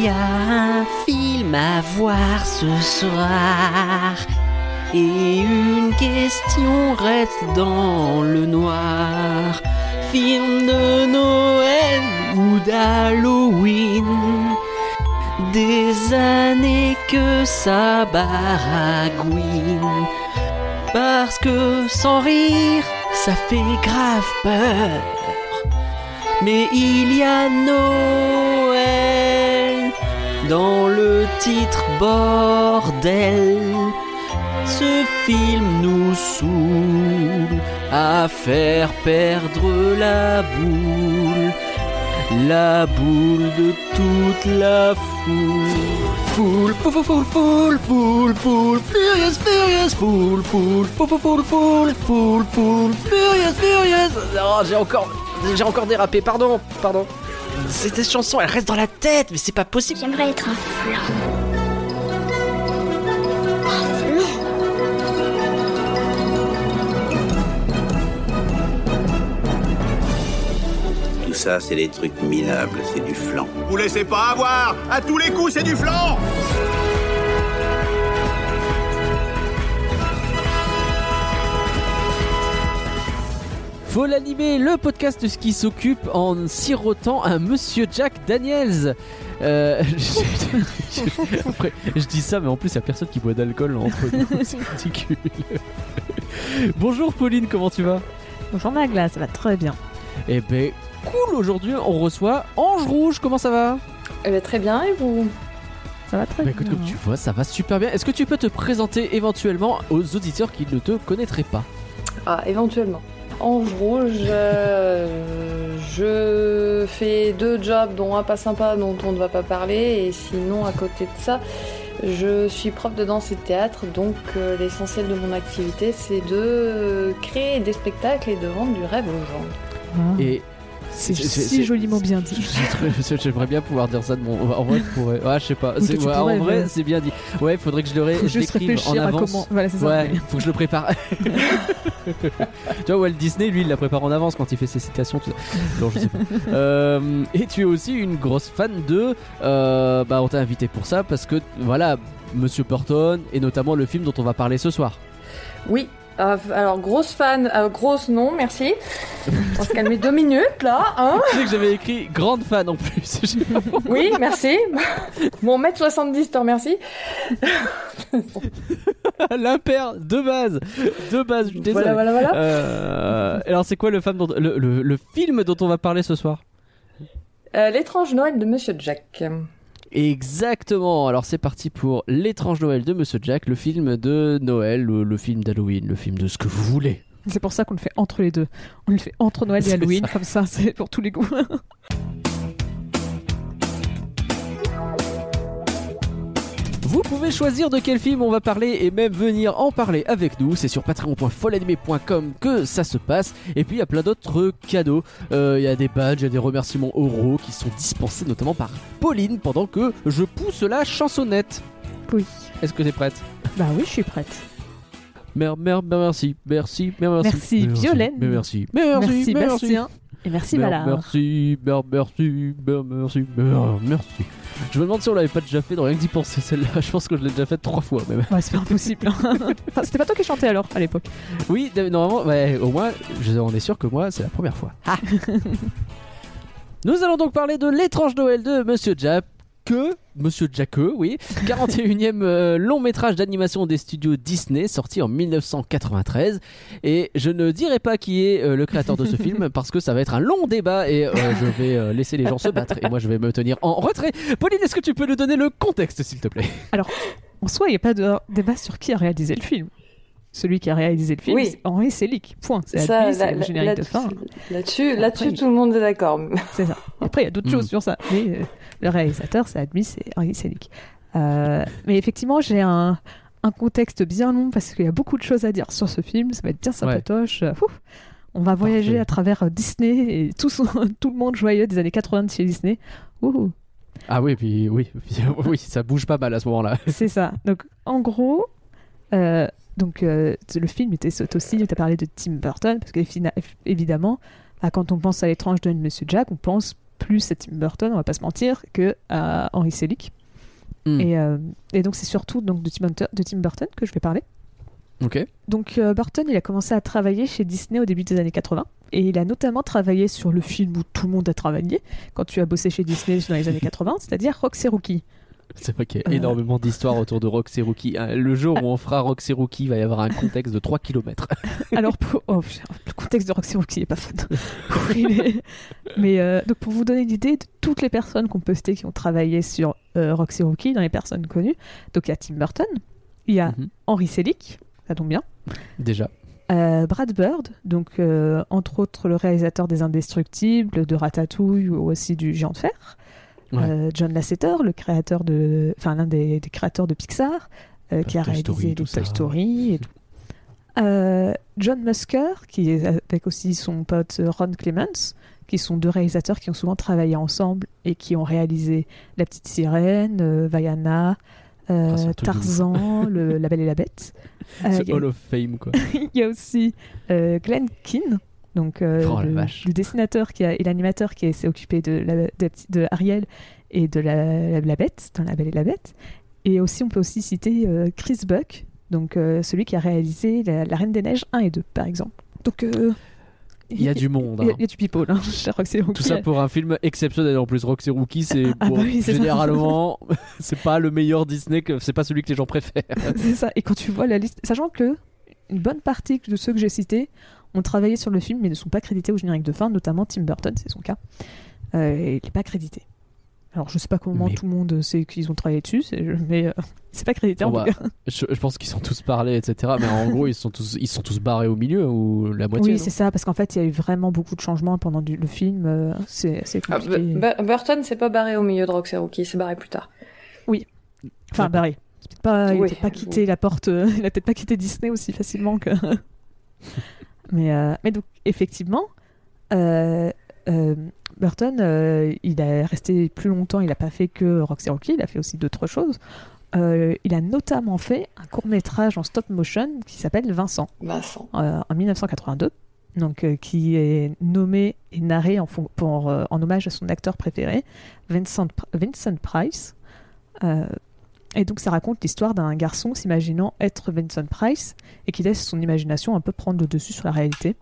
Y a un film à voir ce soir. Et une question reste dans le noir. Film de Noël ou d'Halloween. Des années que ça baragouine. Parce que sans rire, ça fait grave peur. Mais il y a Noël dans le titre bordel. Ce film nous saoule à faire perdre la boule, la boule de toute la foule. Foule, foule, foule, foule, foule, foule, furious, furious, foule, foule, foule, foule, foule, foule, foule, furious, furious. Oh, j'ai encore, j'ai encore dérapé, pardon, pardon. Cette chanson, elle reste dans la tête, mais c'est pas possible. J'aimerais être un flan. Un flan Tout ça, c'est des trucs minables, c'est du flan. Vous laissez pas avoir À tous les coups, c'est du flanc Faut l'animer, le podcast qui s'occupe en sirotant un Monsieur Jack Daniels. Euh, je, après, je dis ça, mais en plus, il y a personne qui boit d'alcool entre nous. C'est ridicule. Bonjour Pauline, comment tu vas? Bonjour Magla, ça va très bien. Eh ben, cool, aujourd'hui, on reçoit Ange Rouge, comment ça va? Eh bien, très bien, et vous? Ça va très Bah bien. écoute, comme tu vois, ça va super bien. Est-ce que tu peux te présenter éventuellement aux auditeurs qui ne te connaîtraient pas? Ah, éventuellement. Ange Rouge, je fais deux jobs, dont un pas sympa dont on ne va pas parler, et sinon, à côté de ça, je suis prof de danse et de théâtre, donc euh, l'essentiel de mon activité, c'est de créer des spectacles et de vendre du rêve aux gens. C'est si joliment bien dit. J'ai- J'aimerais bien pouvoir dire ça de mon. En vrai, je pourrais. Ouais, je sais pas. Ouais, pourrais, en vrai, mais- c'est bien dit. Ouais, il faudrait que je le, ré- je juste l'écrive en réfléchir à avance. comment. Voilà, ça. Ouais, faut que je le prépare. tu vois, Walt Disney, lui, il la prépare en avance quand il fait ses citations. Tout ça. Non, je sais pas. Euh, et tu es aussi une grosse fan de. euh, bah, on t'a invité pour ça parce que, voilà, Monsieur Burton et notamment le film dont on va parler ce soir. Oui, euh, alors grosse fan, euh, grosse non, merci. On va se calmer deux minutes là, hein Tu sais que j'avais écrit grande fan en plus. Oui, merci. Mon mètre 70 te remercie. L'impair de base. De base, je suis désolé. Voilà, voilà, voilà. Euh, alors, c'est quoi le, femme dont- le, le- le film dont on va parler ce soir? Euh, L'étrange Noël de Monsieur Jack. Exactement. Alors, c'est parti pour L'étrange Noël de Monsieur Jack, le film de Noël, le, le film d'Halloween, le film de ce que vous voulez. C'est pour ça qu'on le fait entre les deux. On le fait entre Noël et Halloween, ça. comme ça, c'est pour tous les goûts. Vous pouvez choisir de quel film on va parler et même venir en parler avec nous. C'est sur patreon.folanimé.com que ça se passe. Et puis il y a plein d'autres cadeaux. Euh, Il y a des badges, il y a des remerciements oraux qui sont dispensés notamment par Pauline pendant que je pousse la chansonnette. Oui. Est-ce que t'es prête? Bah oui, je suis prête. Mer, mer, mer- merci, merci, mer- merci. Merci, Violaine. merci, mais merci, Merci, mais Bastien. Et merci Mer- Malard. Merci, mer- merci, mer- merci, mer- merci. Je me demande si on l'avait pas déjà fait dans rien que d'y penser celle-là. Je pense que je l'ai déjà faite trois fois même. Ouais, c'est pas impossible. hein. enfin, c'était pas toi qui chantais alors, à l'époque. Oui, normalement, ouais, au moins, je, on est sûr que moi, c'est la première fois. Ah. Nous allons donc parler de l'étrange Noël de Monsieur Jack. Monsieur Jackeux, oui, 41e euh, long métrage d'animation des studios Disney, sorti en 1993. Et je ne dirai pas qui est euh, le créateur de ce film parce que ça va être un long débat et euh, je vais laisser les gens se battre et moi je vais me tenir en retrait. Pauline, est-ce que tu peux nous donner le contexte, s'il te plaît? En soi, il n'y a pas de débat sur qui a réalisé le film. Celui qui a réalisé le film, Oui. c'est Henri Selick. Point. C'est Ça, à lui, c'est là- le là- générique de fin. Là-dessus, Après, là-dessus, il- tout le monde est d'accord. C'est ça. Après, il y a d'autres Mm. choses sur ça. Mais euh, le réalisateur, c'est admis, c'est Henri Selick. Euh, mais effectivement, j'ai un, un contexte bien long parce qu'il y a beaucoup de choses à dire sur ce film. Ça va être bien sympatoche. Euh, ouf. On va voyager Parfait. à travers euh, Disney et tout, son- tout le monde joyeux des années 80 de chez Disney. Ouh. Ah oui, puis oui, puis, oui, ça bouge pas mal à ce moment-là. C'est ça. Donc, en gros, euh, donc, euh, le film était aussi, tu as parlé de Tim Burton, parce qu'évidemment, bah, quand on pense à l'étrange de Monsieur Jack, on pense plus à Tim Burton, on va pas se mentir, que à Henry Selick. Hmm. Et, euh, et donc c'est surtout donc, de, Tim Hunter- de Tim Burton que je vais parler. Ok. Donc euh, Burton, il a commencé à travailler chez Disney au début des années 80. Et il a notamment travaillé sur le film où tout le monde a travaillé quand tu as bossé chez Disney dans les années 80, c'est-à-dire Roxy Rookie. C'est vrai qu'il y a énormément d'histoires autour de Roxy Rookie. Euh, Le jour où on fera Roxy Rookie, il va y avoir un contexte de 3 km. Alors, pour- oh, le contexte de Roxy Rookie est pas fun. Mais euh, donc pour vous donner une idée de toutes les personnes qu'on peut citer qui ont travaillé sur euh, Roxy Rookie, dans les personnes connues, donc il y a Tim Burton, il y a Mhm. Henry Selick, ça tombe bien, Déjà. euh, Brad Bird, donc entre autres le réalisateur des Indestructibles, de Ratatouille ou aussi du Géant de Fer, Ouais. Euh, John Lasseter, le créateur de, enfin l'un des, des créateurs de Pixar, euh, qui a Toy réalisé Story, les tout Toy. Story et tout. Euh, John Musker, qui est avec aussi son pote Ron Clements, qui sont deux réalisateurs qui ont souvent travaillé ensemble et qui ont réalisé La Petite Sirène, Vaiana, euh, Ah. Tarzan, le, La Belle et la Bête. Euh, a- Hall of Fame, quoi. il y a aussi euh, Glenn Keane, donc euh, Oh, le, dessinateur qui a, et l'animateur qui s'est occupé de, la, de, la petite- de Ariel et de la, la, Bête dans La Belle et la Bête. Et aussi, on peut aussi citer euh, Chris Buck, donc euh, celui qui a réalisé la, La Reine des Neiges 1 et 2, par exemple. Donc Il y a du monde. il y a- hein. il y a du people, hein, Roxy Tout ça pour un film exceptionnel en plus. Roxy Rookie, c'est Ah, bon, bah oui, c'est ça. généralement, c'est pas le meilleur Disney, que c'est pas celui que les gens préfèrent. C'est ça. Et quand tu vois la liste, sachant que une bonne partie de ceux que j'ai cités ont travaillé sur le film mais ne sont pas crédités au générique de fin, notamment Tim Burton, c'est son cas. Euh, il n'est pas crédité. Alors je sais pas comment Mais- tout le monde sait qu'ils ont travaillé dessus, c'est- mais euh, c'est pas crédité en tout cas. Je, je pense qu'ils sont tous parlés, etc. Mais en gros, ils sont tous, ils sont tous barrés au milieu ou la moitié. Oui, c'est ça, parce qu'en fait il y a eu vraiment beaucoup de changements pendant du- le film. euh, c'est c'est Ah, compliqué. Bu- Burton s'est pas barré au milieu de Roxy Rookie, il s'est barré plus tard. Enfin, barré. C'est Pas, il a Oui. peut-être pas quitté la porte, euh, il a peut-être pas quitté Disney aussi facilement que. Mais, euh, mais donc, effectivement, euh, euh, Burton, il a resté plus longtemps, il n'a pas fait que Roxy Rocky, il a fait aussi d'autres choses. Il a notamment fait un court métrage en stop motion qui s'appelle Vincent Vincent. en 1982, donc qui est nommé et narré en, pour, en hommage à son acteur préféré, Vincent, Vincent Price. Et donc ça raconte l'histoire d'un garçon s'imaginant être Vincent Price et qui laisse son imagination un peu prendre le dessus sur la réalité.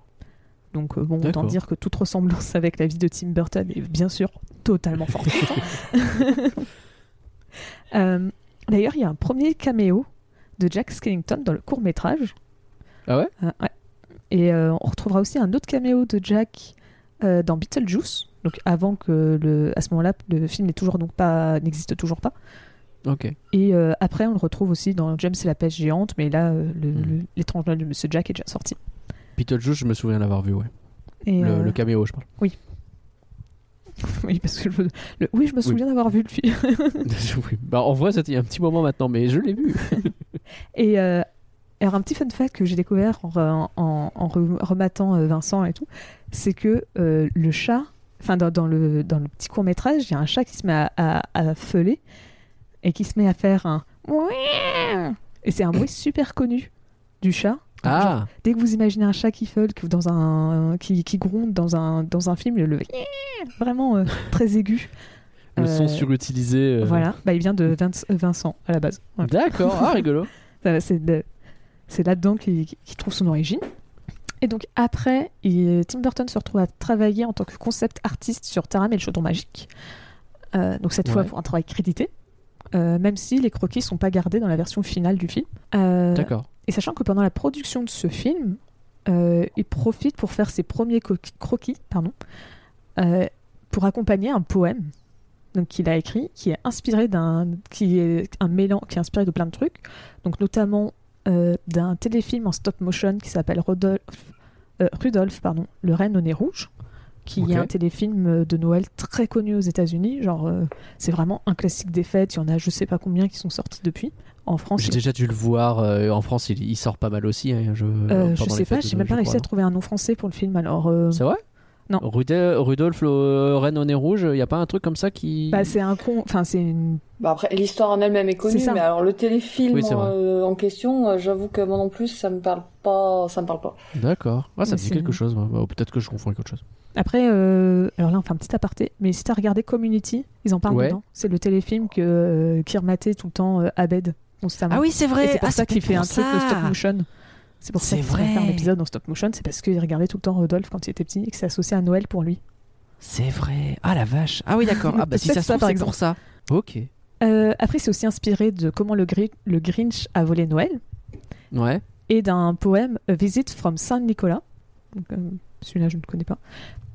Donc euh, bon, autant dire que toute ressemblance avec la vie de Tim Burton est bien sûr totalement fortuite. Euh, D'ailleurs, il y a un premier caméo de Jack Skellington dans le court métrage. Ah ouais? Euh, ouais. Et on retrouvera aussi un autre caméo de Jack dans Beetlejuice. Donc avant que le, à ce moment-là, le film n'est toujours donc pas n'existe toujours pas. Ok. Et euh, après, on le retrouve aussi dans James et la pêche géante, mais là, euh, Hmm. l'étrange Noël de Monsieur Jack est déjà sorti. Beetlejuice, je me souviens l'avoir vu, ouais. Et, Le, euh, le caméo, je parle. oui, parce que le- oui, je me souviens d'avoir vu le film. Oui. Bah, en vrai, c'était il y a un petit moment maintenant, mais je l'ai vu. Et euh, alors, un petit fun fact que j'ai découvert en, en, en re- rematant Vincent et tout, c'est que euh, le chat, enfin, dans, dans le, dans le petit court-métrage, il y a un chat qui se met à, à, à feuler et qui se met à faire un. Et c'est un bruit super connu du chat. Genre, Ah, dès que vous imaginez un chat qui feule, que dans un, qui, qui gronde dans un, dans un film, le, vraiment euh, très aigu. le son Euh, surutilisé. euh. Voilà, bah, il vient de Vince- Vincent à la base. Voilà. D'accord, ah, rigolo. C'est de- c'est là-dedans qu'il trouve son origine. Et donc après, il- Tim Burton se retrouve à travailler en tant que concept artiste sur Taram et le chaudron magique. Euh, donc cette fois pour un travail crédité, euh, même si les croquis sont pas gardés dans la version finale du film. Euh, D'accord. et sachant que pendant la production de ce film, euh, il profite pour faire ses premiers croquis, pardon, pour accompagner un poème donc qu'il a écrit, qui est inspiré d'un, qui est un mélange, qui est inspiré de plein de trucs, donc notamment d'un téléfilm en stop motion qui s'appelle Rodolphe, Rudolph, pardon, le renne au nez rouge, qui Ok. est un téléfilm de Noël très connu aux États-Unis. Genre, euh, c'est vraiment un classique des fêtes. Il y en a, je sais pas combien, qui sont sortis depuis. En France, J'ai il- déjà dû le voir. euh, en France, il, il sort pas mal aussi. hein, je, Euh, je sais pas, j'ai même pas réussi à trouver un nom français pour le film. Alors, euh, C'est vrai? Non. Rudolf, le reine au nez rouge, il y a pas un truc comme ça qui. bah, c'est un con. Enfin, c'est une. Bah après, l'histoire en elle-même est connue, C'est ça. mais alors le téléfilm Oui, euh, en question, euh, j'avoue que moi non plus, ça me parle pas, ça me parle pas. D'accord. Ah, ça Mais me dit quelque chose. ouais. Bah, Peut-être que je confonds avec autre chose. Après, euh, alors là, on fait un petit aparté, mais si t'as regardé Community, ils en parlent Ouais. dedans. C'est le téléfilm que euh, qui rematait tout le temps euh, Abed constamment. Ah oui, c'est Et vrai. c'est pour Ah, ça qu'il fait un pour truc de ça. stop motion. C'est pour ça qu'il faire un épisode en stop motion, c'est parce qu'il regardait tout le temps Rodolphe quand il était petit et que c'est associé à Noël pour lui. C'est vrai. Ah la vache. Ah oui, d'accord. Ah bah si ça se ça, trouve, par c'est exemple. pour ça. Ok. Euh, après, c'est aussi inspiré de comment le, Gri- le Grinch a volé Noël Ouais. et d'un poème A Visit from Saint Nicolas. Donc, euh, Celui-là, je ne connais pas.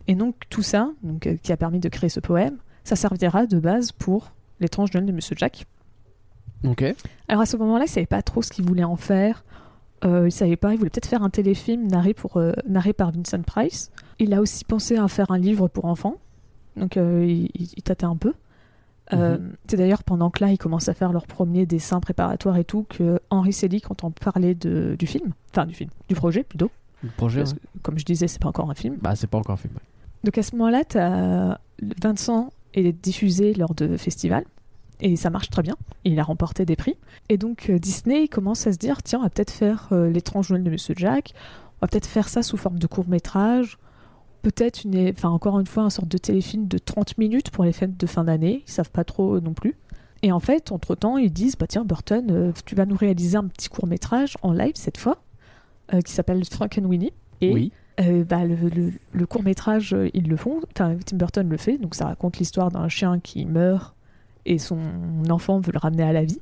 Et donc, tout ça, donc, euh, qui a permis de créer ce poème, ça servira de base pour l'étrange Noël de Monsieur Jack. Ok. Alors, à ce moment-là, il ne savait pas trop ce qu'il voulait en faire. Euh, il savait pas, il voulait peut-être faire un téléfilm narré, pour, euh, narré par Vincent Price. Il a aussi pensé à faire un livre pour enfants. Donc, euh, il, il- tâtait un peu. Euh, C'est d'ailleurs pendant que là, ils commencent à faire leur premier dessin préparatoire et tout que Henri Selick entend parler de, du film, enfin du film, du projet plutôt. Le projet. Parce ouais. que, comme je disais, c'est pas encore un film. Bah c'est pas encore un film. ouais. Donc à ce moment-là, t'as- Vincent est diffusé lors de festivals et ça marche très bien. Il a remporté des prix. Et donc euh, Disney commence à se dire tiens, on va peut-être faire euh, l'étrange Noël de Monsieur Jack. On va peut-être faire ça sous forme de court métrage. Peut-être une, enfin encore une fois, un sorte de téléfilm de 30 minutes pour les fêtes de fin d'année. Ils savent pas trop non plus. Et en fait, entre-temps, ils disent bah tiens, Burton, euh, tu vas nous réaliser un petit court métrage en live cette fois, euh, qui s'appelle Frank and Winnie. Et Oui. euh, bah, le, le- court métrage, ils le font. Enfin, Tim Burton le fait. Donc ça raconte l'histoire d'un chien qui meurt et son enfant veut le ramener à la vie.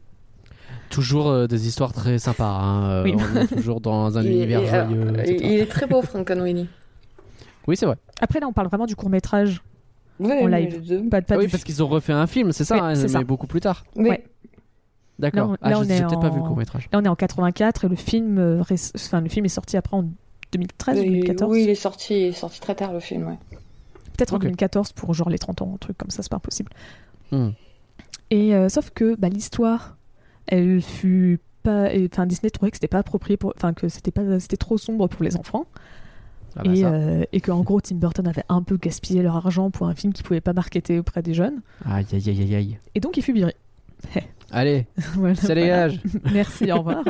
Toujours euh, des histoires très sympas. hein, euh, Oui. On est toujours dans un univers joyeux. il, est très beau, Frank Winnie. Oui, c'est vrai. Après là, on parle vraiment du court métrage, Oui, En mais live. pas, pas Ah oui, du parce qu'ils ont refait un film, c'est ça, Oui, hein, mais ça. beaucoup plus tard. Oui. Ouais. D'accord. Là, on- ah, je est peut-être pas vu le en- court métrage. Là, on est en 84 et le film, euh, enfin, le film est sorti après en 2013 ou Et- 2014. Oui, il est sorti, il est sorti très tard le film. Ouais. Peut-être en Ok. 2014 pour genre les 30 ans, un truc comme ça, c'est pas impossible. Hmm. Et euh, sauf que bah, l'histoire, elle fut pas, enfin Disney trouvait que c'était pas approprié pour, enfin que c'était pas, c'était trop sombre pour les enfants. Ah bah et, euh, et qu'en gros Tim Burton avait un peu gaspillé leur argent pour un film qui pouvait pas marketer auprès des jeunes. Aïe, aïe, aïe, aïe, aïe. Et donc il fut viré. Allez, Voilà, ça voilà. dégage. Merci, au revoir.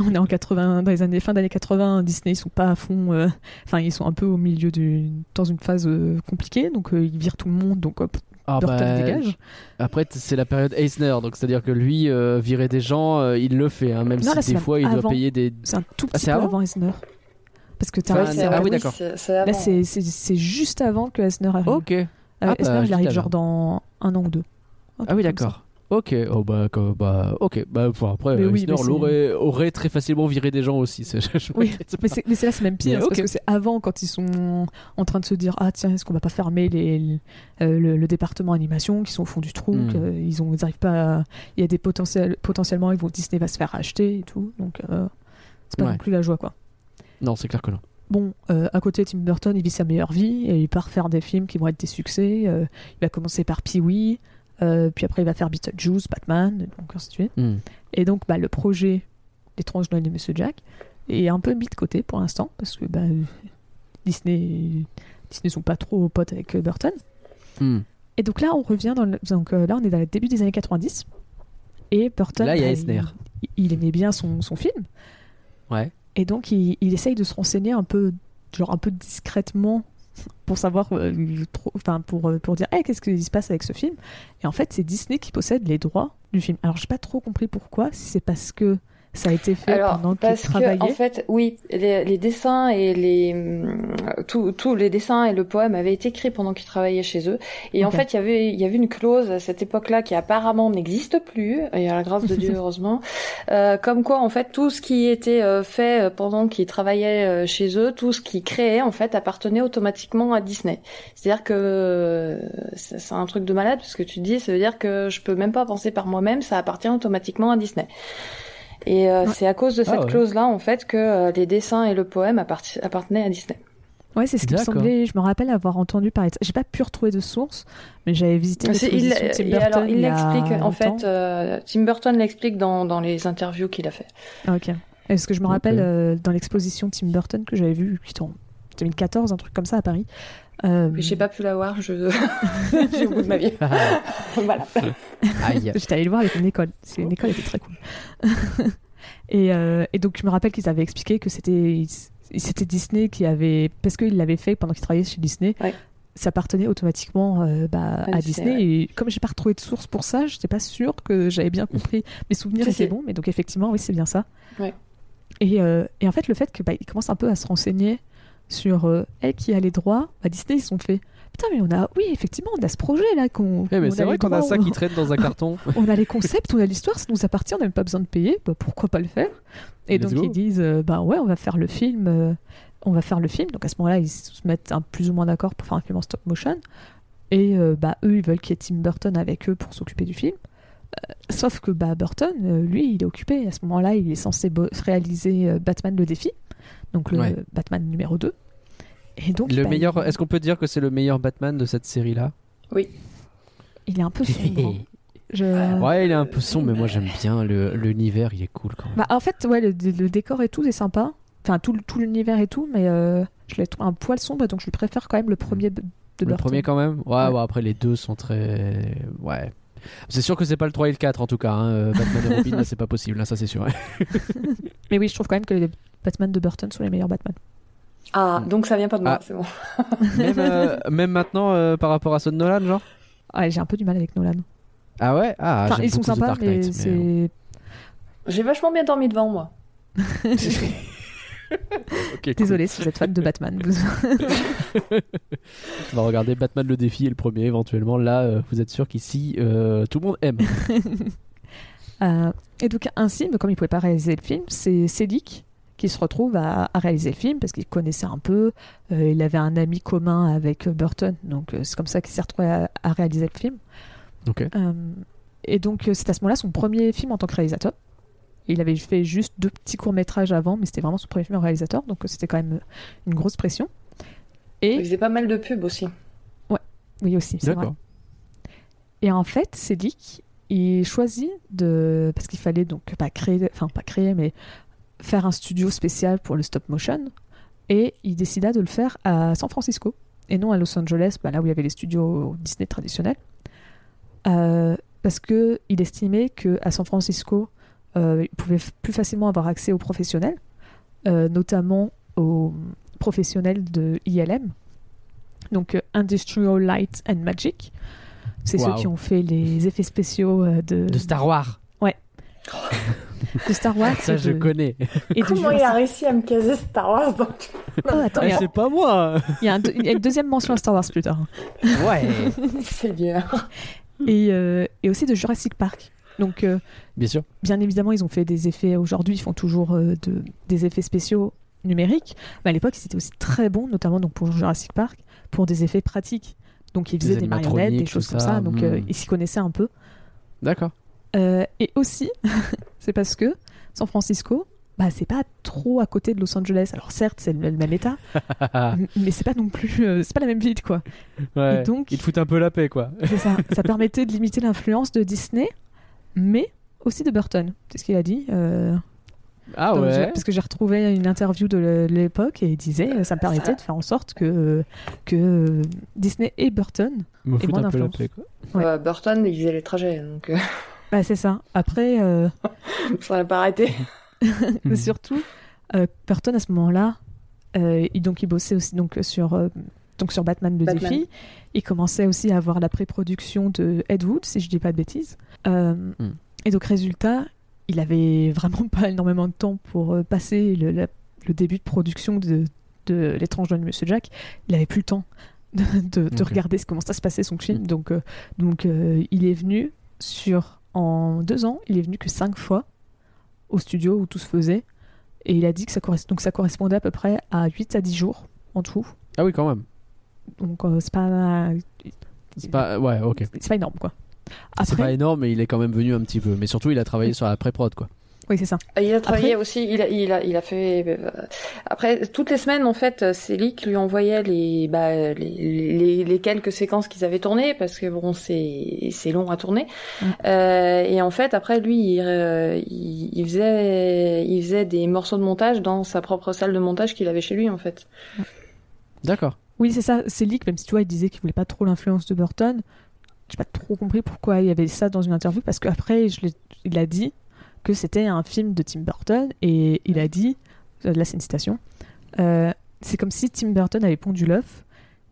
On est en 80, dans les années fin d'années 80. Disney ils sont pas à fond. euh, Enfin ils sont un peu au milieu d'une, dans une phase euh, compliquée. Donc euh, ils virent tout le monde. Donc hop, Ah Burton bah, dégage. Après, c'est la période Eisner, donc c'est-à-dire que lui, euh, virer des gens, euh, il le fait, hein, même Non, si des fois il doit avant. payer des. C'est un tout Ah, petit c'est peu avant Eisner. Parce que t'as Ouais, un- c'est- c'est- ah oui, d'accord. c'est- c'est Là, avant. c'est c'est- c'est juste avant que Eisner arrive. Ok. Euh, Ah, Eisner, bah, il arrive genre dans un an ou deux. Ah oui, d'accord. Ok, oh bah, bah ok, bah enfin, après Mais oui, Eisner mais c'est- l'aurait aurait très facilement viré des gens aussi. je Oui. Mais mais là, c'est même pire. Parce que c'est avant, quand ils sont en train de se dire Ah, tiens, est-ce qu'on va pas fermer les, euh, le, le département animation qui sont au fond du trou qu'ils ont, ils arrivent pas à- Il y a des potentiels, potentiellement, ils vont, Disney va se faire acheter et tout. Donc, euh, c'est pas Ouais. non plus la joie, quoi. Non, c'est clair que non. Bon, euh, à côté, Tim Burton, il vit sa meilleure vie et il part faire des films qui vont être des succès. Euh, il va commencer par Pee-wee, euh, puis après il va faire Beetlejuice, Batman, donc ainsi de suite. Hmm. Et donc, bah, le projet L'étrange Noël de Monsieur Jack est un peu mis de côté pour l'instant parce que bah, Disney, Disney sont pas trop potes avec Burton. Hmm. Et donc là, on revient dans le... donc euh, là, on est dans le début des années 90 et Burton, Là, il y a bah, Eisner. il, il aimait bien son, son film Ouais. et donc il, il essaye de se renseigner un peu, genre un peu discrètement pour savoir, euh, enfin pour, euh, pour dire, hey, qu'est-ce qui se passe avec ce film? Et en fait, c'est Disney qui possède les droits du film. Alors, j'ai pas trop compris pourquoi, si c'est parce que ça a été fait Alors, pendant qu'il parce travaillait. que, en fait, oui, les, les dessins et les, hum, tous les dessins et le poème avaient été écrits pendant qu'ils travaillaient chez eux. Et en fait, il y avait, il y avait une clause à cette époque-là qui apparemment n'existe plus, et à la grâce de Dieu, heureusement, euh, comme quoi, en fait, tout ce qui était euh, fait euh, pendant qu'ils travaillaient euh, chez eux, tout ce qu'ils créaient, en fait, appartenait automatiquement à Disney. C'est-à-dire que c'est c'est un truc de malade, parce que tu te dis, ça veut dire que je peux même pas penser par moi-même, ça appartient automatiquement à Disney. Et euh, Ouais. c'est à cause de cette Ah ouais. clause-là, en fait, que euh, les dessins et le poème appartenaient à Disney. Ouais, c'est ce qui me semblait. Je me rappelle avoir entendu parler de ça. J'ai pas pu retrouver de source, mais j'avais visité Il, l'exposition de Tim et Burton. alors, il il l'explique, en fait, euh, Tim Burton l'explique dans, dans les interviews qu'il a fait. Ah, ok. Est-ce que je me rappelle euh, dans l'exposition Tim Burton que j'avais vue, en 2014, un truc comme ça à Paris. Euh, Puis j'ai pas pu la voir, je... j'ai au bout de ma vie. voilà. Aïe. J'étais allée le voir avec une école. C'est une école était très cool. et, euh, et donc je me rappelle qu'ils avaient expliqué que c'était c'était Disney qui avait. Parce qu'il l'avait fait pendant qu'il travaillait chez Disney. Ouais. Ça appartenait automatiquement euh, bah, À à Disney, Disney. ouais. Et comme j'ai pas retrouvé de source pour ça, j'étais pas sûre que j'avais bien compris. Mes souvenirs étaient bons, mais donc effectivement, oui, c'est bien ça. Ouais. Et, euh, et en fait, le fait que bah, il commence un peu à se renseigner sur euh, qui a les droits, bah, Disney, ils sont fait. Putain, mais on a. Oui, effectivement, on a ce projet là qu'on. Eh, mais c'est vrai qu'on a ça on- qui traîne dans un carton. on a les concepts, on a l'histoire, ça nous appartient, on n'a même pas besoin de payer, bah, pourquoi pas le faire? Et Let's donc go. ils disent, euh, bah ouais, on va faire le film, euh, on va faire le film. Donc à ce moment-là, ils se mettent un, plus ou moins d'accord pour faire un film en stop motion. Et euh, bah eux, ils veulent qu'il y ait Tim Burton avec eux pour s'occuper du film. Euh, sauf que bah Burton, lui, il est occupé. À ce moment-là, il est censé réaliser Batman le défi, donc le Ouais. Batman numéro 2. Et donc Le bah, meilleur. il- Est-ce qu'on peut dire que c'est le meilleur Batman de cette série-là? Il est un peu sombre. Je- Ouais, il est un peu sombre, mais moi j'aime bien le- l'univers, il est cool quand même. Bah, en fait, ouais, le, le décor et tout, c'est sympa. Enfin, tout, l'univers et tout, mais euh, je l'ai trouvé un poil sombre, donc je lui préfère quand même le premier de le Burton. premier quand même? Ouais, Ouais. après les deux sont très. Ouais. C'est sûr que c'est pas le 3 et le 4 en tout cas. hein. Euh, Batman et Robin, c'est pas possible, ça c'est sûr. Mais oui, je trouve quand même que les Batman de Burton sont les meilleurs Batman. Ah, donc ça vient pas de moi, Ah. c'est bon. même, euh, même maintenant euh, par rapport à ceux de Nolan, genre Ouais, j'ai un peu du mal avec Nolan. Ah ouais? Ah, enfin, ils sont sympas, mais Knight, mais, c'est. J'ai vachement bien dormi devant moi. Ok, cool. Désolé si vous êtes fan de Batman. vous- On va regarder Batman le défi et le premier éventuellement. Là, euh, vous êtes sûr qu'ici, euh, tout le monde aime. Euh, et donc, ainsi, mais comme il pouvait pas réaliser le film, c'est Selick qui se retrouve à, à réaliser le film parce qu'il connaissait un peu. euh, il avait un ami commun avec Burton, donc euh, c'est comme ça qu'il s'est retrouvé à, à réaliser le film. Ok. Euh, et donc, c'est à ce moment-là son premier film en tant que réalisateur. Il avait fait juste deux petits courts-métrages avant, mais c'était vraiment son premier film en réalisateur, donc c'était quand même une grosse pression. Il Et faisait pas mal de pubs aussi. oui, aussi, c'est vrai. D'accord. Et en fait, Selick, il choisit de. Parce qu'il fallait donc pas créer. Enfin, pas créer, mais faire un studio spécial pour le stop motion. Et il décida de le faire à San Francisco. Et non à Los Angeles, bah, là où il y avait les studios Disney traditionnels. Euh, parce qu'il estimait qu'à San Francisco, euh, il pouvait plus facilement avoir accès aux professionnels, euh, notamment aux professionnels de ILM, donc euh, Industrial Light and Magic. C'est Wow. ceux qui ont fait les effets spéciaux de, De Star Wars. de Star Wars. Ça, et je de- connais. et Comment il a Jurassic- réussi à me caser Star Wars dans Oh, attends, y, a- c'est pas moi. il y a un deux- il y a une deuxième mention à Star Wars plus tard. Ouais. Seigneur. Et, euh, et aussi de Jurassic Park. Donc, euh, Bien sûr. bien évidemment, ils ont fait des effets. Aujourd'hui, ils font toujours euh, de, des effets spéciaux numériques. Mais à l'époque, ils étaient aussi très bons, notamment donc pour Jurassic Park, pour des effets pratiques. Donc, ils Des faisaient des, marionnettes, des choses comme ça. Donc, euh, hmm. ils s'y connaissaient un peu. D'accord. Euh, et aussi, c'est parce que San Francisco, bah, c'est pas trop à côté de Los Angeles. Alors, certes, c'est le, même état, mais c'est pas non plus. euh, c'est pas la même ville, quoi. Ouais. Et donc- Ils te foutent un peu la paix, quoi. C'est ça. ça permettait de limiter l'influence de Disney, mais aussi de Burton. C'est ce qu'il a dit. euh, Ah ouais. Parce que j'ai retrouvé une interview de l'époque et il disait euh, ça me permettait de faire en sorte que, que Disney et Burton. Foutent moins un peu la d'influence. paix, quoi. Ouais. Euh, Burton, il faisait les trajets, donc euh, Bah, c'est ça. Après, euh, ça n'a pas arrêté. mais surtout, euh, Burton à ce moment-là, euh, il, donc, il bossait aussi donc, sur, euh, donc, sur Batman le Batman. défi. Il commençait aussi à avoir la pré-production de Ed Wood, si je dis pas de bêtises. Euh, Hmm. Et donc, résultat, il avait vraiment pas énormément de temps pour euh, passer le, la- le début de production de, de L'étrange de Monsieur Jack. Il avait plus le temps de, de- de Ok. regarder ce- comment ça se passait son film. Hmm. Donc, euh, donc euh, il est venu sur. En deux ans, il est venu que cinq fois au studio où tout se faisait. Et il a dit que ça, donc ça correspondait à peu près à 8 à 10 jours en tout. Ah oui, quand même. Donc euh, c'est pas, C'est pas. Ouais, ok. c'est pas énorme quoi. C'est pas énorme, mais il est quand même venu un petit peu. Mais surtout, il a travaillé sur la pré-prod, quoi. Oui c'est ça. Il a travaillé Après- aussi, il a, il a, il a fait. euh, Après, toutes les semaines, en fait, c'est lui qui lui envoyait les, bah, les, les, les quelques séquences qu'ils avaient tournées, parce que bon, c'est, c'est long à tourner. Mm. Euh, et en fait, après, lui, il, euh, il, il faisait, il faisait des morceaux de montage dans sa propre salle de montage qu'il avait chez lui, en fait. D'accord. Oui c'est ça. Leak même si tu vois il disait qu'il voulait pas trop l'influence de Burton. J'ai pas trop compris pourquoi il y avait ça dans une interview parce qu'après je l'ai- il a dit que c'était un film de Tim Burton et il a dit euh, là c'est une citation euh, c'est comme si Tim Burton avait pondu l'œuf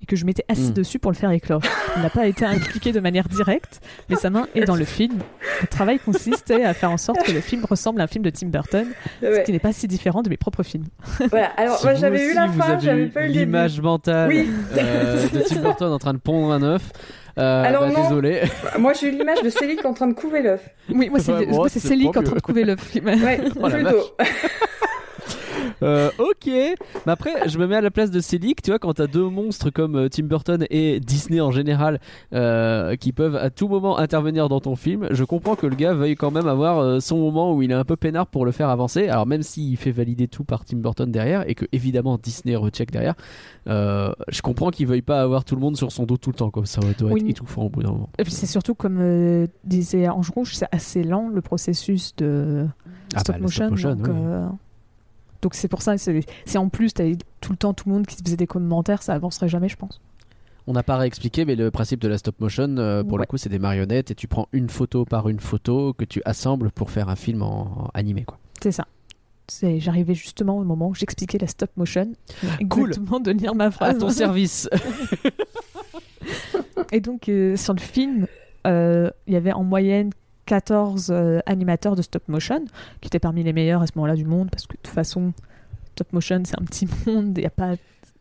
et que je m'étais assis Mm. dessus pour le faire éclore. Il n'a pas été impliqué de manière directe, mais sa main est dans le film. Le travail consistait à faire en sorte que le film ressemble à un film de Tim Burton, ce qui n'est pas si différent de mes propres films. Voilà. Alors, Si moi, j'avais eu la fin, j'avais pas eu l'image mentale Oui. euh, de Tim Burton en train de pondre un œuf. Euh, Alors bah, non. désolé. Moi, j'ai eu l'image de Céline en train de couver l'œuf. Oui, moi c'est Ouais, moi, c'est c'est en train de couver le film. Ouais, Oh plutôt. Euh, ok, mais après je me mets à la place de Célic, tu vois, quand t'as deux monstres comme euh, Tim Burton et Disney en général euh, qui peuvent à tout moment intervenir dans ton film, je comprends que le gars veuille quand même avoir son moment où il est un peu peinard pour le faire avancer. Alors même s'il fait valider tout par Tim Burton derrière et que évidemment Disney recheck derrière, euh, je comprends qu'il veuille pas avoir tout le monde sur son dos tout le temps, comme ça doit Oui. être étouffant au bout d'un moment. Et puis c'est surtout comme disait Ange Rouge, c'est assez lent le processus de Ah stop, bah, motion, stop motion, donc oui. euh, donc c'est pour ça, c'est en plus, t'avais tout le temps tout le monde qui faisait des commentaires, ça avancerait jamais, je pense. On n'a pas réexpliqué, mais le principe de la stop motion, euh, pour le Ouais. coup, c'est des marionnettes et tu prends une photo par une photo que tu assembles pour faire un film en, en animé, quoi. C'est ça. J'arrivais justement au moment où j'expliquais la stop motion. Cool. Exactement de lire ma À phrase. ton service. Et donc, euh, sur le film, euh, il y avait en moyenne 14 euh, animateurs de stop motion, qui étaient parmi les meilleurs à ce moment-là du monde, parce que de toute façon, stop motion, c'est un petit monde, il n'y a pas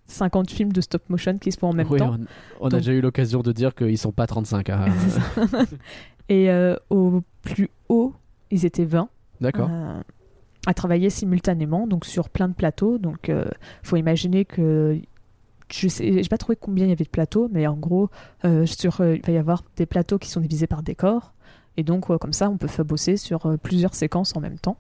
50 films de stop motion qui se font en même Oui, temps. on, on a déjà eu l'occasion de dire qu'ils sont pas 35. hein. Et euh, au plus haut, ils étaient 20. D'accord. euh, à travailler simultanément, donc sur plein de plateaux. Donc, il faut imaginer que je sais, j'ai pas trouvé combien il y avait de plateaux, mais en gros, euh, sur, euh, il va y avoir des plateaux qui sont divisés par décors, et donc comme ça, on peut faire bosser sur euh, plusieurs séquences en même temps.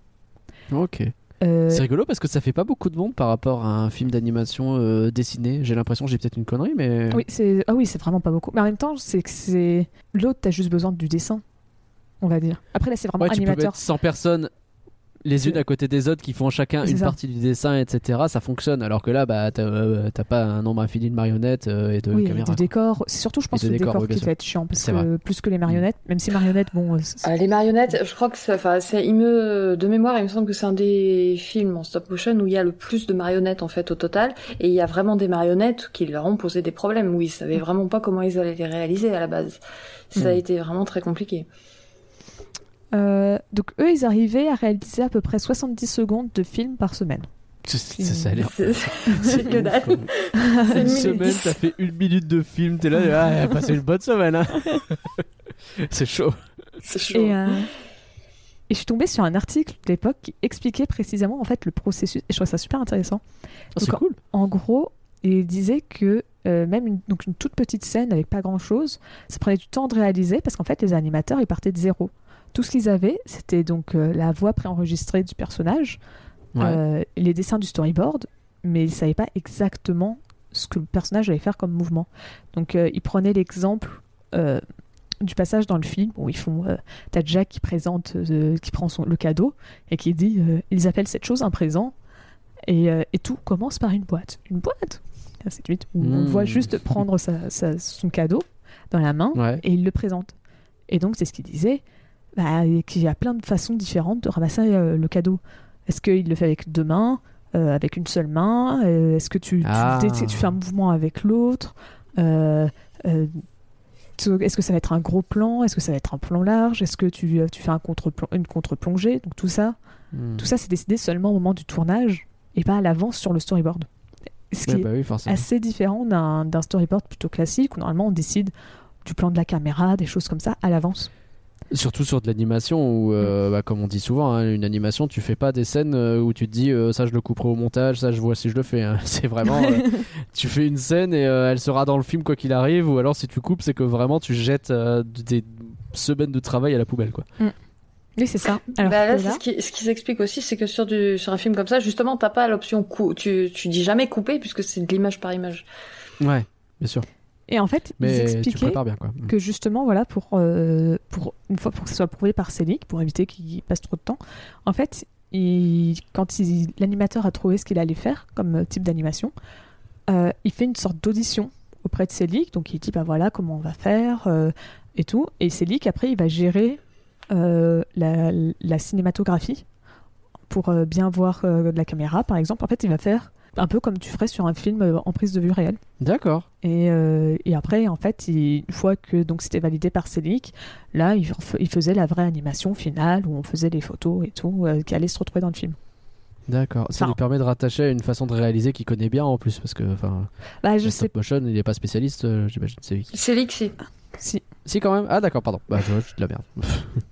Ok. Euh, C'est rigolo parce que ça fait pas beaucoup de monde par rapport à un film d'animation euh, dessiné. J'ai l'impression, j'ai peut-être une connerie, mais. oui, c'est ah oui, c'est vraiment pas beaucoup. Mais en même temps, c'est que c'est l'autre, t'as juste besoin du dessin, on va dire. Après là, c'est vraiment Ouais, tu peux mettre 100 personnes les unes à côté des autres qui font chacun une ça. partie du dessin, etc. Ça fonctionne. Alors que là, bah, t'as euh, pas un nombre infini de marionnettes euh, et de Oui, et caméras. de décors. C'est surtout, je pense, le décor oui, qui va être chiant, parce C'est que vrai. plus que les marionnettes, même si marionnettes, bon, euh, Euh, les marionnettes, je crois que ça, enfin, c'est, il me, de mémoire, il me semble que c'est un des films en stop motion où il y a le plus de marionnettes en fait au total, et il y a vraiment des marionnettes qui leur ont posé des problèmes où ils savaient vraiment pas comment ils allaient les réaliser à la base. Ça a Mm. été vraiment très compliqué. Euh, donc eux, ils arrivaient à réaliser à peu près 70 secondes de film par semaine. Ça, ça, ça a l'air. C'est que dalle. Une une semaine, ça fait une minute de film. T'es là, ah, elle a passé une bonne semaine. hein. C'est chaud. C'est chaud. Et, euh, et je suis tombée sur un article de l'époque qui expliquait précisément en fait le processus. Et je trouve ça super intéressant. Oh, c'est cool. En gros, il disait que euh, même une, donc une toute petite scène avec pas grand chose, ça prenait du temps de réaliser parce qu'en fait les animateurs ils partaient de zéro. Tout ce qu'ils avaient, c'était donc euh, la voix préenregistrée du personnage, Ouais. euh, les dessins du storyboard, mais ils savaient pas exactement ce que le personnage allait faire comme mouvement. Donc euh, ils prenaient l'exemple du passage dans le film où ils font euh, t'as Jack qui présente euh, qui prend son, le cadeau et qui dit euh, ils appellent cette chose un présent et, et tout commence par une boîte une boîte ainsi de suite où on le voit Mm. juste prendre sa- sa- son cadeau dans la main Ouais. et il le présente et donc c'est ce qu'il disait bah, qu'il y a plein de façons différentes de ramasser euh, le cadeau est-ce qu'il le fait avec deux mains euh, avec une seule main Euh, Est-ce que tu, Ah. tu, tu fais un mouvement avec l'autre Est-ce que ça va être un gros plan Est-ce que ça va être un plan large Est-ce que tu, tu fais un contre une contre-plongée Donc tout ça, Hmm. tout ça c'est décidé seulement au moment du tournage et pas à l'avance sur le storyboard. Ce qui Ouais, est bah oui, assez différent d'un storyboard plutôt classique où normalement on décide du plan de la caméra, des choses comme ça à l'avance. Surtout sur de l'animation où, euh, bah, comme on dit souvent, hein, une animation, tu fais pas des scènes euh, où tu te dis euh, ça je le couperai au montage, ça je vois si je le fais. hein. C'est vraiment, euh, tu fais une scène et euh, elle sera dans le film quoi qu'il arrive, ou alors si tu coupes, c'est que vraiment tu jettes euh, des semaines de travail à la poubelle quoi. Oui, c'est ça. Alors Bah là, là- ce qui, ce qui s'explique aussi, c'est que sur, du, sur un film comme ça, justement, t'as pas l'option cou tu, tu dis jamais couper puisque c'est de l'image par image. Ouais, bien sûr. Et en fait, ils Mais tu expliquaient prépares bien quoi. que justement, voilà, pour, euh, pour une fois pour que ce soit prouvé par Selick, pour éviter qu'il passe trop de temps, en fait, il- quand l'animateur a trouvé ce qu'il allait faire comme euh, type d'animation, euh, il fait une sorte d'audition auprès de Selick, donc il dit bah voilà comment on va faire euh, et tout, et Selick après il va gérer la, la cinématographie pour bien voir de la caméra, par exemple. En fait, il va faire un peu comme tu ferais sur un film euh, en prise de vue réelle. D'accord. Et, euh, et après, en fait, il- une fois que donc c'était validé par Selic, là, il, faisait la vraie animation finale où on faisait les photos et tout euh, qui allaient se retrouver dans le film. D'accord. Ça Enfin- lui permet de rattacher à une façon de réaliser qu'il connaît bien en plus, parce que enfin, Bah, je sais stop motion, il est pas spécialiste, euh, j'imagine. Qui- C'est Lixi. si. Si quand même. Ah d'accord, pardon. Bah je je de la merde.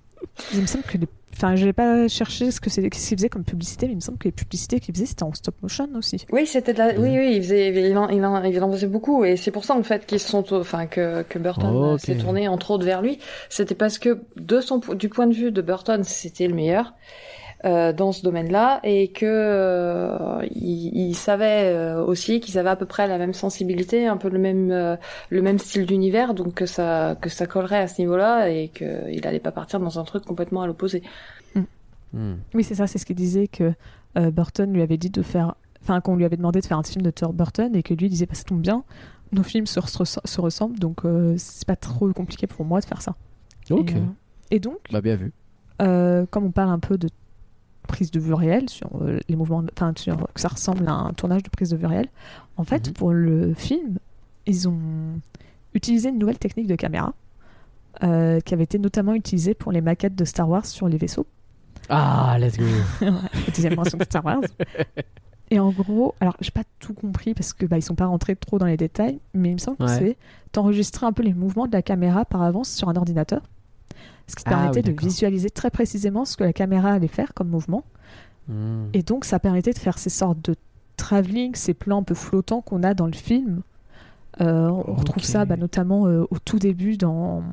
Il me semble que les... Enfin, je n'ai pas cherché ce que c'est ce qu'il faisait comme publicité, mais il me semble que les publicités qu'il faisait, c'était en stop motion aussi. Oui, c'était de la... oui, oui, il faisait, il en, il en, il en faisait beaucoup, et c'est pour ça en fait qu'ils se sont, enfin que que Burton euh, Ok. s'est tourné entre autres vers lui. C'était parce que de son, du point de vue de Burton, c'était le meilleur euh, dans ce domaine-là, et que euh, il, il savait euh, aussi qu'ils avaient à peu près la même sensibilité, un peu le même, euh, le même style d'univers, donc que ça, que ça collerait à ce niveau-là, et qu'il allait pas partir dans un truc complètement à l'opposé. Hmm. Oui, c'est ça, c'est ce qu'il disait que euh, Burton lui avait dit de faire. Enfin, qu'on lui avait demandé de faire un film de Thor Burton et que lui disait bah, ça tombe bien, nos films se, res- se ressemblent donc euh, c'est pas trop compliqué pour moi de faire ça. Ok. Et, euh, et donc, Bah bien vu. euh, comme on parle un peu de prise de vue réelle sur euh, les mouvements, enfin que ça ressemble à un tournage de prise de vue réelle, en fait Mhm. pour le film, ils ont utilisé une nouvelle technique de caméra euh, qui avait été notamment utilisée pour les maquettes de Star Wars sur les vaisseaux. Ah let's go. deuxième version de Star Wars. Et en gros, alors j'ai pas tout compris parce que bah, ils sont pas rentrés trop dans les détails, mais il me semble que c'est t'enregistrer un peu les mouvements de la caméra par avance sur un ordinateur, ce qui te Ah permettait oui, de visualiser très précisément ce que la caméra allait faire comme mouvement, Hmm. et donc ça permettait de faire ces sortes de travelling, ces plans un peu flottants qu'on a dans le film. Euh, on retrouve ça bah, notamment euh, au tout début dans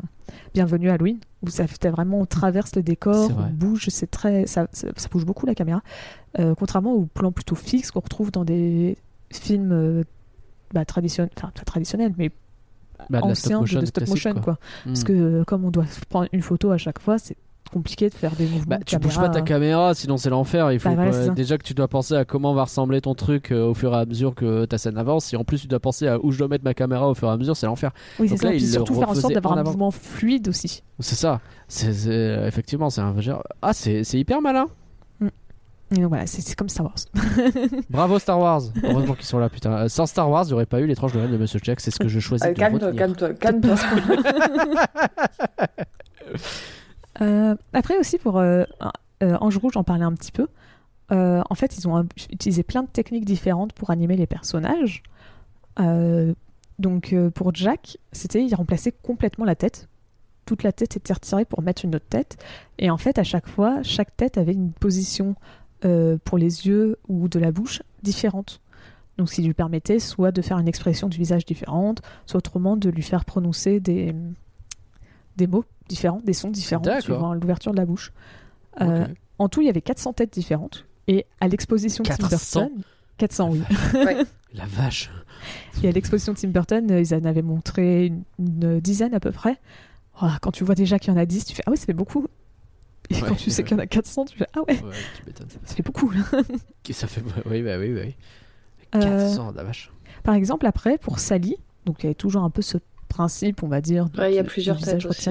Bienvenue à Halloween, où ça fait vraiment on traverse le décor, on bouge, c'est très, ça, ça, ça bouge beaucoup la caméra. Euh, contrairement au plan plutôt fixe qu'on retrouve dans des films bah, traditionnels, enfin pas traditionnels, mais Bah, de de, de stop motion, quoi. Hmm. Parce que euh, comme on doit prendre une photo à chaque fois, c'est compliqué de faire des mouvements Bah, de tu bouges caméra. pas ta caméra, sinon c'est l'enfer. Il faut Bah, voilà, que- déjà que tu dois penser à comment va ressembler ton truc euh, au fur et à mesure que ta scène avance. Et en plus, tu dois penser à où je dois mettre ma caméra au fur et à mesure, c'est l'enfer. Oui, c'est ça. là, Puis il le surtout faire en sorte d'avoir un avant. mouvement fluide aussi. C'est ça. C'est effectivement, c'est un Ah, c'est hyper malin. Et voilà, c'est c'est comme Star Wars. Bravo Star Wars. Heureusement qu'ils sont là, putain. Euh, Sans Star Wars, il n'y aurait pas eu l'étrange Noël de Monsieur Jack. C'est ce que je choisis Euh, calme-toi, calme-toi, calme-toi. Euh, après aussi pour euh, Ange Rouge, j'en parlais un petit peu. Euh, en fait, ils ont un- utilisé plein de techniques différentes pour animer les personnages. Euh, donc euh, pour Jack, c'était il remplaçait complètement la tête. Toute la tête était retirée pour mettre une autre tête. Et en fait, à chaque fois, chaque tête avait une position euh, pour les yeux ou de la bouche différente. Donc, ce qui lui permettait soit de faire une expression du visage différente, soit autrement de lui faire prononcer des, des mots différents, des sons différents suivant l'ouverture de la bouche. Euh. En tout, il y avait 400 têtes différentes. Et à l'exposition Tim 400? Burton, 400 oui. La vache. Et à l'exposition Tim Burton, euh, ils en avaient montré une, une dizaine à peu près. Oh, quand tu vois déjà qu'il y en a 10, tu fais Ah ouais, ça fait beaucoup. Et Ouais, quand tu sais ouais. qu'il y en a 400, tu fais Ah ouais, Ouais, tu m'étonnes. ça fait beaucoup. là. Ça fait. Oui, bah oui, bah oui. Euh, 400, la vache. Par exemple, après, pour Sally, donc il y avait toujours un peu ce principe, on va dire. Ouais, il y a plusieurs têtes aussi.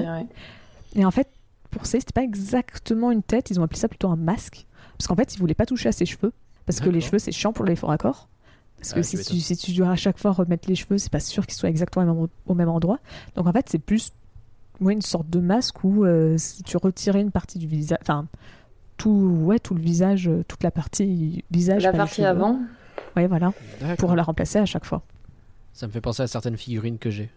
Et en fait, pour Sally, c'était pas exactement une tête, ils ont appelé ça plutôt un masque. Parce qu'en fait, ils voulaient pas toucher à ses cheveux. Parce que les cheveux, c'est chiant pour les faux raccords. Parce que Ouais, si, tu si tu dois à chaque fois remettre les cheveux, c'est pas sûr qu'ils soient exactement au même, au même endroit. Donc en fait, c'est plus ouais, une sorte de masque où euh, si tu retirais une partie du visage, enfin tout, ouais, tout le visage, euh, toute la partie visage, La partie avant. Ouais, voilà, pour la remplacer à chaque fois. Ça me fait penser à certaines figurines que j'ai.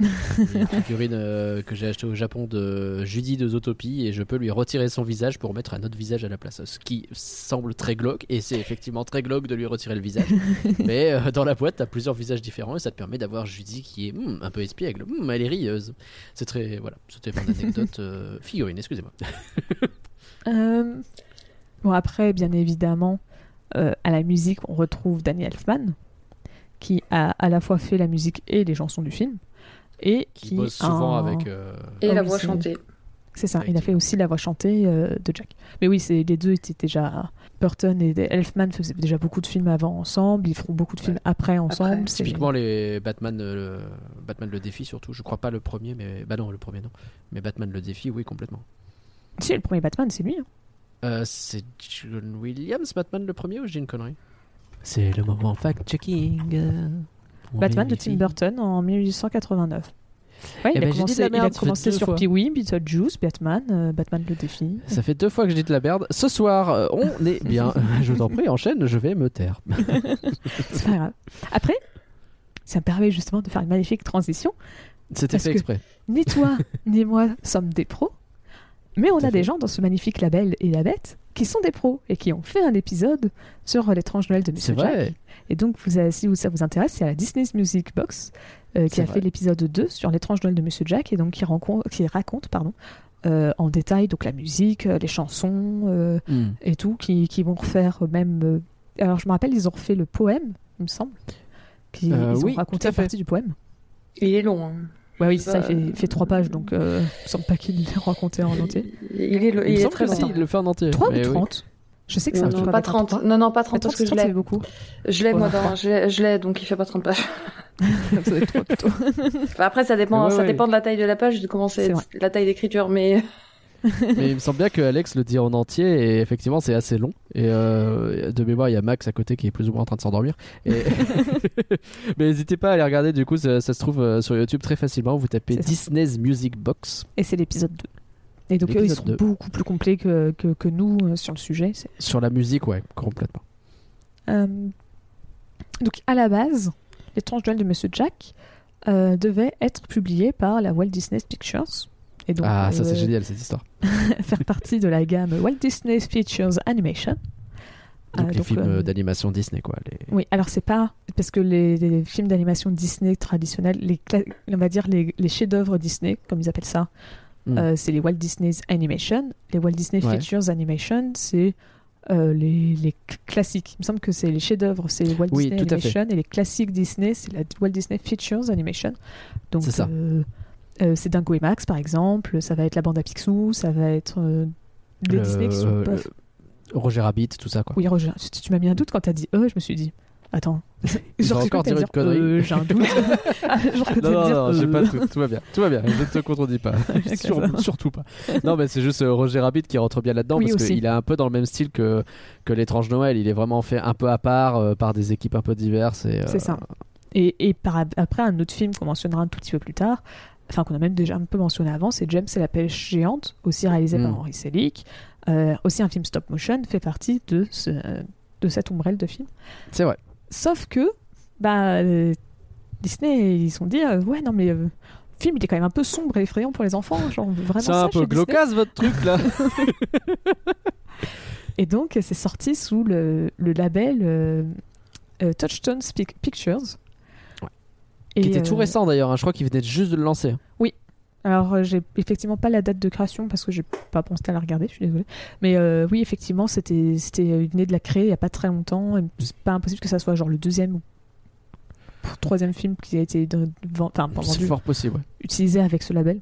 Une figurine euh, que j'ai achetée au Japon de Judy de Zootopie et je peux lui retirer son visage pour mettre un autre visage à la place. Ce qui semble très glauque et c'est effectivement très glauque de lui retirer le visage. Mais euh, dans la boîte, t'as plusieurs visages différents et ça te permet d'avoir Judy qui est hmm, un peu espiègle. Hmm, elle est rieuse. C'est très. Voilà, c'était mon anecdote euh, figurine, excusez-moi. Bon, après, bien évidemment, à la musique, on retrouve Danny Elfman, qui a à la fois fait la musique et les chansons du film. Et Qui qui, bosse souvent a- avec. euh, Et Ah la oui, voix chantée. C'est ça, il a fait aussi la voix chantée euh, de Jack. Mais oui, c'est les deux étaient déjà. Burton et Elfman faisaient déjà beaucoup de films avant ensemble, ils feront beaucoup de films après ensemble. Après. Typiquement les Batman, euh, le... Batman le défi surtout. Je crois pas le premier, mais bah non le premier non. Mais Batman le défi, oui complètement. Si, le premier Batman, c'est lui. hein. Euh, c'est John Williams Batman le premier ou j'ai une connerie? C'est le moment fact-checking. Batman de. Tim Burton en 1889. Ouais, Eh il, ben, a de commencé, la il merde, a commencé sur. Pee-wee, Beetlejuice, Batman, euh, Batman le défi. Ça fait deux fois que je dis de la merde. Ce soir, euh, on est bien. je t'en prie, enchaîne, je vais me taire. C'est pas grave. Après, ça me permet justement de faire une magnifique transition. C'était fait exprès. Ni toi, ni moi sommes des pros, mais on a des gens dans ce magnifique label et la bête qui sont des pros et qui ont fait un épisode sur l'étrange Noël de Monsieur Jack. vrai. Et donc, vous avez- si vous- ça vous intéresse, c'est la Disney's Music Box euh, qui a vrai. fait l'épisode 2 sur l'étrange Noël de Monsieur Jack et donc qui, rencontre, qui raconte pardon, euh, en détail donc la musique, euh, les chansons euh, Hmm. et tout, qui, qui vont refaire même. euh, alors, je me rappelle, ils ont refait le poème, il me semble. Qui, Euh, ils ont oui, raconté à fait. partie du poème. Il est long. hein. Ouais, oui, c'est ça, il fait, fait trois pages, donc euh, il me semble pas qu'il l'ait raconté en entier. Il est, Il, il est semble très que si, long. il le fait en entier. 3 Mais ou oui. 30 Je sais que c'est Non, un non, truc pas avec 30. 33. Non, non, pas Mais 30 parce 30, que je l'ai. beaucoup. Je l'ai, moi, dans, je l'ai, donc il fait pas 30 pages. Ça doit être trois plutôt. Enfin, après, ça dépend, ouais, ça ouais. dépend de la taille de la page, de comment C'est la taille d'écriture, mais Mais il me semble bien que Alex le dit en entier et effectivement c'est assez long. Et euh, de mémoire, il y a Max à côté qui est plus ou moins en train de s'endormir. Et... Mais n'hésitez pas à aller regarder, du coup, ça, ça se trouve euh, sur YouTube très facilement. Vous tapez ça. Disney's Music Box Et c'est l'épisode 2. Et donc eux, ils sont 2. beaucoup plus complets que, que, que nous euh, sur le sujet. Sur la musique, ouais, complètement. Euh, donc à la base, l'étrange Noël de Monsieur Jack euh, devait être publié par la Walt Disney Pictures. Et donc ah, ça c'est euh, génial cette histoire. faire partie de la gamme Walt Disney Features Animation. Donc les films d'animation Disney, quoi. Les... Oui, alors c'est pas parce que les, les films d'animation Disney traditionnels, les, on va dire les, les chefs-d'œuvre Disney, comme ils appellent ça, Hmm. euh, c'est les Walt Disney's Animation. Les Walt Disney Ouais. Features Animation, c'est euh, les, les cl- classiques. Il me semble que c'est les chefs-d'œuvre, c'est les Walt Oui, Disney. Animation, et les classiques Disney, c'est la Walt Disney Features Animation. Donc C'est ça. euh, euh, c'est Dingo et Max, par exemple. Ça va être la bande à Picsou, ça va être les Le- Disney qui sont le- Roger Rabbit, tout ça, quoi. oui, Roger, tu, tu m'as mis un doute quand t'as dit euh, je me suis dit, attends. Genre, j'ai encore t'allais une connerie. euh, j'ai un doute. Genre Non, non, non, j'ai euh, pas tout, tout va bien, tout va bien, je ne te contredis pas, Sur- surtout pas. Non, mais c'est juste euh, Roger Rabbit qui rentre bien là-dedans Oui, parce qu'il est un peu dans le même style que, que l'étrange Noël. Il est vraiment fait un peu à part euh, par des équipes un peu diverses. C'est ça. Et, et par, après, un autre film qu'on mentionnera un tout petit peu plus tard, enfin qu'on a même déjà un peu mentionné avant, c'est James et la pêche géante, aussi réalisé par Mm. Henry Selick. Euh, aussi un film stop motion, fait partie de, ce, de cette ombrelle de film. C'est vrai. Sauf que, bah, euh, Disney, ils se sont dit, euh, ouais, non, mais euh, le film, il est quand même un peu sombre et effrayant pour les enfants. Genre, vraiment C'est un peu glaucasse votre truc là. Et donc, c'est sorti sous le, le label Touchstone Pictures. Ouais. Et, qui était tout récent d'ailleurs. hein. Je crois qu'il venait juste de le lancer. Alors, euh, j'ai effectivement pas la date de création parce que j'ai pas pensé à la regarder, je suis désolée. Mais euh, oui, effectivement, c'était, c'était, il venait de la créer il y a pas très longtemps. et C'est pas impossible que ça soit genre le deuxième ou troisième film qui a été de- de- enfin, vendu, fort possible. ouais. utilisé avec ce label.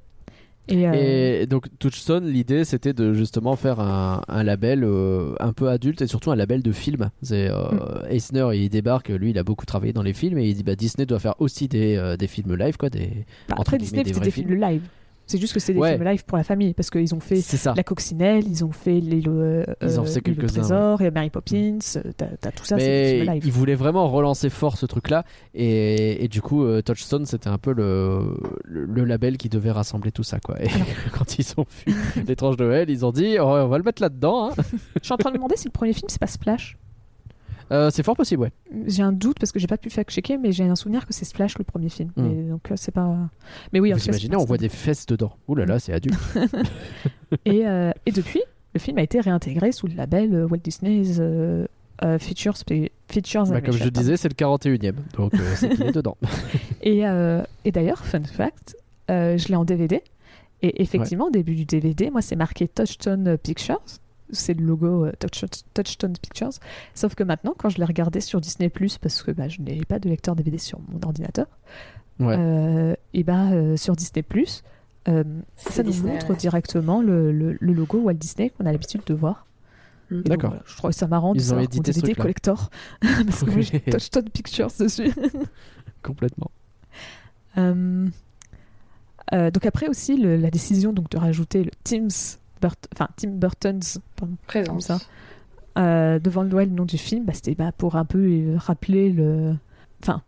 Et, euh, Et donc Touchstone, l'idée c'était de justement faire un, un label euh, un peu adulte et surtout un label de films. C'est euh, Mm. Eisner, il débarque, lui il a beaucoup travaillé dans les films et il dit bah Disney doit faire aussi des, des films live quoi. Des... bah, entre après, Disney des des films live. C'est juste que c'est des Ouais. films live pour la famille parce qu'ils ont fait ça. La Coccinelle, ils ont fait les, le, Ils euh, Trésor, et Mary Poppins, euh, t'as, tout ça, Mais films live. il voulait vraiment relancer fort ce truc-là et, et du coup euh, Touchstone c'était un peu le, le, le label qui devait rassembler tout ça quoi. Et quand ils ont vu l'étrange Noël, ils ont dit oh, on va le mettre là-dedans. hein. Je suis en train de me demander si le premier film c'est pas Splash. Euh, c'est fort possible ouais. J'ai un doute parce que j'ai pas pu fact-checker, mais j'ai un souvenir que c'est Splash le premier film. Hmm. Mais, donc euh, c'est pas. Mais oui, en Vous tout cas, imaginez on voit des fesses dedans. Ouh là là c'est adulte. Et, euh, et depuis, le film a été réintégré sous le label Walt Disney's euh, Features, Features Bah, comme je disais c'est le 41ème donc c'est qu'il est dedans. Et, et d'ailleurs, fun fact, je l'ai en DVD. Et effectivement, au début du DVD, moi, c'est marqué Touchstone Pictures. C'est le logo euh, Touch- Touchstone Pictures. Sauf que maintenant, quand je l'ai regardé sur Disney, parce que bah, je n'ai pas de lecteur DVD sur mon ordinateur, Ouais. euh, et bah, euh, sur Disney, euh, ça nous Disney, montre ouais. directement le, le- le logo Walt Disney qu'on a l'habitude de voir. Mm. D'accord. voilà, je trouvais ça marrant de Ils ont savoir collector. parce que moi, j'ai. Touchstone Pictures dessus. Complètement. Euh, euh, donc après aussi le- la décision donc de rajouter le Tim's Burt- enfin Tim Burton's pardon, comme Présence. ça euh, devant le Noël, le nom du film, bah, c'était bah, pour un peu euh, rappeler le. Enfin,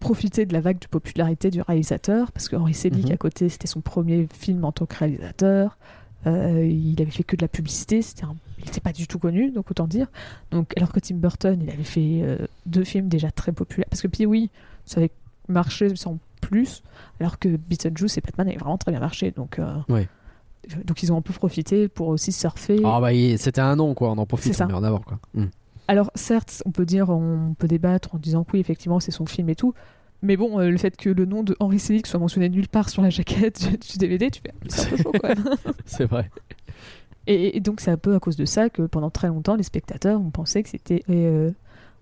profiter de la vague de popularité du réalisateur, parce que Henri Selick, Mhm. à côté, c'était son premier film en tant que réalisateur. Euh, il avait fait que de la publicité, c'était un- il n'était pas du tout connu, donc autant dire. Donc, alors que Tim Burton, il avait fait euh, deux films déjà très populaires. Parce que Pee-wee, ça avait marché sans plus, alors que Beetlejuice et Batman avaient vraiment très bien marché. Donc, euh, Ouais. Donc ils ont un peu profité pour aussi surfer. Ah bah c'était un nom quoi, on en profite, ça. on met en avant quoi. Mm. Alors certes, on peut dire, on peut débattre en disant que oui, effectivement, c'est son film et tout. Mais bon, euh, le fait que le nom de Henry Selick soit mentionné nulle part sur la jaquette du, du DVD, tu fais, c'est un peu chaud quand même. C'est vrai. Et, et donc c'est un peu à cause de ça que pendant très longtemps, les spectateurs ont pensé que c'était, euh,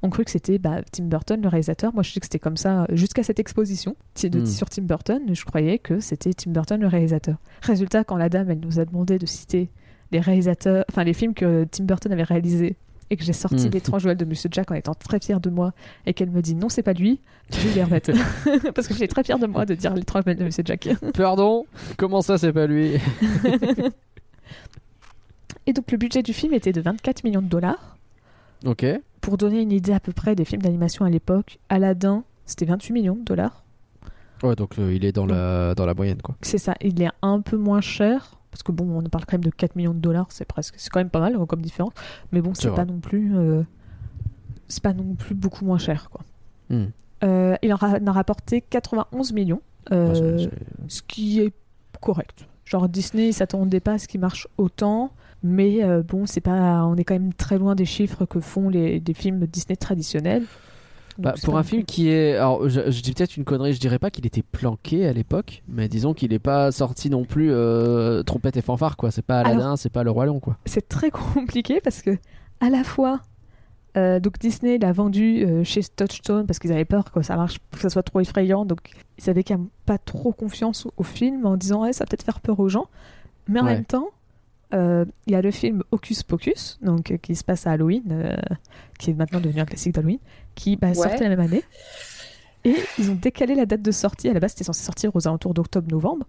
ont cru que c'était bah, Tim Burton le réalisateur. Moi, je sais que c'était comme ça euh, jusqu'à cette exposition de- Hmm. sur Tim Burton. Je croyais que c'était Tim Burton le réalisateur. Résultat, quand la dame, elle nous a demandé de citer les réalisateurs, enfin les films que Tim Burton avait réalisés et que j'ai sorti Hmm. l'étrange Joël de Monsieur Jack en étant très fière de moi et qu'elle me dit non c'est pas lui, je vais remettre parce que j'étais très fière de moi de dire l'étrange Joël de Monsieur Jack. Pardon? Comment ça c'est pas lui? Et donc le budget du film était de 24 millions de dollars. Ok. Pour donner une idée à peu près des films d'animation à l'époque, Aladdin c'était 28 millions de dollars. Ouais donc euh, il est dans la, dans la moyenne quoi. C'est ça, il est un peu moins cher parce que bon on parle quand même de 4 millions de dollars, c'est presque c'est quand même pas mal comme différence, mais bon C'est pas non plus euh, c'est pas non plus beaucoup moins cher quoi. Hmm. Euh, il en, a rapporté 91 millions. c'est- ce qui est correct. Genre Disney, ils s'attendaient pas à ce qui marche autant, mais euh, bon, c'est pas, on est quand même très loin des chiffres que font les des films Disney traditionnels. Bah, pour un film qui est. Alors, je, je dis peut-être une connerie, je dirais pas qu'il était planqué à l'époque, mais disons qu'il est pas sorti non plus euh, trompette et fanfare, quoi. C'est pas Aladdin, c'est pas Le Roi Lion, quoi. c'est très compliqué parce que à la fois, euh, donc Disney l'a vendu euh, chez Touchstone parce qu'ils avaient peur que ça marche, que ça soit trop effrayant, donc ils savaient quand même pas trop confiance au, au film en disant ouais, ça va peut-être faire peur aux gens, mais en Ouais. même temps. Euh, Il y a le film Hocus Pocus, donc euh, qui se passe à Halloween, euh, qui est maintenant devenu un classique d'Halloween, qui bah, sortait la même année. Et ils ont décalé la date de sortie. À la base, c'était censé sortir aux alentours d'octobre-novembre.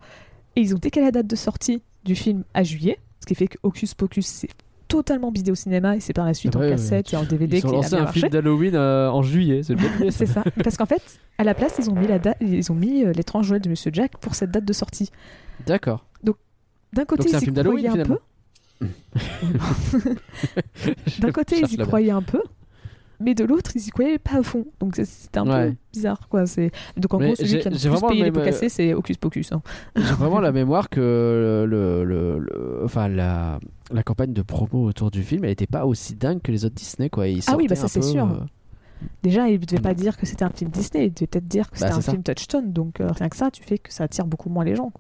Et ils ont décalé la date de sortie du film à juillet. Ce qui fait que Hocus Pocus, c'est totalement bidé au cinéma et c'est par la suite Ouais, en ouais, cassette et en DVD Ils ont lancé un marché. film d'Halloween euh, en juillet, c'est le bon idée, ça. C'est ça. Parce qu'en fait, à la place, ils ont mis la date, ils ont mis euh, l'étrange Joël de Monsieur Jack pour cette date de sortie. D'accord. D'un côté, un ils y croyaient un peu. D'un côté, ils y croyaient un peu, mais de l'autre, ils y croyaient pas à fond. Donc c'était un Ouais. peu bizarre, quoi. C'est donc en Mais gros, celui qui a le plus payé le les pots même, euh, cassés, c'est Hocus Pocus. hein. J'ai vraiment la mémoire que le, le- le- enfin, la, la campagne de promo autour du film, elle était pas aussi dingue que les autres Disney, quoi. Ils Ah oui, bah ça, un c'est peu, sûr. euh, Déjà, il devait pas dire que c'était un film Disney, il devait peut-être dire que Bah, c'était un c'est ça. film Touchstone. Donc euh, rien que ça, tu fais que ça attire beaucoup moins les gens.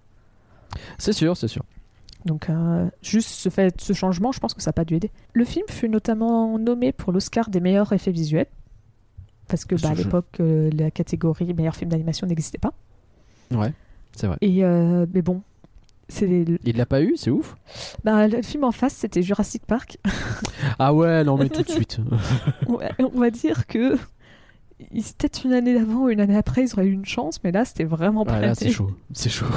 C'est sûr, c'est sûr. Donc euh, juste ce fait, ce changement, je pense que ça n'a pas dû aider. Le film fut notamment nommé pour l'Oscar des meilleurs effets visuels. Parce que bah, à l'époque, euh, la catégorie meilleur film d'animation n'existait pas. Ouais, c'est vrai. Et euh, mais bon, c'est Il l'a pas eu, c'est ouf. bah, le film en face, c'était Jurassic Park. Ah ouais, non mais tout de suite. on, va, on va dire que peut-être une année d'avant ou une année après, ils auraient eu une chance, mais là, c'était vraiment pas Ah, là, l'année. c'est chaud, c'est chaud.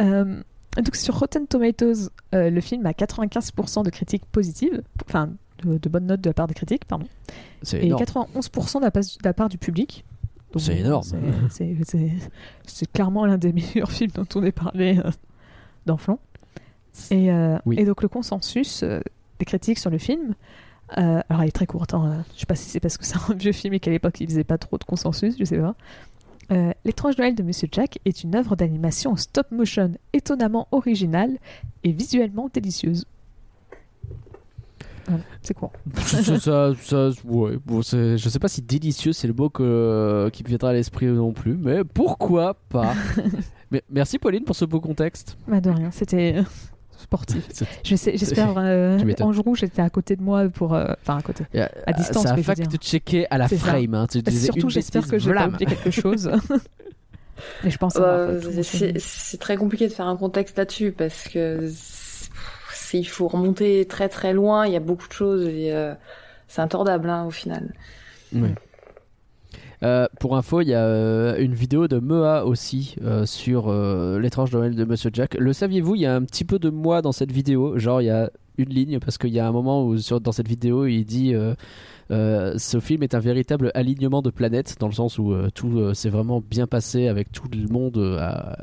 Euh, donc sur Rotten Tomatoes, euh, le film a 95% de critiques positives, enfin de, de bonnes notes de la part des critiques, pardon, C'est et énorme. 91% de la, pas- de la part du public. C'est énorme. c'est- clairement l'un des meilleurs films dont on ait parlé euh, dans. Et, euh, Oui. et donc le consensus euh, des critiques sur le film, alors elle est très courte, hein, je sais pas si c'est parce que c'est un vieux film et qu'à l'époque il faisait pas trop de consensus, je sais pas. Euh, L'étrange Noël de Monsieur Jack est une œuvre d'animation en stop motion étonnamment originale et visuellement délicieuse. Voilà, c'est quoi ça, ça, ça- ouais. Bon, c'est- je sais pas si délicieux c'est le mot que, qui me viendra à l'esprit non plus, mais pourquoi pas? mais, merci Pauline pour ce beau contexte. Bah de rien, c'était sportif. Je sais- J'espère euh, Tu Rouge était à côté de moi pour euh, enfin à côté. À distance, Ça a je veux dire. fact-checké à la frame. Hein. Tu disais surtout j'espère que j'ai pas oublié quelque chose. Mais je pense Bah, c'est- très compliqué de faire un contexte là-dessus parce que il faut remonter très très loin. Il y a beaucoup de choses et euh, c'est intordable hein, au final. Ouais. Euh, pour info, il y a euh, une vidéo de Mea aussi euh, sur l'étrange Noël de Monsieur Jack. Le saviez-vous Il y a un petit peu de moi dans cette vidéo? Genre, il y a une ligne parce qu'il y a un moment où sur, dans cette vidéo il dit euh, euh, ce film est un véritable alignement de planètes dans le sens où euh, tout euh, s'est vraiment bien passé avec tout le monde.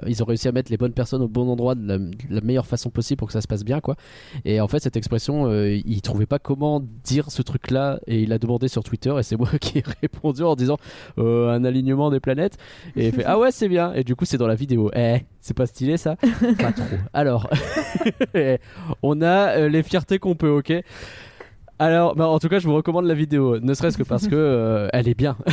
ils ont réussi à mettre les bonnes personnes au bon endroit de la, meilleure façon possible pour que ça se passe bien quoi. Et en fait cette expression, il trouvait pas comment dire ce truc-là et il a demandé sur Twitter et c'est moi qui ai répondu en disant un alignement des planètes et il fait ah ouais c'est bien et du coup c'est dans la vidéo. Eh c'est pas stylé ça? Pas trop. Alors on a euh, les fiertés qu'on peut, ok? Alors, bah, en tout cas, je vous recommande la vidéo, ne serait-ce que parce que euh, elle est bien.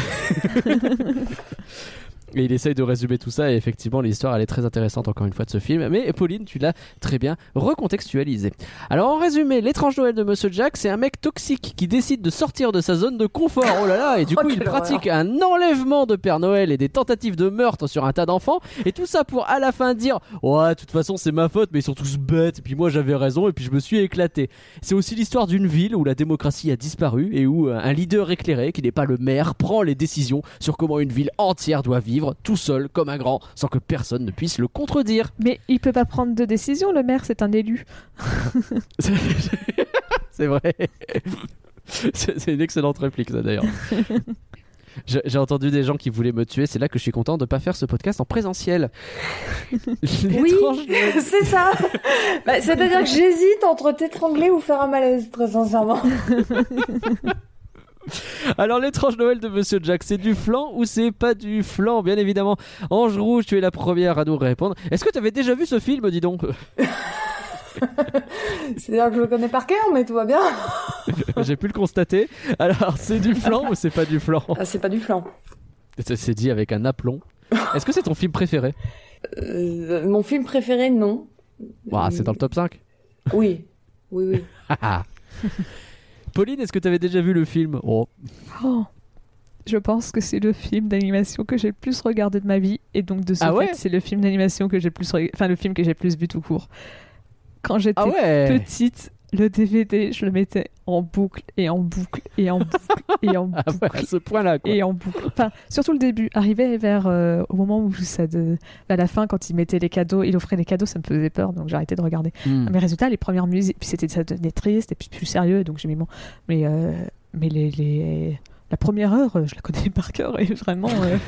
Et il essaye de résumer tout ça, et effectivement, l'histoire, elle est très intéressante, encore une fois, de ce film. Mais Pauline, tu l'as très bien recontextualisé. Alors, en résumé, l'étrange Noël de Monsieur Jack, c'est un mec toxique qui décide de sortir de sa zone de confort. Oh là là, et du Oh, coup, il pratique un enlèvement de Père Noël et des tentatives de meurtre sur un tas d'enfants. Et tout ça pour à la fin dire Ouais, de toute façon, c'est ma faute, mais ils sont tous bêtes. Et puis moi, j'avais raison, et puis je me suis éclaté. C'est aussi l'histoire d'une ville où la démocratie a disparu et où euh, un leader éclairé, qui n'est pas le maire, prend les décisions sur comment une ville entière doit vivre, tout seul, comme un grand, sans que personne ne puisse le contredire. Mais il peut pas prendre de décision, le maire, c'est un élu. c'est vrai. C'est une excellente réplique, ça d'ailleurs. J'ai entendu des gens qui voulaient me tuer, c'est là que je suis content de ne pas faire ce podcast en présentiel. Oui, c'est ça. Bah, C'est-à-dire que j'hésite entre t'étrangler ou faire un malaise, très sincèrement. Alors l'étrange Noël de Monsieur Jack, c'est du flan ou c'est pas du flan? Bien évidemment, Ange Rouge, tu es la première à nous répondre. Est-ce que tu avais déjà vu ce film, dis donc? C'est-à-dire que je le connais par cœur, mais tout va bien. J'ai pu le constater. Alors c'est du flan ou c'est pas du flan? Ah, c'est pas du flan. C'est dit avec un aplomb. Est-ce que c'est ton film préféré? Euh, mon film préféré, non. Ouah, C'est dans le top 5 Oui. Oui, oui. Pauline, est-ce que tu avais déjà vu le film? Oh, Oh. Je pense que c'est le film d'animation que j'ai le plus regardé de ma vie. Et donc de ce Ah fait, ouais? c'est le film d'animation que j'ai le plus re- enfin le film que j'ai plus vu tout court. Quand j'étais Ah ouais? petite, le DVD, je le mettais en boucle et en boucle et en boucle et en Ah boucle. ouais, à ce point-là, quoi. Et en boucle. Enfin, surtout le début. Arrivé vers euh, au moment où ça de... à la fin, quand il mettait les cadeaux, il offrait les cadeaux, ça me faisait peur, donc arrêté de regarder. Hmm. Mais résultat, les premières musiques, puis c'était ça devenait triste et puis plus sérieux, donc j'ai mis mon. Mais euh, mais les, les la première heure, euh, je la connais par cœur et vraiment, euh,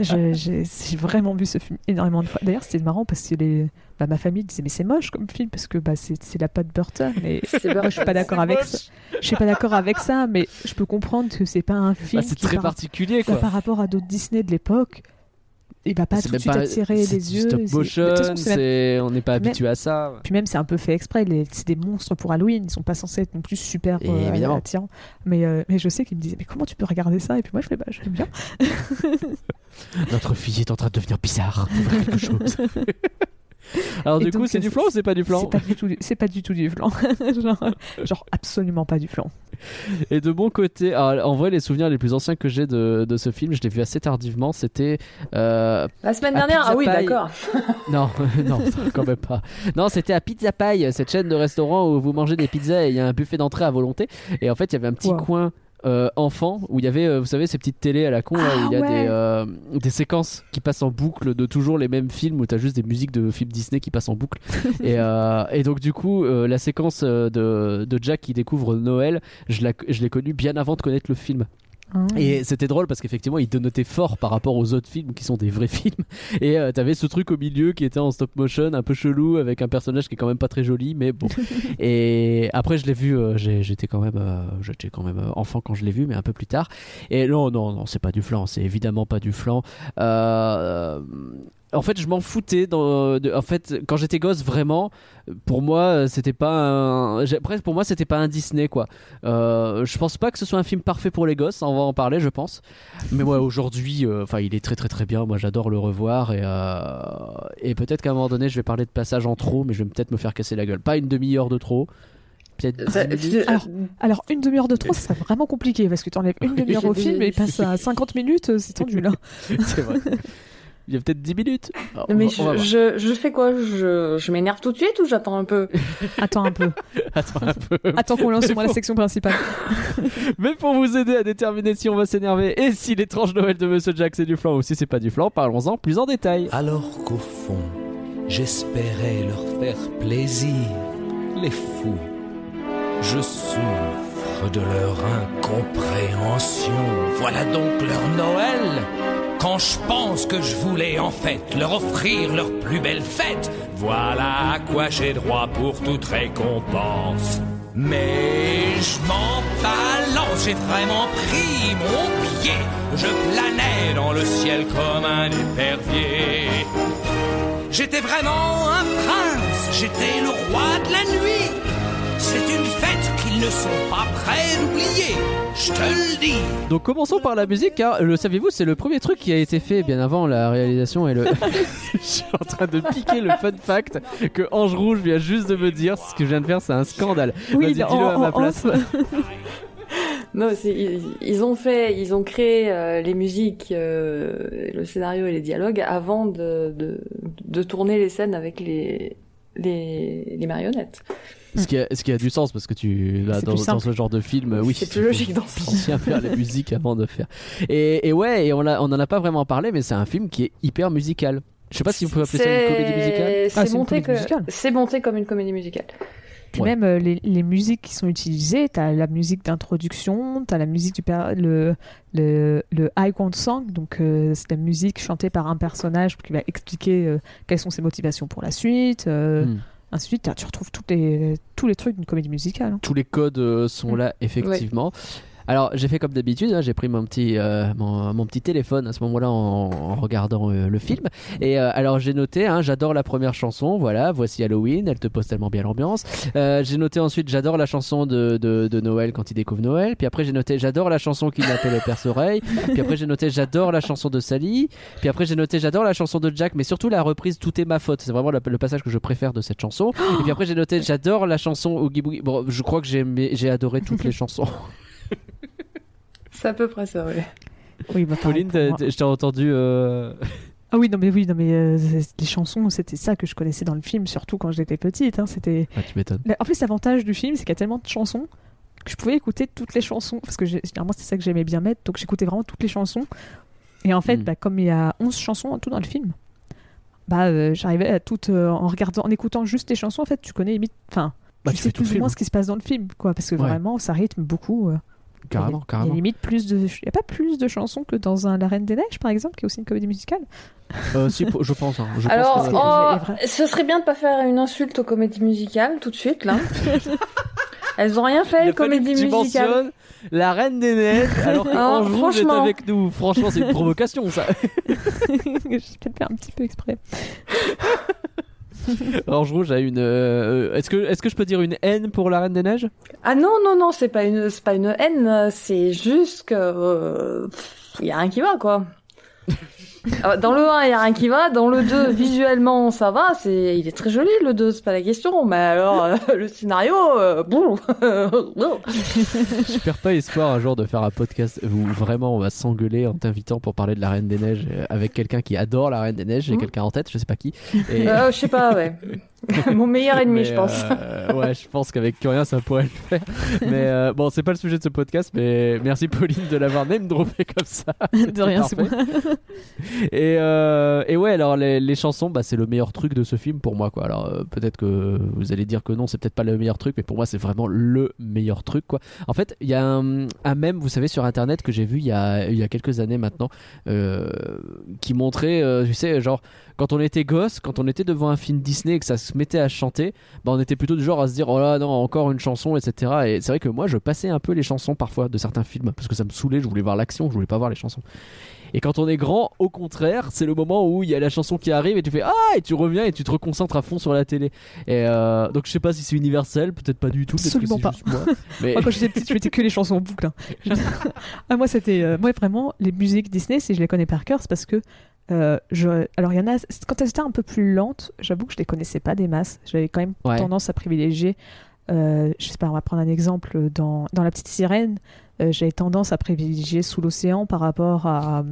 j'ai vraiment vu ce film énormément de fois. D'ailleurs, c'était marrant parce que les, bah, ma famille disait mais c'est moche comme film parce que bah, c'est c'est la patte Burton. Mais C'est moi, je suis pas d'accord avec ça. Je suis pas d'accord avec ça, mais je peux comprendre que c'est pas un film Bah, c'est qui très par- particulier, quoi. par rapport à d'autres Disney de l'époque. Il va pas tout de suite attirer les yeux. Stop motion, façon, même- on n'est pas même- habitué à ça. puis même, c'est un peu fait exprès. les- C'est des monstres pour Halloween. Ils sont pas censés être non plus super euh, attirants. Mais, euh, mais je sais qu'ils me disaient, mais comment tu peux regarder ça? Et puis moi, je fais, bah, j'aime bien. Notre fille est en train de devenir bizarre. Faut faire quelque chose. Alors Et du donc, coup, c'est euh, du flan ou c'est pas du flan C'est pas du tout, du- c'est pas du tout du flan. genre, genre absolument pas du flan. Et de mon côté, alors, en vrai, les souvenirs les plus anciens que j'ai de, de ce film, je l'ai vu assez tardivement. C'était euh, La semaine dernière, Pizza ah oui, Pie. d'accord. non, non, quand même pas. Non, c'était à Pizza Pie, cette chaîne de restaurants où vous mangez des pizzas et il y a un buffet d'entrée à volonté. Et en fait, il y avait un petit Wow. coin. Euh, enfant où il y avait euh, vous savez ces petites télés à la con là, Ah où il y a ouais. des, euh, des séquences qui passent en boucle de toujours les mêmes films où t'as juste des musiques de films Disney qui passent en boucle et, euh, et donc du coup la séquence de, de Jack qui découvre Noël je la- je l'ai connue bien avant de connaître le film. Et c'était drôle parce qu'effectivement, il dénotait fort par rapport aux autres films qui sont des vrais films. Et euh, t'avais ce truc au milieu qui était en stop motion, un peu chelou, avec un personnage qui est quand même pas très joli, mais bon. et après, je l'ai vu, euh, j'étais quand même, euh, j'étais quand même enfant quand je l'ai vu, mais un peu plus tard. Et non, non, non, c'est pas du flan, c'est évidemment pas du flan. En fait, je m'en foutais. Dans, de- en fait, quand j'étais gosse, vraiment, pour moi, euh, c'était pas un. pour moi, c'était pas un Disney, quoi. Euh, je pense pas que ce soit un film parfait pour les gosses. On va en parler, je pense. Mais moi, aujourd'hui, euh, enfin, il est très, très, très bien. Moi, j'adore le revoir et euh, et peut-être qu'à un moment donné, je vais parler de passage en trop, mais je vais peut-être me faire casser la gueule. Pas une demi-heure de trop. Peut-être. Ça- 10 minutes. Alors, Alors, une demi-heure de trop, ça serait vraiment compliqué parce que tu enlèves une demi-heure au film et il passe à 50 minutes, c'est tendu là. c'est vrai. Il y a peut-être 10 minutes. Alors, on Mais va- je, je, je fais quoi? Je, je m'énerve tout de suite ou j'attends un peu? Attends un peu. Attends un peu. Attends qu'on lance moins la section principale. Mais pour vous aider à déterminer si on va s'énerver et si l'étrange Noël de Monsieur Jack c'est du flan ou si c'est pas du flan, parlons-en plus en détail. Alors qu'au fond, j'espérais leur faire plaisir, les fous, Je souffre de leur incompréhension. Voilà donc leur Noël. Quand je pense que je voulais en fait leur offrir leur plus belle fête, voilà à quoi j'ai droit pour toute récompense. Mais je m'en balance, j'ai vraiment pris mon pied. Je planais dans le ciel comme un épervier. J'étais vraiment un prince, j'étais le roi de la nuit. C'est une ne sont pas prêts d'oublier, je te le dis. Donc commençons par la musique, car le saviez-vous, c'est le premier truc qui a été fait bien avant la réalisation et le. je suis en train de piquer le fun fact que Ange Rouge vient juste de me dire. Ce que je viens de faire, c'est un scandale. Oui, Vas-y, dis-le en- à ma en- place. Non, c'est- ils, ils ont fait, ils ont créé euh, les musiques, euh, le scénario et les dialogues avant de, de, de tourner les scènes avec les, les, les marionnettes. Ce qui, a, ce qui a du sens parce que tu là, dans, ce genre de film, oui, C'est plus logique dans ce bien faire la musique avant de faire. Et, et ouais, et on, on en a pas vraiment parlé, mais c'est un film qui est hyper musical. Je sais pas si vous pouvez appeler ça une comédie musicale. Ah, C'est monté, que- musicale. c'est monté comme une comédie musicale. Puis Ouais. même euh, les, les musiques qui sont utilisées, t'as la musique d'introduction, t'as la musique du per- le le le icon song, donc euh, c'est la musique chantée par un personnage qui va expliquer euh, quelles sont ses motivations pour la suite. euh, Ensuite, t'as- tu retrouves toutes les, tous les trucs d'une comédie musicale. hein. Tous les codes euh, sont Mm. là effectivement. Alors j'ai fait comme d'habitude, hein, j'ai pris mon petit, euh, mon, petit téléphone à ce moment-là en, regardant euh, le film. Et euh, alors j'ai noté, hein, j'adore la première chanson, voilà, voici Halloween, elle te pose tellement bien l'ambiance. J'ai noté ensuite, j'adore la chanson de, de, Noël quand il découvre Noël. Puis après j'ai noté, j'adore la chanson qu'il appelle le Père Soreille. Puis après j'ai noté, j'adore la chanson de Sally. Puis après j'ai noté, j'adore la chanson de Jack, mais surtout la reprise Tout est ma faute. C'est vraiment le, passage que je préfère de cette chanson. Et puis après j'ai noté, j'adore la chanson Oogie Boogie. Bon, je crois que j'ai adoré toutes les chansons. C'est à peu près ça, oui. Oui, bah, pareil Pauline, pour t'as- moi. t'as- je t'ai entendu. euh, Ah oui, non mais oui, non mais euh, c'est- les chansons, c'était ça que je connaissais dans le film, surtout quand j'étais petite. hein, c'était Ah, tu m'étonnes. En plus, l'avantage du film, c'est qu'il y a tellement de chansons que je pouvais écouter toutes les chansons. Parce que j'ai- généralement, c'est ça que j'aimais bien mettre. Donc, j'écoutais vraiment toutes les chansons. Et en fait, Mm. bah, comme il y a 11 chansons en tout dans le film, bah, euh, j'arrivais à toutes. euh, en regardant, en écoutant juste les chansons, en fait, tu connais limite. Enfin, Bah, tu tu sais fais tout le plus ou film. moins ce qui se passe dans le film, quoi. Parce que Ouais. vraiment, ça rythme beaucoup. euh. Carrément, Il y a carrément. limite plus de. Il n'y a pas plus de chansons que dans un La Reine des Neiges, par exemple, qui est aussi une comédie musicale. Euh, si, je pense. hein. Je pense Alors, que- que- oh, ce serait bien de pas faire une insulte aux comédies musicales tout de suite, là. Elles ont rien fait, les comédies tu musicales. mentionnes La Reine des Neiges, alors que Ah, Rouge est avec nous. Franchement, c'est une provocation, ça. J'ai peut-être fait un petit peu exprès. Ange Rouge a une. euh, Est-ce que, est-ce que je peux dire une haine pour la Reine des Neiges? Ah non, non, non, c'est pas une, c'est pas une haine, c'est juste que, euh, pff, y a rien qui va, quoi. Ah, Dans le 1, il y a rien qui va. Dans le 2, visuellement, ça va. C'est, il est très joli, le 2, c'est pas la question. Mais alors, euh, le scénario, euh, bon. Je perds pas espoir un jour de faire un podcast où vraiment on va s'engueuler en t'invitant pour parler de la Reine des Neiges euh, avec quelqu'un qui adore la Reine des Neiges. J'ai Mhm. quelqu'un en tête, je sais pas qui. Et- Euh, je sais pas, ouais. Mon meilleur ennemi, Mais, je pense. euh, ouais, je pense qu'avec Curien ça pourrait le faire. Mais euh, bon, c'est pas le sujet de ce podcast, mais merci Pauline de l'avoir name droppé comme ça. de rien, c'est moi. Et, euh, et ouais, alors les, les chansons, bah, c'est le meilleur truc de ce film pour moi. Quoi. Alors euh, peut-être que vous allez dire que non, c'est peut-être pas le meilleur truc, mais pour moi c'est vraiment le meilleur truc. Quoi. En fait, il y a un, un mème, vous savez, sur internet que j'ai vu il y a, y a quelques années maintenant, euh, qui montrait, tu sais, genre quand on était gosse, quand on était devant un film Disney et que ça se mettait à chanter, bah, on était plutôt du genre à se dire oh là non, encore une chanson, etc. Et c'est vrai que moi je passais un peu les chansons parfois de certains films parce que ça me saoulait, je voulais voir l'action, je voulais pas voir les chansons. Et quand on est grand, au contraire, c'est le moment où il y a la chanson qui arrive et tu fais ah et tu reviens et tu te reconcentres à fond sur la télé. Et euh, donc je sais pas si c'est universel, peut-être pas du tout, que Absolument pas. moi. Mais Moi, quand j'étais petite, je mettais que les chansons en boucle. hein. ah, moi, c'était. euh, moi, vraiment, les musiques Disney, si je les connais par cœur, c'est parce que. euh, je... Alors, il y en a. Quand elles étaient un peu plus lentes, j'avoue que je les connaissais pas des masses. J'avais quand même Ouais. tendance à privilégier. euh, je sais pas, on va prendre un exemple. Dans, dans La Petite Sirène, euh, j'avais tendance à privilégier Sous l'océan par rapport à,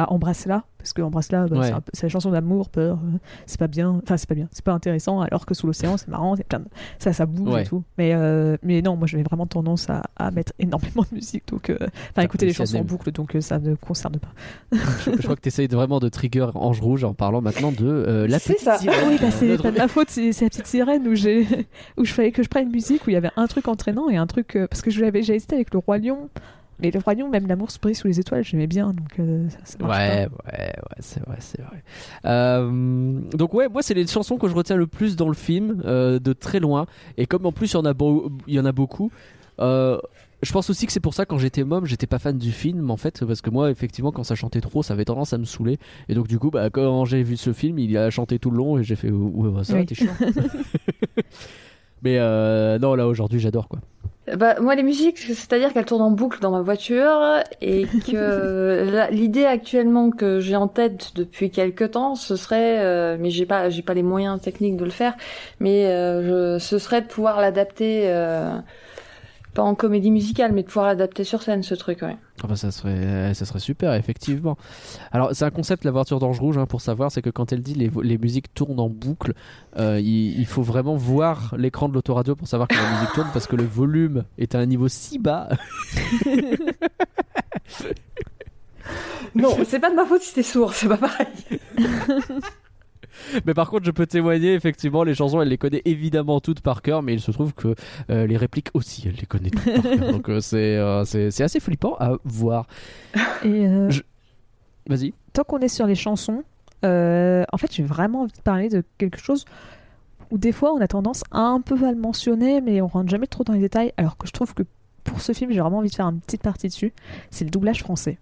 à Embrasse-la, parce que Embrasse-la, bah, Ouais. c'est, la chanson d'amour, peur, euh, c'est pas bien, enfin c'est pas bien, c'est pas intéressant, alors que sous l'océan c'est marrant, c'est plein de... ça, ça bouge Ouais. et tout. Mais, euh, mais non, moi j'avais vraiment tendance à, à mettre énormément de musique, donc, euh, enfin écouter les chansons en boucle, donc euh, ça ne me concerne pas. je, je crois que tu essayes vraiment de trigger Ange Rouge en parlant maintenant de euh, la C'est petite ça. sirène. Oui, bah, c'est pas de ma faute, c'est c'est la petite sirène où j'ai où je fallait que je prenne une musique où il y avait un truc entraînant et un truc euh, parce que je l'avais j'ai hésité avec le roi lion. Mais le lion, même l'amour se brise sous les étoiles, j'aimais bien donc euh, ça, ça marche Ouais, ouais, ouais, c'est vrai, c'est vrai. Euh, donc ouais, moi c'est les chansons que je retiens le plus dans le film, euh, de très loin. Et comme en plus il y en a, beau- il y en a beaucoup, je pense aussi que c'est pour ça quand j'étais môme, j'étais pas fan du film en fait, parce que moi effectivement quand ça chantait trop, ça avait tendance à me saouler. Et donc du coup, bah, quand j'ai vu ce film, il a chanté tout le long et j'ai fait ouais, ça Oui. t'es chiant. Mais non, là aujourd'hui j'adore quoi. Bah, moi, les musiques, c'est-à-dire qu'elles tournent en boucle dans ma voiture et que l'idée actuellement que j'ai en tête depuis quelques temps, ce serait, euh, mais j'ai pas, j'ai pas les moyens techniques de le faire, mais euh, je, ce serait de pouvoir l'adapter, euh, pas en comédie musicale, mais de pouvoir l'adapter sur scène, ce truc, ouais. Ah bah, ça serait, ça serait super, effectivement. Alors, c'est un concept, la voiture d'Ange Rouge, hein, pour savoir, c'est que quand elle dit les, les musiques tournent en boucle, euh, il, il faut vraiment voir l'écran de l'autoradio pour savoir que la musique tourne, parce que le volume est à un niveau si bas. Non, c'est pas de ma faute si t'es sourd, c'est pas pareil. Mais par contre, je peux témoigner, effectivement, les chansons, elle les connaît évidemment toutes par cœur, mais il se trouve que euh, les répliques aussi, elle les connaît toutes par cœur. Donc, euh, c'est, euh, c'est, c'est assez flippant à voir. Et euh, Je- Vas-y. tant qu'on est sur les chansons, euh, en fait j'ai vraiment envie de parler de quelque chose où des fois on a tendance à un peu à le mentionner, mais on rentre jamais trop dans les détails. Alors que je trouve que pour ce film j'ai vraiment envie de faire une petite partie dessus. C'est le doublage français.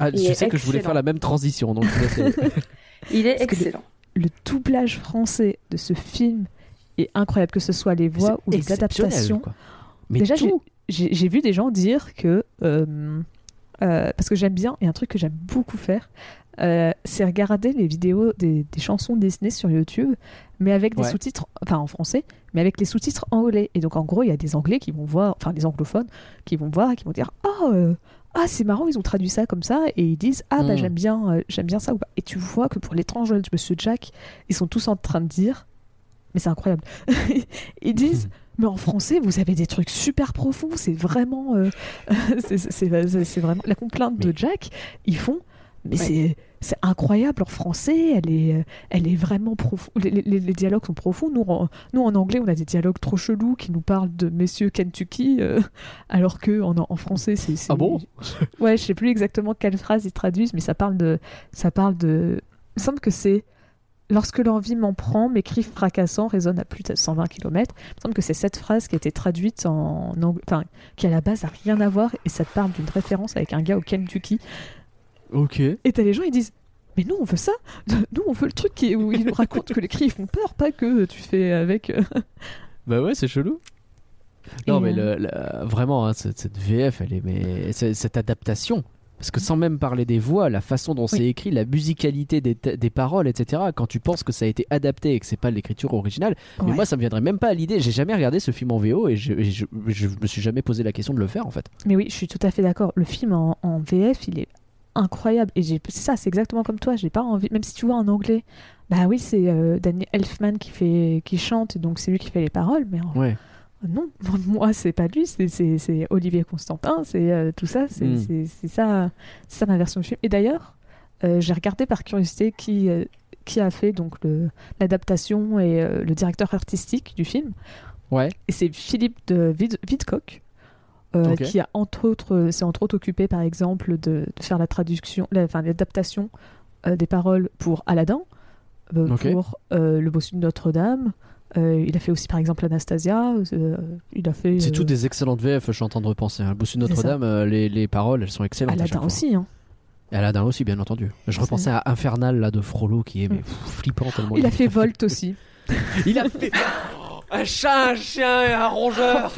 Ah, je sais que je voulais faire la même transition, donc je vais essayer. Il est excellent. Le doublage français de ce film est incroyable, que ce soit les voix ou les adaptations. quoi. Mais Déjà, j'ai- vu des gens dire que. euh, euh, parce que j'aime bien, et un truc que j'aime beaucoup faire, euh, c'est regarder les vidéos des, des chansons Disney sur YouTube, mais avec des Ouais. sous-titres, enfin en français, mais avec les sous-titres anglais. Et donc en gros, il y a des anglais qui vont voir, enfin des anglophones, qui vont voir et qui vont dire Ah, euh, ah c'est marrant, ils ont traduit ça comme ça, et ils disent Ah, bah Mm. j'aime bien, euh, j'aime bien ça ou pas. Et tu vois que pour l'étrange Noël de Monsieur Jack, ils sont tous en train de dire Mais c'est incroyable. ils disent mais en français, vous avez des trucs super profonds. C'est vraiment, euh, c'est- vraiment la complainte de Jack. Ils font, mais c'est c'est incroyable en français. Elle est, euh, elle est vraiment profonde. Les, les- les dialogues sont profonds. Nous, en, nous en anglais, on a des dialogues trop chelous qui nous parlent de Messieurs Kentucky, euh, alors que en, en français, c'est Ah bon? Ouais, je sais plus exactement quelle phrase ils traduisent, mais ça parle de, ça parle de. Il me semble que c'est Lorsque l'envie m'en prend, mes cris fracassants résonnent à plus de 120 km. Il me semble que c'est cette phrase qui a été traduite en anglais, enfin, qui à la base a rien à voir et ça te parle d'une référence avec un gars au Kentucky. Ok. Et t'as les gens, ils disent Mais nous, on veut ça Nous, on veut le truc qui- où ils nous racontent que les cris font peur, pas que tu fais avec. euh, Bah ouais, c'est chelou. Non, Et, mais euh, le, le- vraiment, hein, cette, cette VF, elle est, mais cette adaptation. Parce que sans même parler des voix, la façon dont c'est écrit, la musicalité des, des paroles, etc. Quand tu penses que ça a été adapté et que c'est pas l'écriture originale, mais moi ça me viendrait même pas à l'idée. J'ai jamais regardé ce film en VO et je, et je, je me suis jamais posé la question de le faire en fait. Mais oui, je suis tout à fait d'accord. Le film en, en VF, il est incroyable. Et c'est ça, c'est exactement comme toi. J'ai pas envie, même si tu vois en anglais, bah oui, c'est euh, Danny Elfman qui fait, qui chante, donc c'est lui qui fait les paroles. Mais en- Ouais. non, moi c'est pas lui, c'est- Olivier Constantin, c'est euh, tout ça, c'est Mm. ça, ça ma version du film. Et d'ailleurs, euh, j'ai regardé par curiosité qui qui a fait donc l'adaptation et le directeur artistique du film. Ouais. Et c'est Philippe de Vid- Vidcock, euh, qui a entre autres, euh, s'est entre autres occupé par exemple de, de faire la traduction, la- l'adaptation euh, des paroles pour Aladdin, euh, pour Le Bossu de Notre-Dame. Il a fait aussi par exemple Anastasia. il a fait. C'est tout des excellentes VF, je suis en train de repenser. Hein. Bossu de. Notre-Dame, les, les paroles, elles sont excellentes. Aladdin aussi. Hein. Et Aladdin aussi, bien entendu. Je repensais à Infernal là, de Frollo qui est mais, Mm. pff, flippant tellement. Il a fait Volt aussi. Il a fait un chat, un chien et un rongeur.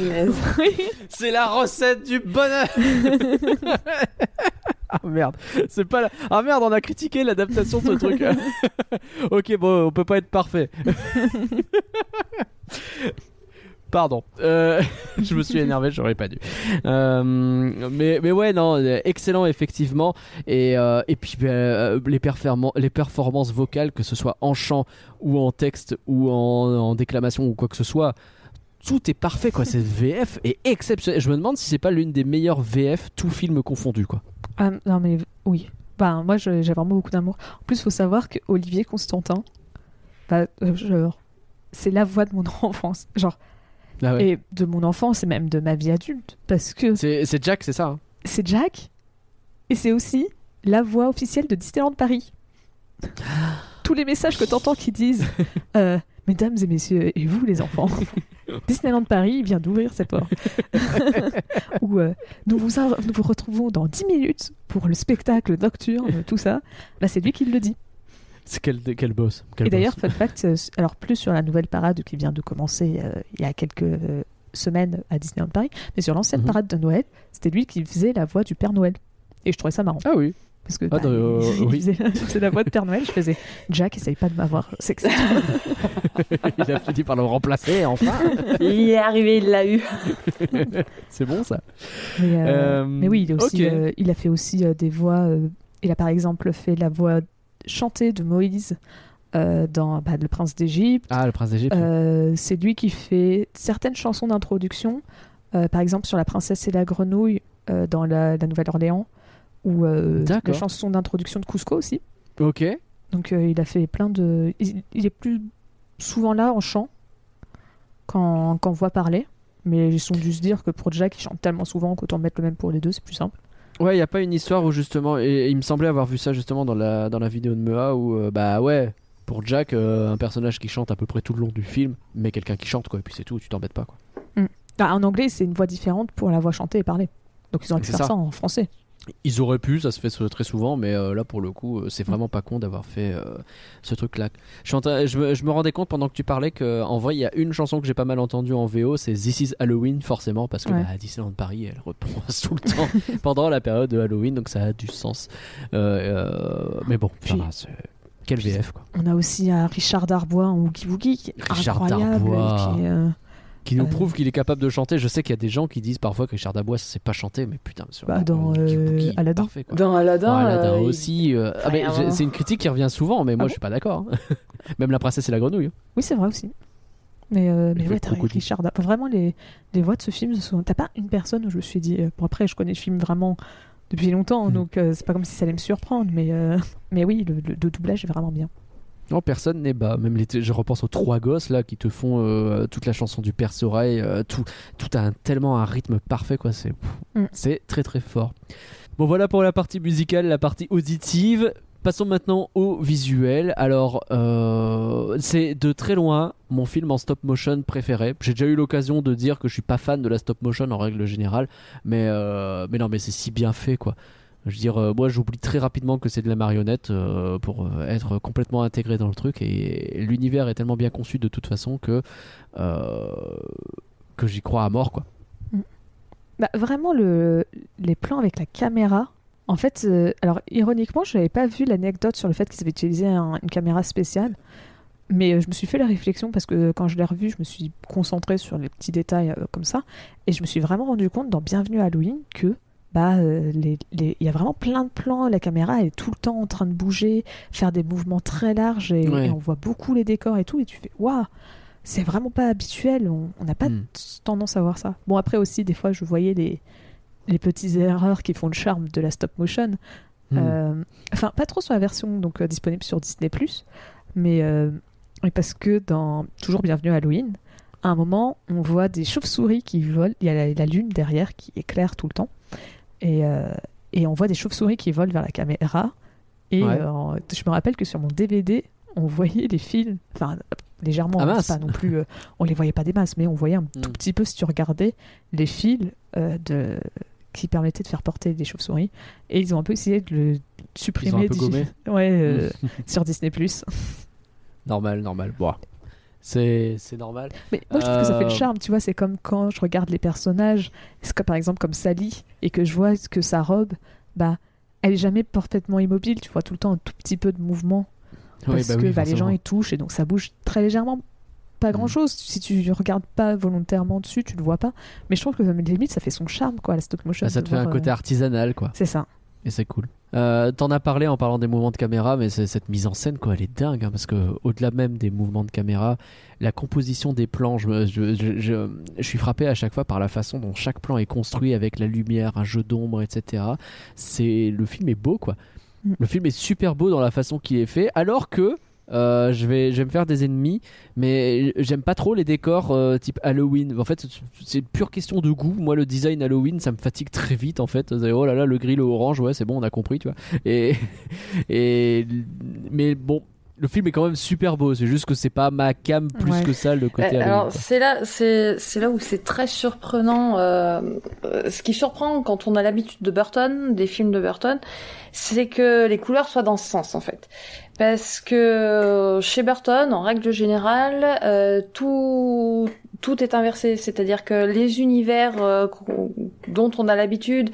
C'est la recette du bonheur. ah merde, c'est pas la... Ah merde, on a critiqué l'adaptation de ce truc. ok, bon, on peut pas être parfait. Pardon. Euh, je me suis énervé, j'aurais pas dû. Euh, mais, mais ouais, non, euh, excellent effectivement. Et, euh, et puis ben, les, performan- les performances vocales, que ce soit en chant ou en texte ou en, en déclamation ou quoi que ce soit, tout est parfait quoi. Cette VF est exceptionnelle. Je me demande si c'est pas l'une des meilleures VF, tout film confondu quoi. Ah, non, mais oui. Bah, moi, j'ai vraiment beaucoup d'amour. En plus, il faut savoir que Olivier Constantin, genre, c'est la voix de mon enfance. Genre, Ah ouais. et de mon enfance et même de ma vie adulte. Parce que C'est Jack, c'est ça hein c'est Jack et c'est aussi la voix officielle de Disneyland Paris. Tous les messages que t'entends qui disent euh, Mesdames et messieurs, et vous les enfants, Disneyland Paris vient d'ouvrir ses portes. Ou euh, nous, vous nous vous retrouvons dans 10 minutes pour le spectacle nocturne, tout ça. Bah, c'est lui qui le dit. C'est quel, quel boss quel Et d'ailleurs, fun fact, euh, alors plus sur la nouvelle parade qui vient de commencer euh, il y a quelques euh, semaines à Disneyland Paris, mais sur l'ancienne Mhm. parade de Noël, c'était lui qui faisait la voix du Père Noël. Et je trouvais ça marrant. Ah oui. Parce que Ah, bah, euh, oui. faisait la voix de Père Noël, je faisais Jack, essaye pas de m'avoir sexy. il a fini par le remplacer enfin. Il est arrivé, il l'a eu. c'est bon ça. Mais, euh, Euh, mais oui, il, aussi, euh, il a fait aussi euh, des voix. euh, il a par exemple fait la voix chantée de Moïse euh, dans bah, Le Prince d'Égypte. Ah, le prince d'Égypte. Euh, c'est lui qui fait certaines chansons d'introduction, euh, par exemple sur La Princesse et la Grenouille dans la, la Nouvelle-Orléans, ou la chanson d'introduction de Cusco aussi. Ok. Donc il a fait plein de. Il, il est plus souvent là en chant qu'en qu'en voix parlée. Mais ils sont dû se dire que pour Jack, il chante tellement souvent qu'autant mettre le même pour les deux, c'est plus simple. Ouais, il y a pas une histoire où justement, et il me semblait avoir vu ça justement dans la, dans la vidéo de Mea où, euh, bah ouais, pour Jack, euh, un personnage qui chante à peu près tout le long du film, mais quelqu'un qui chante quoi, et puis c'est tout, tu t'embêtes pas quoi. Ah, en anglais, c'est une voix différente pour la voix chantée et parler. Donc ils auraient pu C'est faire ça. ça. en français. Ils auraient pu, ça se fait très souvent, mais euh, là pour le coup, euh, Mm. c'est vraiment pas con d'avoir fait euh, ce truc-là. Je, me, je me rendais compte pendant que tu parlais que en vrai, il y a une chanson que j'ai pas mal entendue en VO, c'est This is Halloween, forcément, parce que Ouais. bah, Disneyland Paris, elle repasse tout le temps pendant la période de Halloween, donc ça a du sens. Mais bon, Puis- c'est- quel VF quoi. On a aussi euh, Richard Darbois en qui est Richard incroyable. Darbois. qui est, Qui nous Euh, prouve qu'il est capable de chanter. Je sais qu'il y a des gens qui disent parfois que Richard Dabois sait pas chanter, mais putain, sur Bah, dans, euh, Aladdin. parfait. Dans Aladdin, Dans Aladdin euh, il- aussi. euh, ah, mais c'est une critique qui revient souvent, mais moi Ah je suis pas d'accord. hein. Même la princesse et la grenouille. hein. Oui, c'est vrai aussi. Mais, euh, mais ouais. Richard Darbois. Vraiment, les, les voix de ce film, sont- t'as pas une personne où je me suis dit. Bon, après, je connais le film vraiment depuis longtemps, Mm. donc euh, c'est pas comme si ça allait me surprendre. Mais, euh, mais oui, le, le- le doublage est vraiment bien. Non, personne n'est bas. Même les, je repense aux trois gosses là qui te font euh, toute la chanson du Père Soreille. euh, tout, tout a un, tellement un rythme parfait quoi. C'est, Mm. c'est très très fort. Bon voilà pour la partie musicale, la partie auditive. Passons maintenant au visuel. Alors, euh, c'est de très loin mon film en stop motion préféré. J'ai déjà eu l'occasion de dire que je suis pas fan de la stop motion en règle générale, mais euh, mais non, mais c'est si bien fait quoi. Je veux dire, euh, moi j'oublie très rapidement que c'est de la marionnette euh, pour euh, être complètement intégré dans le truc et, l'univers est tellement bien conçu de toute façon que que j'y crois à mort quoi. Bah, vraiment, le, les plans avec la caméra. En fait, alors ironiquement, je n'avais pas vu l'anecdote sur le fait qu'ils avaient utilisé un- une caméra spéciale. Mais je me suis fait la réflexion parce que quand je l'ai revu, je me suis concentrée sur les petits détails comme ça. Et je me suis vraiment rendu compte dans Bienvenue à Halloween que bah euh, il y a vraiment plein de plans. La caméra est tout le temps en train de bouger, faire des mouvements très larges et, Ouais. et on voit beaucoup les décors et tout. Et tu fais waouh, c'est vraiment pas habituel. On n'a pas Mm. tendance à voir ça. Bon après aussi des fois je voyais les les petites erreurs qui font le charme de la stop motion. Hmm. Euh, enfin, pas trop sur la version donc euh, disponible sur Disney+, mais euh, parce que dans toujours Bienvenue à Halloween, à un moment, on voit des chauves-souris qui volent. Il y a la, la lune derrière qui éclaire tout le temps, et, euh, et on voit des chauves-souris qui volent vers la caméra. Et Ouais. euh, je me rappelle que sur mon DVD, on voyait les fils, enfin légèrement, Ah, hein, pas non plus, euh, on les voyait pas des masses, mais on voyait un tout Mm. petit peu si tu regardais les fils de qui permettaient de faire porter des chauves-souris. Et ils ont un peu essayé de le supprimer. un peu gommé Ouais, euh, sur Disney+. Normal, normal. Bon. C'est c'est normal. Mais moi, je trouve que ça fait le Euh, charme, tu vois. C'est comme quand je regarde les personnages, comme, par exemple comme Sally, et que je vois que sa robe, bah, elle est jamais parfaitement immobile. Tu vois tout le temps un tout petit peu de mouvement Oui, parce bah que oui, bah, les gens y touchent et donc ça bouge très légèrement. pas Mm. grand chose. Si tu regardes pas volontairement dessus, tu le vois pas. Mais je trouve que limite, ça fait son charme, quoi, la stop motion. Bah, ça te fait un côté euh, artisanal, quoi. C'est ça. Et c'est cool. Euh, T'en as parlé en parlant des mouvements de caméra, mais c'est- cette mise en scène, quoi, elle est dingue, hein, parce que au-delà même des mouvements de caméra, la composition des plans, je, me- je, je- je- je suis frappé à chaque fois par la façon dont chaque plan est construit avec la lumière, un jeu d'ombre, etc. C'est le film est beau, quoi. Mm. Le film est super beau dans la façon qu'il est fait, alors que euh, je, vais, je vais me faire des ennemis, mais j'aime pas trop les décors euh, type Halloween. En fait, c'est une pure question de goût. Moi, le design Halloween, ça me fatigue très vite en fait. Oh là là, le gris, le orange, ouais, c'est bon, on a compris, tu vois. Et, et mais bon, le film est quand même super beau. C'est juste que c'est pas ma cam plus Ouais. que ça le côté Euh, Halloween. alors c'est là, c'est là où c'est très surprenant. euh, ce qui surprend quand on a l'habitude de Burton, des films de Burton, c'est que les couleurs soient dans ce sens en fait. Parce que euh, chez Burton, en règle générale, euh, tout tout est inversé, c'est-à-dire que les univers euh, dont on a l'habitude,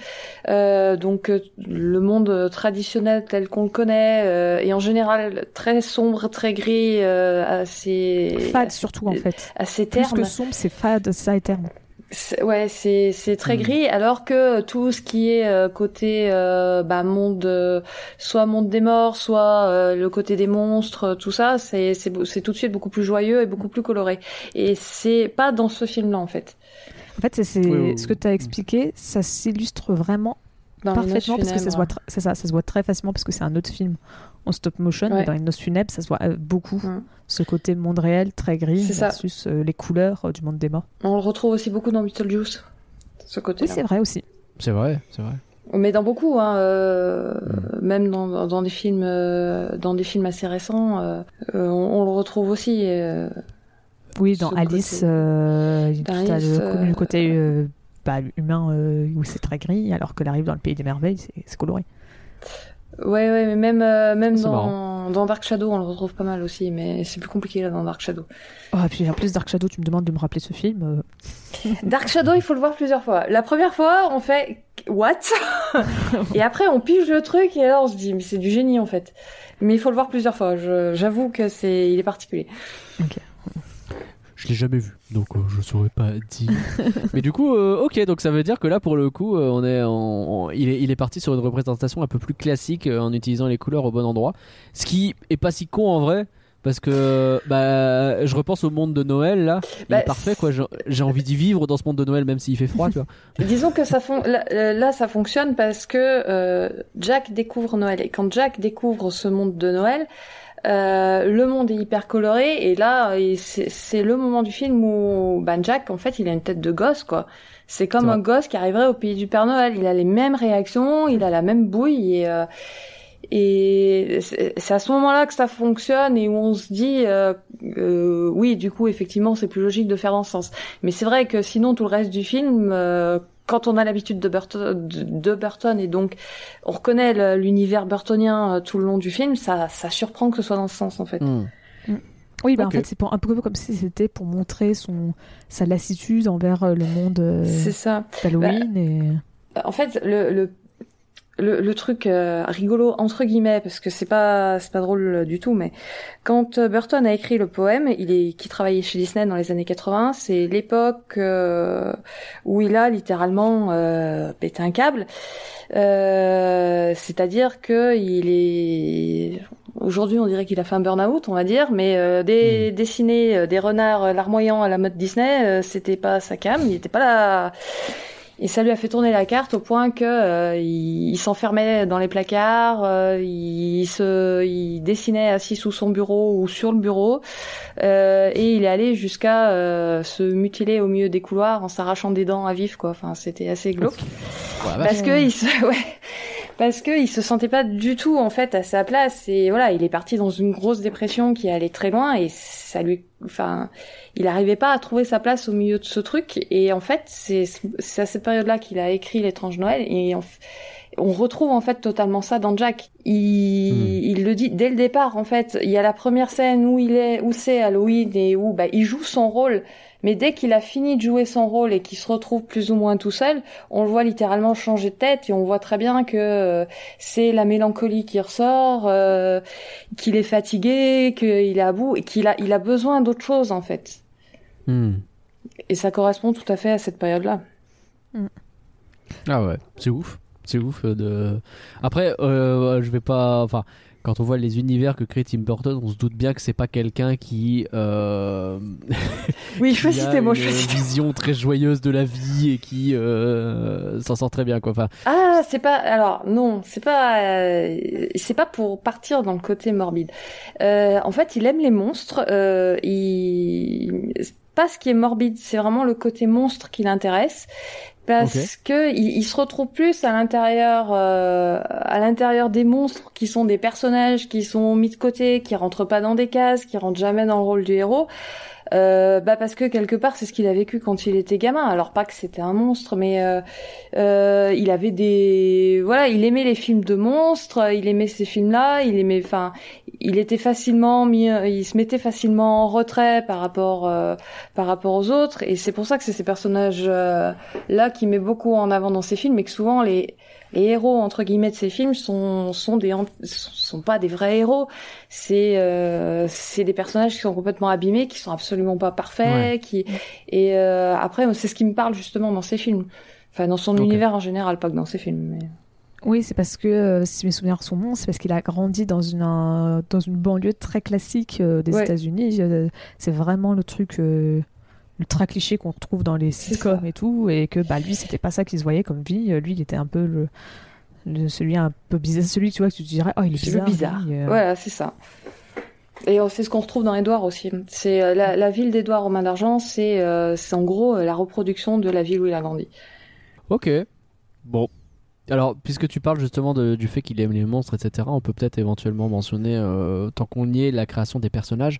euh, donc euh, le monde traditionnel tel qu'on le connaît, euh, est en général très sombre, très gris, euh, assez Fade surtout, en fait. assez Plus terme. que sombre, c'est fade, ça et terme. C'est- Ouais, c'est c'est très Mm. gris, alors que tout ce qui est euh, côté euh, bah, monde, euh, soit monde des morts, soit euh, le côté des monstres, euh, tout ça, c'est c'est c'est tout de suite beaucoup plus joyeux et beaucoup plus coloré. Et c'est pas dans ce film-là en fait. En fait, c'est c'est- Oui, oui, ce que tu as expliqué, ça s'illustre vraiment Dans parfaitement parce que ça se, voit ça, ça se voit très facilement parce que c'est un autre film en stop motion. Ouais. Mais dans les noces funèbres, ça se voit euh, beaucoup. Mm. Ce côté monde réel très gris C'est ça. versus euh, les couleurs euh, du monde des morts. On le retrouve aussi beaucoup dans Beetlejuice, ce Oui, côté-là. c'est vrai aussi. C'est vrai, c'est vrai. Mais dans beaucoup, hein, euh, Mm. même dans, dans- dans des films, euh, dans des films assez récents, on, on le retrouve aussi. euh, Oui, dans Ce Alice, côté- euh, le, euh, le côté euh, bah, humain euh, où c'est très gris, alors que arrive dans le pays des merveilles, c'est c'est coloré. Ouais, ouais, mais même, euh, même dans, dans Dark Shadow, on le retrouve pas mal aussi, mais c'est plus compliqué là dans Dark Shadow. Oh, et puis en plus, Dark Shadow, tu me demandes de me rappeler ce film. euh, Dark Shadow, il faut le voir plusieurs fois. La première fois, on fait what? Et après, on pige le truc et là, on se dit mais c'est du génie en fait. Mais il faut le voir plusieurs fois. J'avoue que c'est, il est particulier. Je l'ai jamais vu, donc euh, je saurais pas dire. Mais du coup, euh, ok, donc ça veut dire que là, pour le coup, euh, on est, en, en- il est, il est parti sur une représentation un peu plus classique euh, en utilisant les couleurs au bon endroit, ce qui est pas si con en vrai. Parce que bah, je repense au monde de Noël là, il Bah, est parfait quoi. J'ai- envie d'y vivre dans ce monde de Noël même s'il fait froid, tu vois. Disons que ça fon... là, là, ça fonctionne parce que euh, Jack découvre Noël. Et quand Jack découvre ce monde de Noël, euh, le monde est hyper coloré. Et là, c'est le moment du film où ben, Jack, en fait, il a une tête de gosse, quoi. C'est comme un gosse qui arriverait au pays du Père Noël. Il a les mêmes réactions, il a la même bouille. Et, euh, et c'est c'est à ce moment-là que ça fonctionne et où on se dit, euh, euh, oui, du coup, effectivement, c'est plus logique de faire dans ce sens. Mais c'est vrai que sinon, tout le reste du film, euh, quand on a l'habitude de Burton, de, de Burton et donc on reconnaît l'univers burtonien euh, tout le long du film, ça, ça surprend que ce soit dans ce sens en fait. Hmm. Oui, bah en fait, c'est un peu comme si c'était pour montrer son, sa lassitude envers euh, le monde euh, C'est ça. d'Halloween. et... En fait, le, le, le, le truc euh, rigolo entre guillemets, parce que c'est pas c'est pas drôle euh, du tout, mais quand euh, Burton a écrit le poème, il est qui travaillait chez Disney dans les années 80, c'est l'époque euh, où il a littéralement euh, pété un câble. Euh, C'est-à-dire que il est aujourd'hui on dirait qu'il a fait un burn-out, on va dire, mais euh, des, dessiner euh, des renards larmoyants à la mode Disney, euh, c'était pas sa cam, il était pas là. Et ça lui a fait tourner la carte au point que euh, il, il s'enfermait dans les placards, euh, il se, il dessinait assis sous son bureau ou sur le bureau, euh, et il est allé jusqu'à euh, se mutiler au milieu des couloirs en s'arrachant des dents à vif, quoi. Enfin, c'était assez glauque. Ouais, bah, Parce que il se, ouais, parce que il se sentait pas du tout en fait à sa place et voilà, il est parti dans une grosse dépression qui allait très loin et ça lui, enfin, il arrivait pas à trouver sa place au milieu de ce truc et en fait c'est à cette période-là qu'il a écrit l'étrange Noël et f- on retrouve en fait totalement ça dans Jack. Il, Hmm. il le dit dès le départ en fait. Il y a la première scène où il est, où c'est Halloween et où bah, il joue son rôle. Mais dès qu'il a fini de jouer son rôle et qu'il se retrouve plus ou moins tout seul, on le voit littéralement changer de tête et on voit très bien que euh, c'est la mélancolie qui ressort, euh, qu'il est fatigué, qu'il est à bout et qu'il a, il a besoin d'autre chose en fait. Hmm. Et ça correspond tout à fait à cette période-là. Ah ouais, c'est ouf. C'est ouf euh, de. Après, euh, je vais pas. Enfin, quand on voit les univers que crée Tim Burton, on se doute bien que c'est pas quelqu'un qui. Euh... Oui, qui choisis a une vision très joyeuse de la vie et qui euh, s'en sort très bien, quoi. Enfin, Ah, c'est pas. Alors non, c'est pas. euh, c'est pas pour partir dans le côté morbide. Euh, en fait, il aime les monstres. Euh, il pas ce qui est morbide, c'est vraiment le côté monstre qui l'intéresse. Parce que il, il se retrouve plus à l'intérieur, euh, à l'intérieur des monstres qui sont des personnages qui sont mis de côté, qui rentrent pas dans des cases, qui rentrent jamais dans le rôle du héros. Euh, bah parce que quelque part c'est ce qu'il a vécu quand il était gamin. Alors pas que c'était un monstre, mais euh, euh, il avait des voilà, il aimait les films de monstres, il aimait ces films-là, il aimait, enfin, il était facilement mis, il se mettait facilement en retrait par rapport euh, par rapport aux autres, et c'est pour ça que c'est ces personnages euh, là qui met beaucoup en avant dans ses films, et que souvent les les héros entre guillemets de ces films sont sont des sont pas des vrais héros. C'est euh, c'est des personnages qui sont complètement abîmés qui sont absolument pas parfaits Ouais. qui et euh, après c'est ce qui me parle justement dans ces films. Enfin dans son univers en général pas que dans ses films mais Oui, c'est parce que, euh, si mes souvenirs sont bons, c'est parce qu'il a grandi dans une, un- dans une banlieue très classique euh, des Ouais. États-Unis. Euh, c'est vraiment le truc euh, ultra cliché qu'on retrouve dans les sitcoms et tout. Et que bah, lui, c'était pas ça qu'il se voyait comme vie. Lui, il était un peu le, le- celui un peu bizarre. Celui, tu vois, que tu te dirais, oh, il est bizarre. bizarre lui, euh. voilà c'est ça et c'est ce qu'on retrouve dans Édouard aussi c'est la, la ville d'Édouard aux mains d'argent c'est euh, c'est en gros la reproduction de la ville où il a grandi ok. Bon. Alors, puisque tu parles justement du fait qu'il aime les monstres, etc., on peut peut-être éventuellement mentionner, euh, tant qu'on y est, la création des personnages.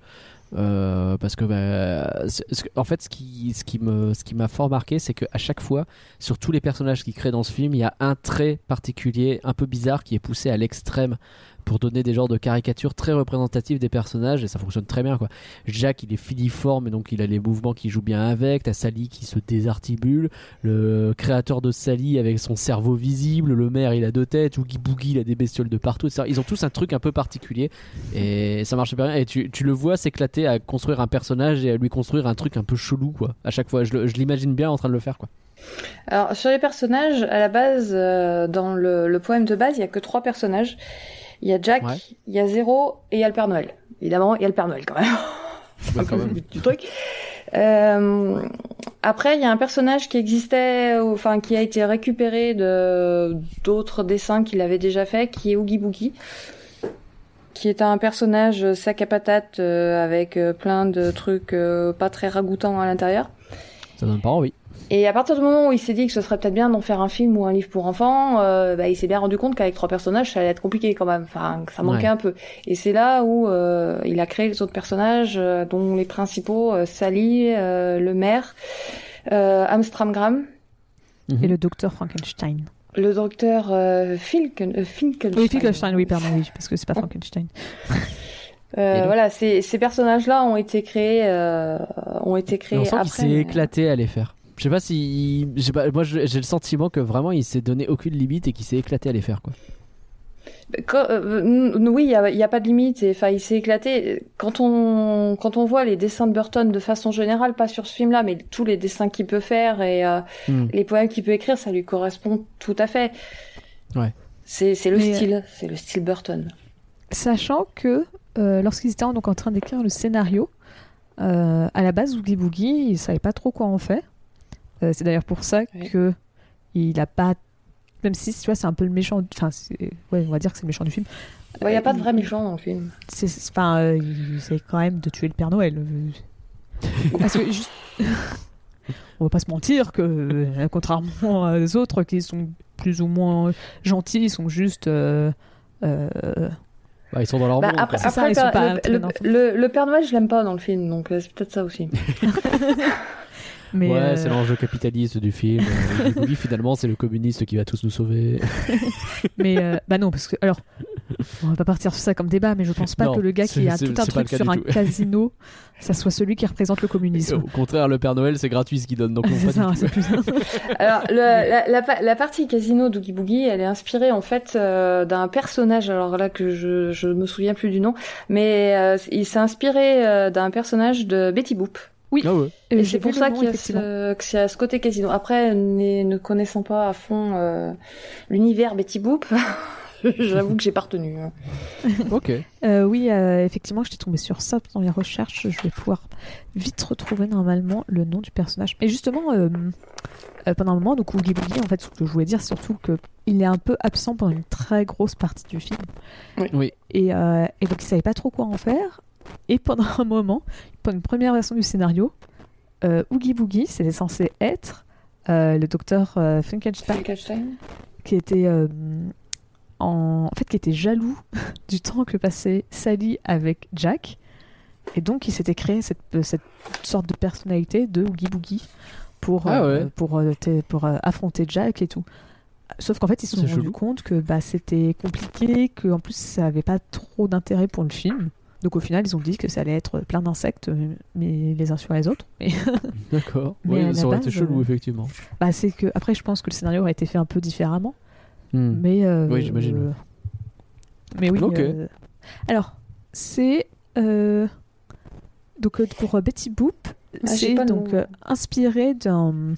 Euh, parce que, bah, c'est- en fait, ce qui, ce qui me, ce qui m'a fort marqué, c'est qu'à chaque fois, sur tous les personnages qu'il crée dans ce film, il y a un trait particulier, un peu bizarre, qui est poussé à l'extrême pour donner des genres de caricatures très représentatives des personnages et ça fonctionne très bien quoi. Jack il est filiforme et donc il a les mouvements qui jouent bien avec, t'as Sally qui se désarticule, le créateur de Sally avec son cerveau visible, le maire il a deux têtes, Oogie Boogie il a des bestioles de partout. Ils ont tous un truc un peu particulier et ça marche bien et tu, tu le vois s'éclater à construire un personnage et à lui construire un truc un peu chelou quoi. À chaque fois, je, je l'imagine bien en train de le faire quoi. Alors sur les personnages, à la base, euh, dans le, le poème de base, il y a que trois personnages. Il y a Jack, Ouais. il y a Zéro et il y a le Père Noël. Évidemment, il y a le Père Noël quand même. Ouais, quand même. du, truc. Euh, après, il y a un personnage qui existait, enfin qui a été récupéré de d'autres dessins qu'il avait déjà fait, qui est Oogie Boogie, qui est un personnage sac à patate euh, avec euh, plein de trucs euh, pas très ragoûtants à l'intérieur. Ça donne pas envie. Et à partir du moment où il s'est dit que ce serait peut-être bien d'en faire un film ou un livre pour enfants, euh, bah, il s'est bien rendu compte qu'avec trois personnages, ça allait être compliqué quand même. Enfin, que ça manquait Ouais. un peu. Et c'est là où euh, il a créé les autres personnages, euh, dont les principaux, euh, Sally, euh, le maire, euh, Amstramgram, Et le docteur Frankenstein. le docteur euh, Finken, euh, Finkelstein. Oui, Finkelstein, oui, pardon, oui, parce que c'est pas Frankenstein. Euh, voilà, ces, ces personnages-là ont été créés, euh, ont été créés on sent après. qu'il s'est mais- éclaté à les faire. Je sais pas si. pas, moi j'ai le sentiment que vraiment il s'est donné aucune limite et qu'il s'est éclaté à les faire quoi. Quand- euh, oui, il y a, pas de limite. et, Enfin, il s'est éclaté. Quand on quand on voit les dessins de Burton de façon générale, pas sur ce film-là, mais tous les dessins qu'il peut faire et euh, Hmm. les poèmes qu'il peut écrire, ça lui correspond tout à fait. Ouais. C'est c'est le Mais, euh, style, c'est le style Burton. Sachant que euh, lorsqu'ils étaient donc en train d'écrire le scénario, euh, à la base, Oogie Boogie, il savait pas trop quoi en faire. Euh, c'est d'ailleurs pour ça Oui. que il a pas, même si tu vois, c'est un peu le méchant. Enfin, c'est- ouais, on va dire que c'est le méchant du film. Il n'y a pas de il- vrai méchant dans le film. C'est, c'est- enfin, euh, il essaie quand même de tuer le Père Noël. Euh, Parce que juste- on va pas se mentir que, euh, contrairement aux autres qui sont plus ou moins gentils, ils sont juste. euh, euh, Bah, ils sont dans leur Bah, monde. après, c'est ça, après, ils sont le- pas le, le- le- le Père Noël, je l'aime pas dans le film, donc euh, c'est peut-être ça aussi. Mais, ouais, euh, c'est l'enjeu capitaliste du film. Boogie, finalement, c'est le communiste qui va tous nous sauver. mais euh, bah non, parce que alors, on va pas partir sur ça comme débat, mais je pense pas Non, que le gars qui a tout un truc sur un casino, ça soit celui qui représente le communisme. Au contraire, le Père Noël, c'est gratuit ce qu'il donne. Donc, non, C'est pas ça, plus- Alors, le- la, la, pa- la partie casino d'Oogie Boogie, elle est inspirée en fait euh, d'un personnage, alors là que je, je me souviens plus du nom, mais euh, il s'est inspiré euh, d'un personnage de Betty Boop. Ah ouais. Et c'est pour ça qu'il y, a ce- que c'est à ce côté casino. Après, ne, connaissant pas à fond euh, l'univers Betty Boop, j'avoue que j'ai pas retenu. hein. Ok. Euh, oui, euh, effectivement, j'étais tombée sur ça dans les recherches. Je vais pouvoir vite retrouver normalement le nom du personnage. Mais justement, euh, euh, pendant un moment, donc Oogie Boogie, en fait, ce que je voulais dire, c'est surtout que il est un peu absent pendant une très grosse partie du film. Oui. Et, euh, et donc, il savait pas trop quoi en faire. Et pendant un moment, pendant une première version du scénario, euh, Oogie Boogie, c'était censé être euh, le docteur euh, Frankenstein. Frankenstein. Qui était euh, en... en fait qui était jaloux du temps que passait Sally avec Jack. Et donc il s'était créé cette, cette sorte de personnalité de Oogie Boogie pour Ah euh, ouais. pour euh, pour euh, affronter Jack et tout. Sauf qu'en fait ils se sont rendus compte que bah, c'était compliqué que en plus ça avait pas trop d'intérêt pour le film donc au final ils ont dit que ça allait être plein d'insectes euh, mais les uns sur les autres mais D'accord. La ça aurait été base, chelou, euh, effectivement. bah, c'est que après je pense que le scénario aurait été fait un peu différemment Hmm. Mais euh, Oui, j'imagine. euh, mais oui. Ok. euh, Alors, c'est euh, donc euh, pour euh, Betty Boop, Ah, c'est donc euh, inspiré d'un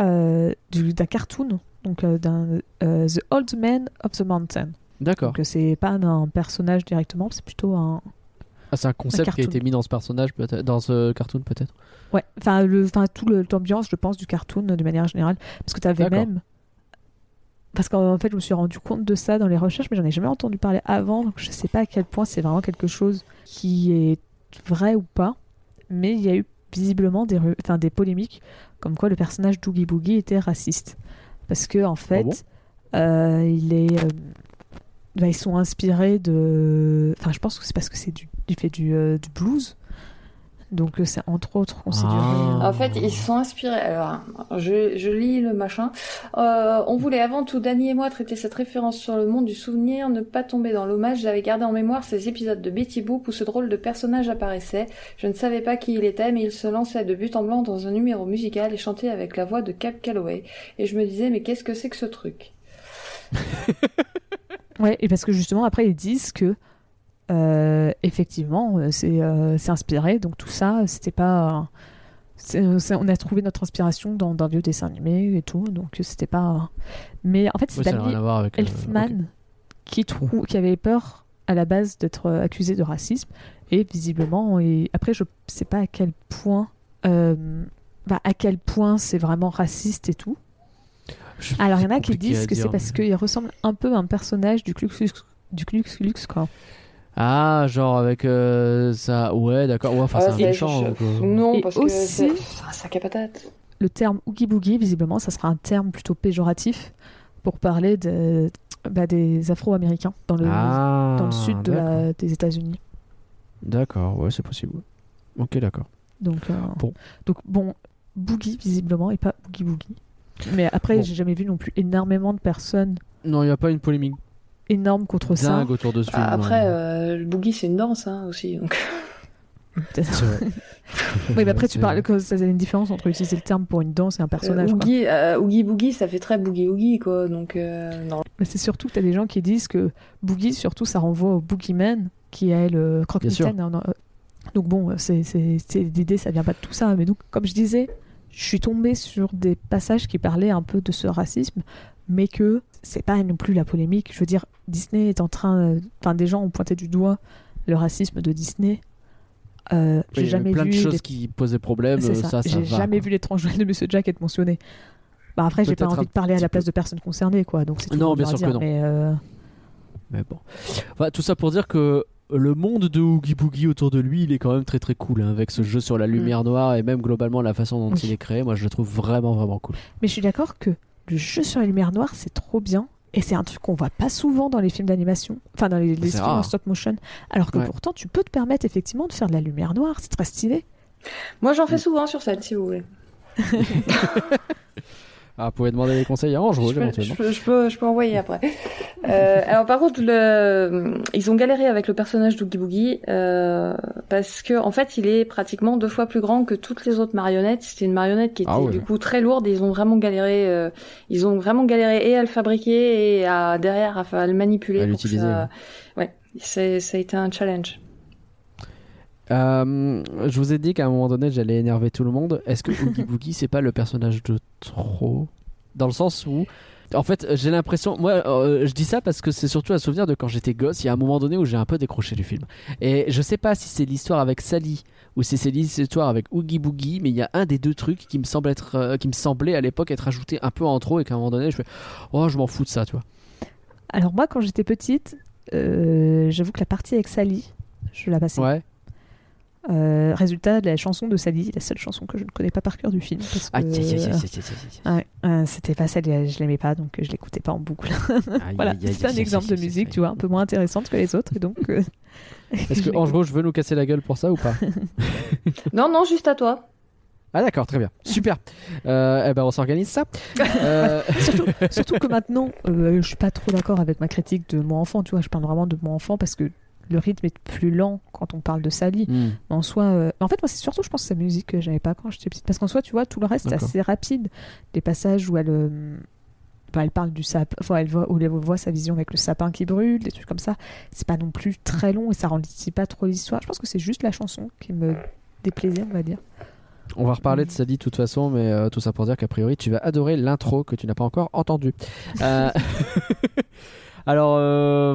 euh, du- d'un cartoon, donc euh, d'un euh, The Old Man of the Mountain. D'accord. Donc euh, c'est pas un personnage directement, c'est plutôt un Ah, c'est un concept qui a été mis dans ce personnage, dans ce cartoon, peut-être. ouais, enfin le, enfin tout l'ambiance, je pense, du cartoon de manière générale, parce que tu avais même parce qu'en fait, je me suis rendu compte de ça dans les recherches, mais j'en ai jamais entendu parler avant, donc je sais pas à quel point c'est vraiment quelque chose qui est vrai ou pas. Mais il y a eu visiblement des, enfin, des polémiques comme quoi le personnage d'Oogie Boogie était raciste. Parce que, en fait, bon? euh, il est. euh, bah, ils sont inspirés de. Enfin, je pense que c'est parce que c'est du, il fait du, euh, du blues. Donc, euh, c'est entre autres considéré. Ah. En fait, ils se sont inspirés. Alors, je, je lis le machin. Euh, on voulait avant tout, Danny et moi, traiter cette référence sur le monde du souvenir, ne pas tomber dans l'hommage. J'avais gardé en mémoire ces épisodes de Betty Boop où ce drôle de personnage apparaissait. Je ne savais pas qui il était, mais il se lançait de but en blanc dans un numéro musical et chantait avec la voix de Cap Calloway. Et je me disais, mais qu'est-ce que c'est que ce truc? Ouais, et parce que justement, après, ils disent que euh, effectivement, euh, c'est euh, c'est inspiré, donc tout ça, c'était pas. on a trouvé notre inspiration dans d'un vieux dessin animé et tout, donc c'était pas. Mais en fait, c'est Oui, euh, Elfman qui, trou- qui avait peur à la base d'être accusé de racisme, et visiblement, et après, je sais pas à quel point. bah, à quel point c'est vraiment raciste et tout. Alors, il y en a qui disent que c'est parce qu'il ressemble un peu à un personnage du Klux, du Klux Klan. Ah, genre avec ça. ça. Ouais, d'accord. Ouais, enfin, Ah, c'est un méchant. je- euh, Non, Et parce que aussi- c'est c'est un sac à patates. Le terme Oogie Boogie, visiblement, ça sera un terme plutôt péjoratif pour parler de, bah, des Afro-Américains dans le, Ah, dans le sud de d'accord. la- des États-Unis. D'accord, ouais, c'est possible. Ok, d'accord. Donc, euh, Bon. donc, bon, Boogie, visiblement, et pas Oogie Boogie. Mais après, Bon. j'ai jamais vu non plus énormément de personnes Non, il n'y a pas une polémique énormes contre ça. dingue autour de ce film. Après, euh, le boogie, c'est une danse hein, aussi. Donc. Oui, mais après, tu parles que ça a une différence entre utiliser le terme pour une danse et un personnage. Euh. Oogie, euh, Oogie Boogie, ça fait très Boogie Oogie, quoi. Donc, euh, non. Mais c'est surtout que tu as des gens qui disent que Boogie, surtout, ça renvoie au Boogeyman, qui est le croque-mitaine. hein, Donc bon, c'est- l'idée, ça vient pas de tout ça. Mais donc, comme je disais, je suis tombée sur des passages qui parlaient un peu de ce racisme, mais que c'est pas non plus la polémique. Je veux dire, Disney est en train... Enfin, des gens ont pointé du doigt le racisme de Disney. Euh, Oui, j'ai il y avait jamais plein vu de choses les- qui posaient problème. euh, ça. Ça, ça J'ai jamais quoi. vu l'étrange de Monsieur Jack être mentionné. Bah après, j'ai pas envie de parler à la place peu. de personnes concernées, quoi. Donc c'est Non, bien sûr que non. Mais euh, Mais bon. Enfin, tout ça pour dire que le monde de Oogie Boogie autour de lui, il est quand même très très cool. hein, avec ce jeu sur la lumière noire et même globalement la façon dont Oui. il est créé, moi je le trouve vraiment vraiment cool. Mais je suis d'accord que le jeu sur la lumière noire, c'est trop bien. Et c'est un truc qu'on voit pas souvent dans les films d'animation, enfin dans les, films en stop motion. Alors que Ouais. pourtant, tu peux te permettre effectivement de faire de la lumière noire, c'est très stylé. Moi, j'en fais souvent sur celle, si vous voulez. Ah, vous pouvez demander des conseils à Ange Je éventuellement. peux, je, peux, je peux envoyer après. Euh, alors par contre, le... ils ont galéré avec le personnage d'Oogie Boogie euh, parce que en fait, il est pratiquement deux fois plus grand que toutes les autres marionnettes. C'était une marionnette qui était Ah ouais. du coup très lourde. Et ils ont vraiment galéré. euh, ils ont vraiment galéré et à le fabriquer et à derrière à, à le manipuler. À l'utiliser, ça- Ouais, c'est- ça a été un challenge. Euh, je vous ai dit qu'à un moment donné j'allais énerver tout le monde. Est-ce que Oogie Boogie c'est pas le personnage de trop? Dans le sens où, en fait, j'ai l'impression, moi euh, je dis ça parce que c'est surtout un souvenir de quand j'étais gosse. Il y a un moment donné où j'ai un peu décroché du film. Et je sais pas si c'est l'histoire avec Sally ou si c'est l'histoire avec Oogie Boogie, mais il y a un des deux trucs qui me semble être, euh, qui me semblait à l'époque être ajouté un peu en trop et qu'à un moment donné je fais, oh je m'en fous de ça, tu vois. Alors moi, quand j'étais petite, j'avoue que la partie avec Sally, je la passais. Ouais. Euh, résultat de la chanson de Sally, la seule chanson que je ne connais pas par cœur du film. C'était pas celle, je l'aimais pas, donc euh, je l'écoutais pas en boucle. Voilà, c'est un exemple de musique, tu vois, un peu moins intéressante que les autres, et donc. euh, Est-ce que je Ange Rouge veut nous casser la gueule pour ça ou pas Non, non, juste à toi. Ah d'accord, très bien, super. Euh, eh ben on s'organise ça. Euh, surtout, surtout que maintenant, euh, je suis pas trop d'accord avec ma critique de mon enfant, tu vois, je parle vraiment de mon enfant parce que le rythme est plus lent quand on parle de Sally. Mais En soi, euh, en fait, moi, c'est surtout, je pense, sa musique que j'avais pas quand j'étais petite. Parce qu'en soi, tu vois, tout le reste, c'est assez rapide. Les passages où elle, euh, bah, elle parle du sapin, enfin, elle voit, où elle voit sa vision avec le sapin qui brûle, des trucs comme ça. C'est pas non plus très long et ça ralentit pas trop l'histoire. Je pense que c'est juste la chanson qui me déplaisait, on va dire. On va reparler de Sally de toute façon, mais euh, tout ça pour dire qu'a priori tu vas adorer l'intro que tu n'as pas encore entendu. Euh, Alors, euh,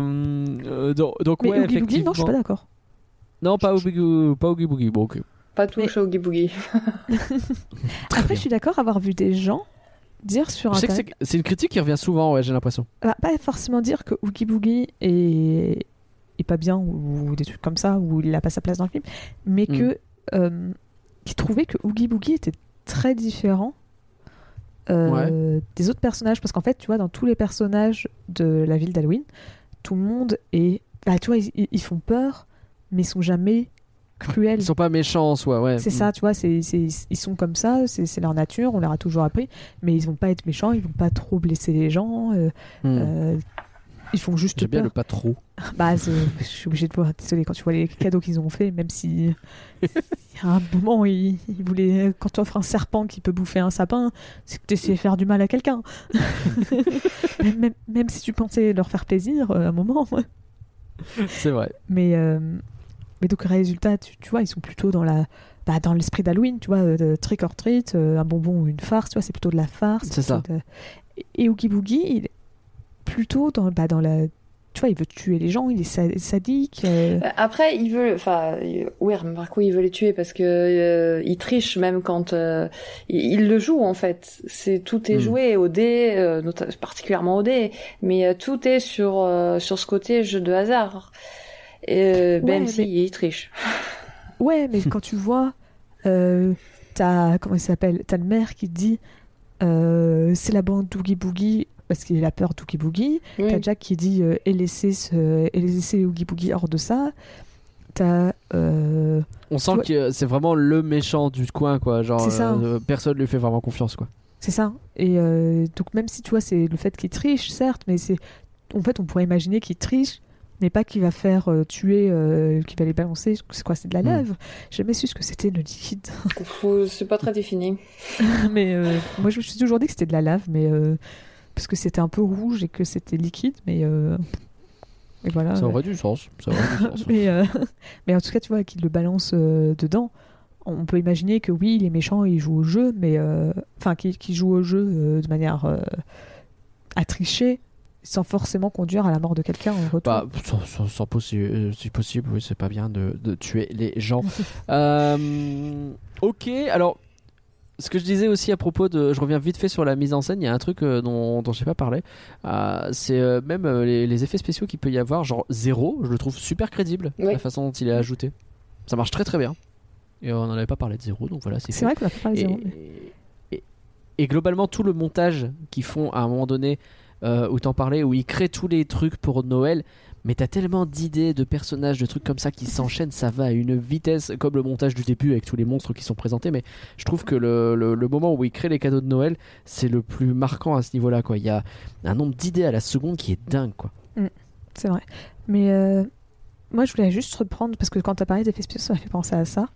euh, donc, donc Mais ouais, Oogie Boogie, effectivement. non, je suis pas d'accord. Non, pas Oogie Boogie, pas Oogie Boogie. Bon, ok. Pas touche au Oogie Boogie. Après, je suis d'accord avoir vu des gens dire sur Je sais Internet. c'est- c'est une critique qui revient souvent, ouais, j'ai l'impression. Bah, pas forcément dire que Oogie Boogie est, est pas bien ou, ou des trucs comme ça, ou il a pas sa place dans le film, mais Mm. que euh, qui trouvait que Oogie Boogie était très différent euh, des autres personnages, parce qu'en fait, tu vois, dans tous les personnages de la ville d'Halloween, tout le monde est, bah, tu vois, ils, font peur, mais ils sont jamais cruels. Ils sont pas méchants en soi, ouais. C'est ça, tu vois, c'est, c'est- ils sont comme ça, c'est, c'est leur nature, on leur a toujours appris, mais ils vont pas être méchants, ils vont pas trop blesser les gens, euh, Hmm. euh, ils font juste J'aime bien le pas trop. Bah, je suis obligée de voir, désolé, quand tu vois les cadeaux qu'ils ont fait, même si il y a un moment, ils, ils voulaient, quand tu offres un serpent qui peut bouffer un sapin, c'est que tu essaies de faire du mal à quelqu'un. même, même- même si tu pensais leur faire plaisir, euh, à un moment. C'est vrai. Mais, euh, mais donc, résultat, tu, tu vois, ils sont plutôt dans la. Bah, dans l'esprit d'Halloween, tu vois, euh, de trick or treat, euh, un bonbon ou une farce, tu vois, c'est plutôt de la farce. C'est ça. de- Et Oogie Boogie, il plutôt dans, bah, dans la. Tu vois, il veut tuer les gens, il est sa- sadique. euh, Euh, Après, il veut, enfin, il- oui, par contre, il veut les tuer parce que euh, il triche même quand euh, il, il le joue en fait. C'est tout est Hmm. joué au dé, euh, particulièrement au dé, mais euh, tout est sur euh, sur ce côté jeu de hasard. Et, euh, Ouais, même si mais- il triche. Ouais, mais quand tu vois, euh, t'as comment il s'appelle T'as le maire qui dit euh, c'est la bande d'Oogie Boogie parce qu'il a peur d'Oogie Boogie. Oui. T'as Jack qui dit euh, et laisser ce, et laisser Oogie Boogie hors de ça. T'as euh, On sent que c'est vraiment le méchant du coin, quoi. Genre, C'est ça. euh, personne lui fait vraiment confiance, quoi. c'est ça. Et euh, donc même si tu vois c'est le fait qu'il triche, certes, mais c'est en fait on pourrait imaginer qu'il triche. Mais pas qu'il va faire euh, tuer, euh, qu'il va les balancer. C'est quoi C'est de la Hmm. lave J'ai jamais su ce que c'était le liquide. C'est pas très défini. mais euh, moi, je me suis toujours dit que c'était de la lave, mais euh, parce que c'était un peu rouge et que c'était liquide, mais euh, et voilà. Ça aurait du sens. Ça aurait du sens. mais, euh, mais en tout cas, tu vois, qu'il le balance euh, dedans. On peut imaginer que oui, il est méchant, il joue au jeu, mais euh, enfin, qu'il joue au jeu de manière à tricher, sans forcément conduire à la mort de quelqu'un en retour. Bah, sans, sans- sans possi- euh, si possible, oui, c'est pas bien de, de tuer les gens. Euh, ok, alors, ce que je disais aussi à propos de. Je reviens vite fait sur la mise en scène, il y a un truc euh, dont, dont j'ai pas parlé. Euh, c'est euh, même euh, les, les effets spéciaux qu'il peut y avoir, genre zéro, je le trouve super crédible, Oui. la façon dont il est ajouté. Ça marche très très bien. Et on n'en avait pas parlé de zéro, donc voilà, c'est c'est vrai qu'on a pas parlé Et, zéro. et- et globalement, tout le montage qu'ils font à un moment donné, où t'en parlais, où ils créent tous les trucs pour Noël, mais t'as tellement d'idées, de personnages, de trucs comme ça qui s'enchaînent, ça va à une vitesse, comme le montage du début avec tous les monstres qui sont présentés. Mais je trouve que le, le- le moment où il crée les cadeaux de Noël, c'est le plus marquant à ce niveau-là. quoi. Il y a un nombre d'idées à la seconde qui est dingue. quoi. C'est vrai. Mais euh, moi, je voulais juste reprendre, parce que quand tu as parlé d'effets spéciaux, ça m'a fait penser à ça.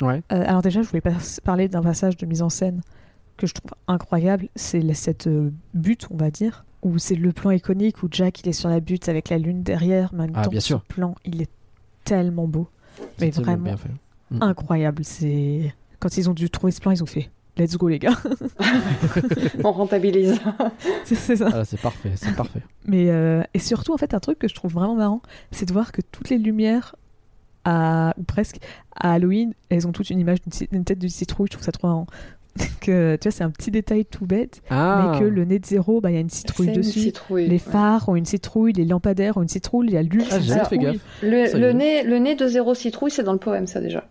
Ouais. Euh, alors déjà, je voulais pas parler d'un passage de mise en scène que je trouve incroyable. C'est cette euh, butte, on va dire, où c'est le plan iconique où Jack il est sur la butte avec la lune derrière, mais en même Ah, temps, bien ce sûr. plan, il est tellement beau. Mais vraiment bien fait. incroyable. C'est quand ils ont dû trouver ce plan, ils ont fait Let's go les gars. On rentabilise. c'est ça. Ah, c'est parfait, c'est parfait. Mais euh, et surtout en fait un truc que je trouve vraiment marrant, c'est de voir que toutes les lumières à ou presque à Halloween, elles ont toutes une image d'une tête de citrouille. Je trouve ça trop marrant. que tu vois, c'est un petit détail tout bête, Ah, mais que le nez de zéro, bah il y a une citrouille C'est une dessus. citrouille. Les ouais. phares ont une citrouille, les lampadaires ont une citrouille, il y a l'huile. Ah, fait gaffe. Le, le nez, le nez de zéro citrouille, c'est dans le poème, ça déjà.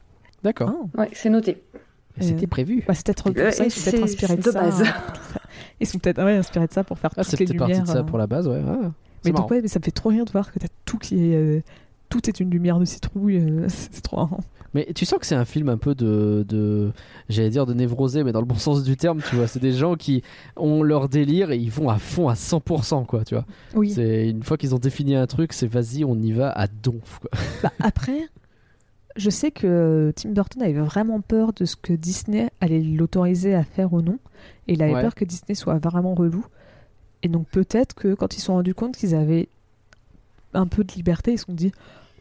D'accord. Ah. Ouais, c'est noté. C'était Euh, prévu. Bah, c'est peut-être pour Euh, ça, ils sont peut-être c'est- inspirés de, de ça. base. hein. Ils sont peut-être ouais, inspirés de ça pour faire Ah, toutes les peut-être parti lumières. de ça euh. pour la base, ouais. ouais. C'est Mais donc ouais, mais ça me fait trop rire de voir que t'as tout qui est euh, tout est une lumière de citrouille. euh, c'est trop marrant. Mais tu sens que c'est un film un peu de, de j'allais dire de névrosé, mais dans le bon sens du terme, tu vois. C'est des gens qui ont leur délire et ils vont à fond à 100%, quoi, tu vois. Oui. C'est une fois qu'ils ont défini un truc, c'est vas-y, on y va à donf, quoi. Bah, après, je sais que Tim Burton avait vraiment peur de ce que Disney allait l'autoriser à faire ou non. Et il avait Ouais. peur que Disney soit vraiment relou. Et donc peut-être que quand ils se sont rendus compte qu'ils avaient un peu de liberté, ils se sont dit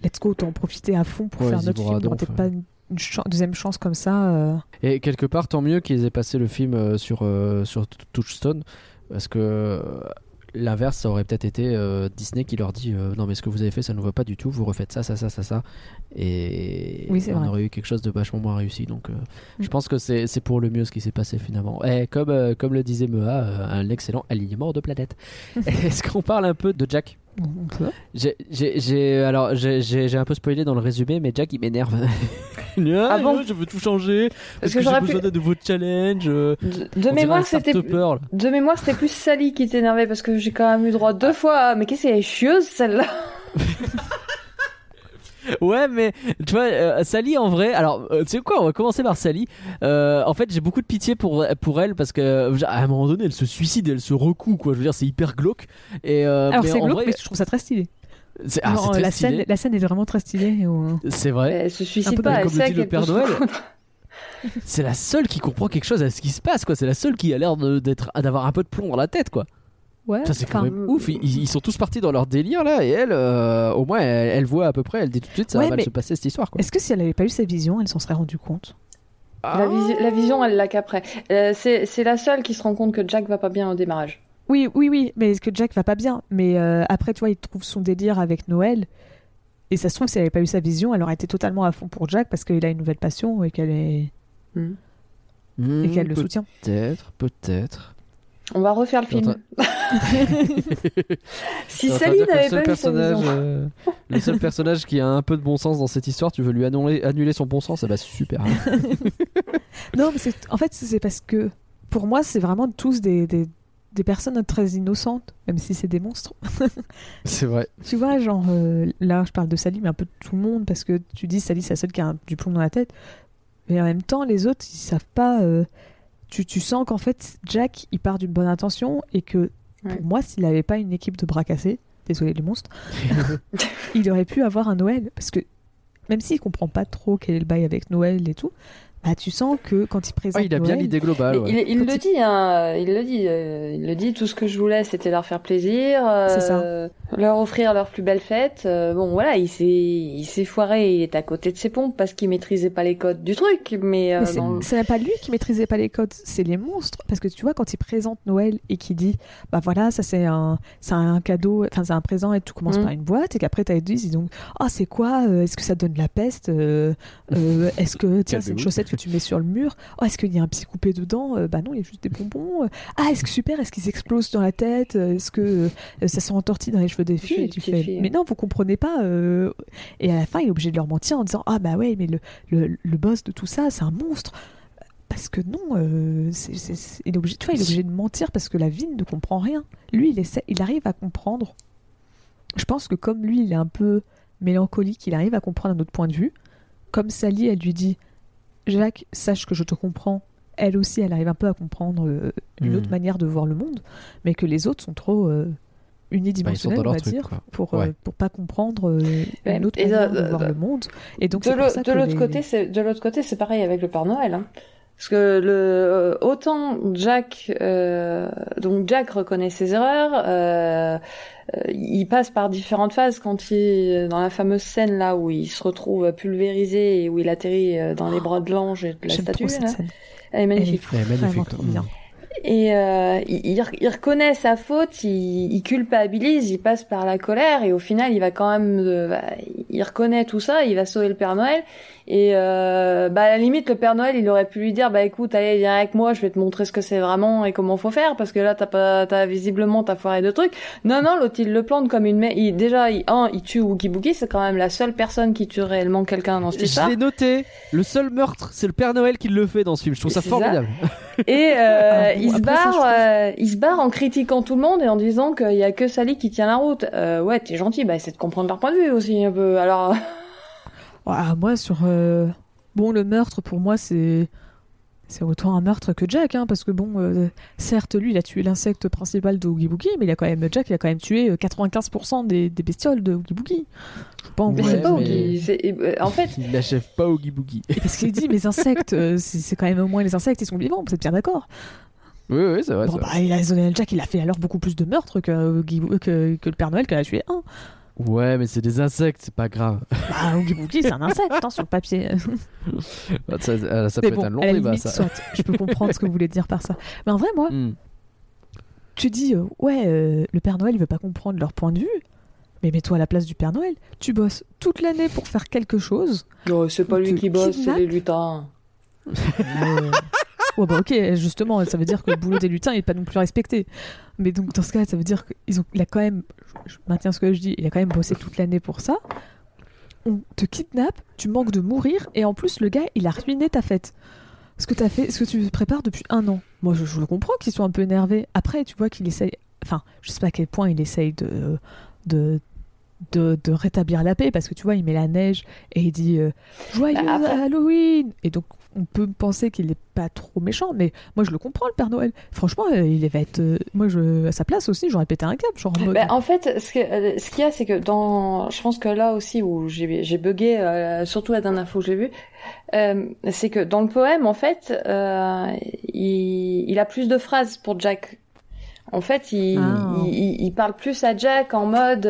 let's go, autant en profiter à fond pour Ouais, faire notre film. Donf, peut-être pas une, deuxième chance comme ça. euh. Et quelque part, tant mieux qu'ils aient passé le film euh, sur, euh, sur Touchstone, parce que l'inverse, ça aurait peut-être été euh, Disney qui leur dit euh, non, mais ce que vous avez fait, ça ne va pas du tout, vous refaites ça, ça, ça, ça, ça. Et Oui, on vrai. aurait eu quelque chose de vachement moins réussi. Donc, euh, je Mm. pense que c'est pour le mieux ce qui s'est passé finalement. Et comme, euh, comme le disait Mea, un excellent alignement de planètes. Est-ce qu'on parle un peu de Jack? On. J'ai, j'ai, alors j'ai, j'ai, j'ai un peu spoilé dans le résumé, mais Jack il m'énerve. Ah bon Je veux tout changer parce que que, j'ai besoin pu- de nouveaux challenges. euh, De, de mémoire, c'était de mémoire, c'était plus Sally qui t'énervait parce que j'ai quand même eu droit deux fois. Mais qu'est-ce qu'elle est chieuse celle-là Ouais, mais tu vois, euh, Sally en vrai. Alors, euh, tu sais quoi On va commencer par Sally. Euh, en fait, j'ai beaucoup de pitié pour pour elle parce que à un moment donné, elle se suicide, elle se recoue quoi. Je veux dire, c'est hyper glauque. Et euh, Alors c'est en glauque, vrai, mais je trouve ça très stylé. c'est, ah, très la, stylé. scène, la scène est vraiment très stylée. C'est vrai. Elle se Un suicide peu pas, elle comme le sait dit le Père Noël. C'est la seule qui comprend quelque chose à ce qui se passe quoi. C'est la seule qui a l'air de- d'être d'avoir un peu de plomb dans la tête quoi. Ouais. Ça c'est quand même ouf. Ils, ils sont tous partis dans leur délire là et elle, euh, au moins, elle, elle voit à peu près. Elle dit tout de suite ça Ouais, va mal se passer cette histoire. Est-ce que si elle avait pas eu sa vision, elle s'en serait rendue compte? La, visi- la vision, elle l'a qu'après. Euh, c'est c'est la seule qui se rend compte que Jack va pas bien au démarrage. Oui, oui, oui, mais est-ce que Jack va pas bien? Mais euh, après, tu vois, il trouve son délire avec Noël. Et ça se trouve, si elle avait pas eu sa vision, elle aurait été totalement à fond pour Jack parce qu'il a une nouvelle passion et qu'elle est... Hmm. Hmm, et qu'elle le soutient. Peut-être, peut-être. On va refaire le film. si le n'avait pas eu personnage, euh, le seul personnage qui a un peu de bon sens dans cette histoire, tu veux lui annuler, annuler son bon sens, ça va super. Non, mais en fait, c'est parce que pour moi, c'est vraiment tous des, des, des personnes très innocentes, même si c'est des monstres. c'est vrai. Tu vois, genre, euh, là, je parle de Sally, mais un peu de tout le monde, parce que tu dis Sally, c'est la seule qui a un- du plomb dans la tête. Mais en même temps, les autres, ils savent pas. euh, tu, tu sens qu'en fait, Jack, il part d'une bonne intention et que Ouais. pour moi, s'il n'avait pas une équipe de bras cassés, désolé les monstres, il aurait pu avoir un Noël. Parce que même s'il comprend pas trop quel est le bail avec Noël et tout, bah, tu sens que quand il présente Ouais, il a bien l'idée globale. Ouais. Il, le il- dit, hein, il le dit, euh, il le dit. Tout ce que je voulais, c'était leur faire plaisir, euh, C'est ça. leur offrir leur plus belle fête. Euh, bon, voilà, il s'est, il s'est foiré, il est à côté de ses pompes parce qu'il maîtrisait pas les codes du truc. Mais, euh, Mais c'est- dans même pas lui qui maîtrisait pas les codes, c'est les monstres. Parce que tu vois, quand il présente Noël et qu'il dit, bah voilà, ça c'est un, c'est un cadeau, enfin c'est un présent et tout commence Mm. par une boîte, et qu'après t'as dit, ils donc, ah c'est quoi Est-ce que ça donne la peste Euh, euh, Est-ce que, tiens, c'est une chaussette que tu mets sur le mur Oh, est-ce qu'il y a un psy coupé dedans? Euh, Bah non, il y a juste des bonbons. Euh, Ah, est-ce que super Est-ce qu'ils explosent dans la tête? Euh, Est-ce que euh, ça s'en entortille dans les cheveux des filles Et tu fais, filles. mais non, vous comprenez pas. Et à la fin, il est obligé de leur mentir en disant, ah bah ouais, mais le, le, le boss de tout ça, c'est un monstre. Parce que non, euh, il, est obligé, tu vois, il est obligé de mentir parce que la ville ne comprend rien. Lui, il, essaie, il arrive à comprendre je pense que comme lui, il est un peu mélancolique, il arrive à comprendre un autre point de vue. Comme Sally, elle lui dit Jacques, sache que je te comprends. Elle aussi, elle arrive un peu à comprendre euh, une Hmm. autre manière de voir le monde, mais que les autres sont trop euh, unidimensionnels, Bah, dans on va truc, dire, quoi. pour, Ouais. euh, pour pas comprendre euh, Ouais, une autre et manière de, de- voir de- le monde. Et donc, de l'autre les- côté, c'est de l'autre côté, c'est pareil avec le Père Noël. Hein. Parce que le euh, autant Jack, euh, donc Jack reconnaît ses erreurs. euh, euh, il passe par différentes phases quand il dans la fameuse scène là où il se retrouve pulvérisé et où il atterrit euh, dans les bras de l'ange et de la statue. trop cette là. scène. Elle est magnifique. Elle est magnifique. Bien. Et euh, il, il re- il reconnaît sa faute, il, il culpabilise, il passe par la colère et au final il va quand même, euh, bah, il reconnaît tout ça, il va sauver le Père Noël et euh, bah à la limite le Père Noël il aurait pu lui dire bah écoute allez viens avec moi, je vais te montrer ce que c'est vraiment et comment faut faire parce que là t'as pas, t'as visiblement t'as foiré de trucs. Non non l'autre il le plante comme une. Il, déjà il, un, il tue Wookie Boogie, c'est quand même la seule personne qui tue réellement quelqu'un dans cette Je histoire. l'ai noté. Le seul meurtre, c'est le Père Noël qui le fait dans ce film. Je trouve ça C'est ça. formidable. Et euh, Ah, il se ça, barre, je euh, il se barre en critiquant tout le monde et en disant qu'il y a que Sally qui tient la route. Euh, ouais, t'es gentil, bah essaie de comprendre leur point de vue aussi un peu. Alors, Ah, moi, sur. euh, Bon, le meurtre, pour moi, c'est. C'est autant un meurtre que Jack, hein, parce que bon, euh, certes, lui, il a tué l'insecte principal de Oogie Boogie, mais il a quand même, Jack, il a quand même tué euh, 95% des, des bestioles de Oogie Boogie. Je sais pas en mais Ouais, c'est pas Oogie, c'est- euh, En fait, Il n'achève pas Oogie Boogie. Parce qu'il dit, mes insectes, euh, c'est c'est quand même au moins les insectes, ils sont vivants, vous êtes bien d'accord? Oui, oui, c'est vrai. Bon, bah, vrai. il a, Jack, il a fait alors beaucoup plus de meurtres que, que le Père Noël, qu'elle a tué un. Ouais, mais c'est des insectes, c'est pas grave. Bah, Oogie Boogie, c'est un insecte, hein, sur le papier. Ça, euh, ça peut bon, être un long à la débat, limite, ça. soit, je peux comprendre ce que vous voulez dire par ça. Mais en vrai, moi, Hmm. tu dis, euh, ouais, euh, le Père Noël, il veut pas comprendre leur point de vue. Mais mets-toi à la place du Père Noël. Tu bosses toute l'année pour faire quelque chose. oh, c'est pas lui qui bosse, c'est les lutins. Ouais, bah ok, justement, ça veut dire que le boulot des lutins n'est pas non plus respecté. Mais donc, dans ce cas, ça veut dire qu'il a quand même, je, je maintiens ce que je dis, il a quand même bossé toute l'année pour ça. On te kidnappe, tu manques de mourir, et en plus, le gars, il a ruiné ta fête. Ce que, as fait, ce que tu prépares depuis un an. Moi, je, je le comprends qu'ils soient un peu énervés. Après, tu vois qu'il essaye. Enfin, je sais pas à quel point il essaye de. de de, de rétablir la paix parce que tu vois il met la neige et il dit euh, joyeux Bah, après- Halloween et donc on peut penser qu'il est pas trop méchant mais moi je le comprends le Père Noël franchement euh, il va être euh, moi je à sa place aussi j'aurais pété un câble genre en mode Bah, en fait, ce euh, ce qu'il y a, c'est que dans, je pense que là aussi où j'ai bugué, euh, surtout la dernière fois que j'ai vu, euh, c'est que dans le poème, en fait, euh, il, il a plus de phrases pour Jack. En fait, il, Ah. il, il- il parle plus à Jack en mode,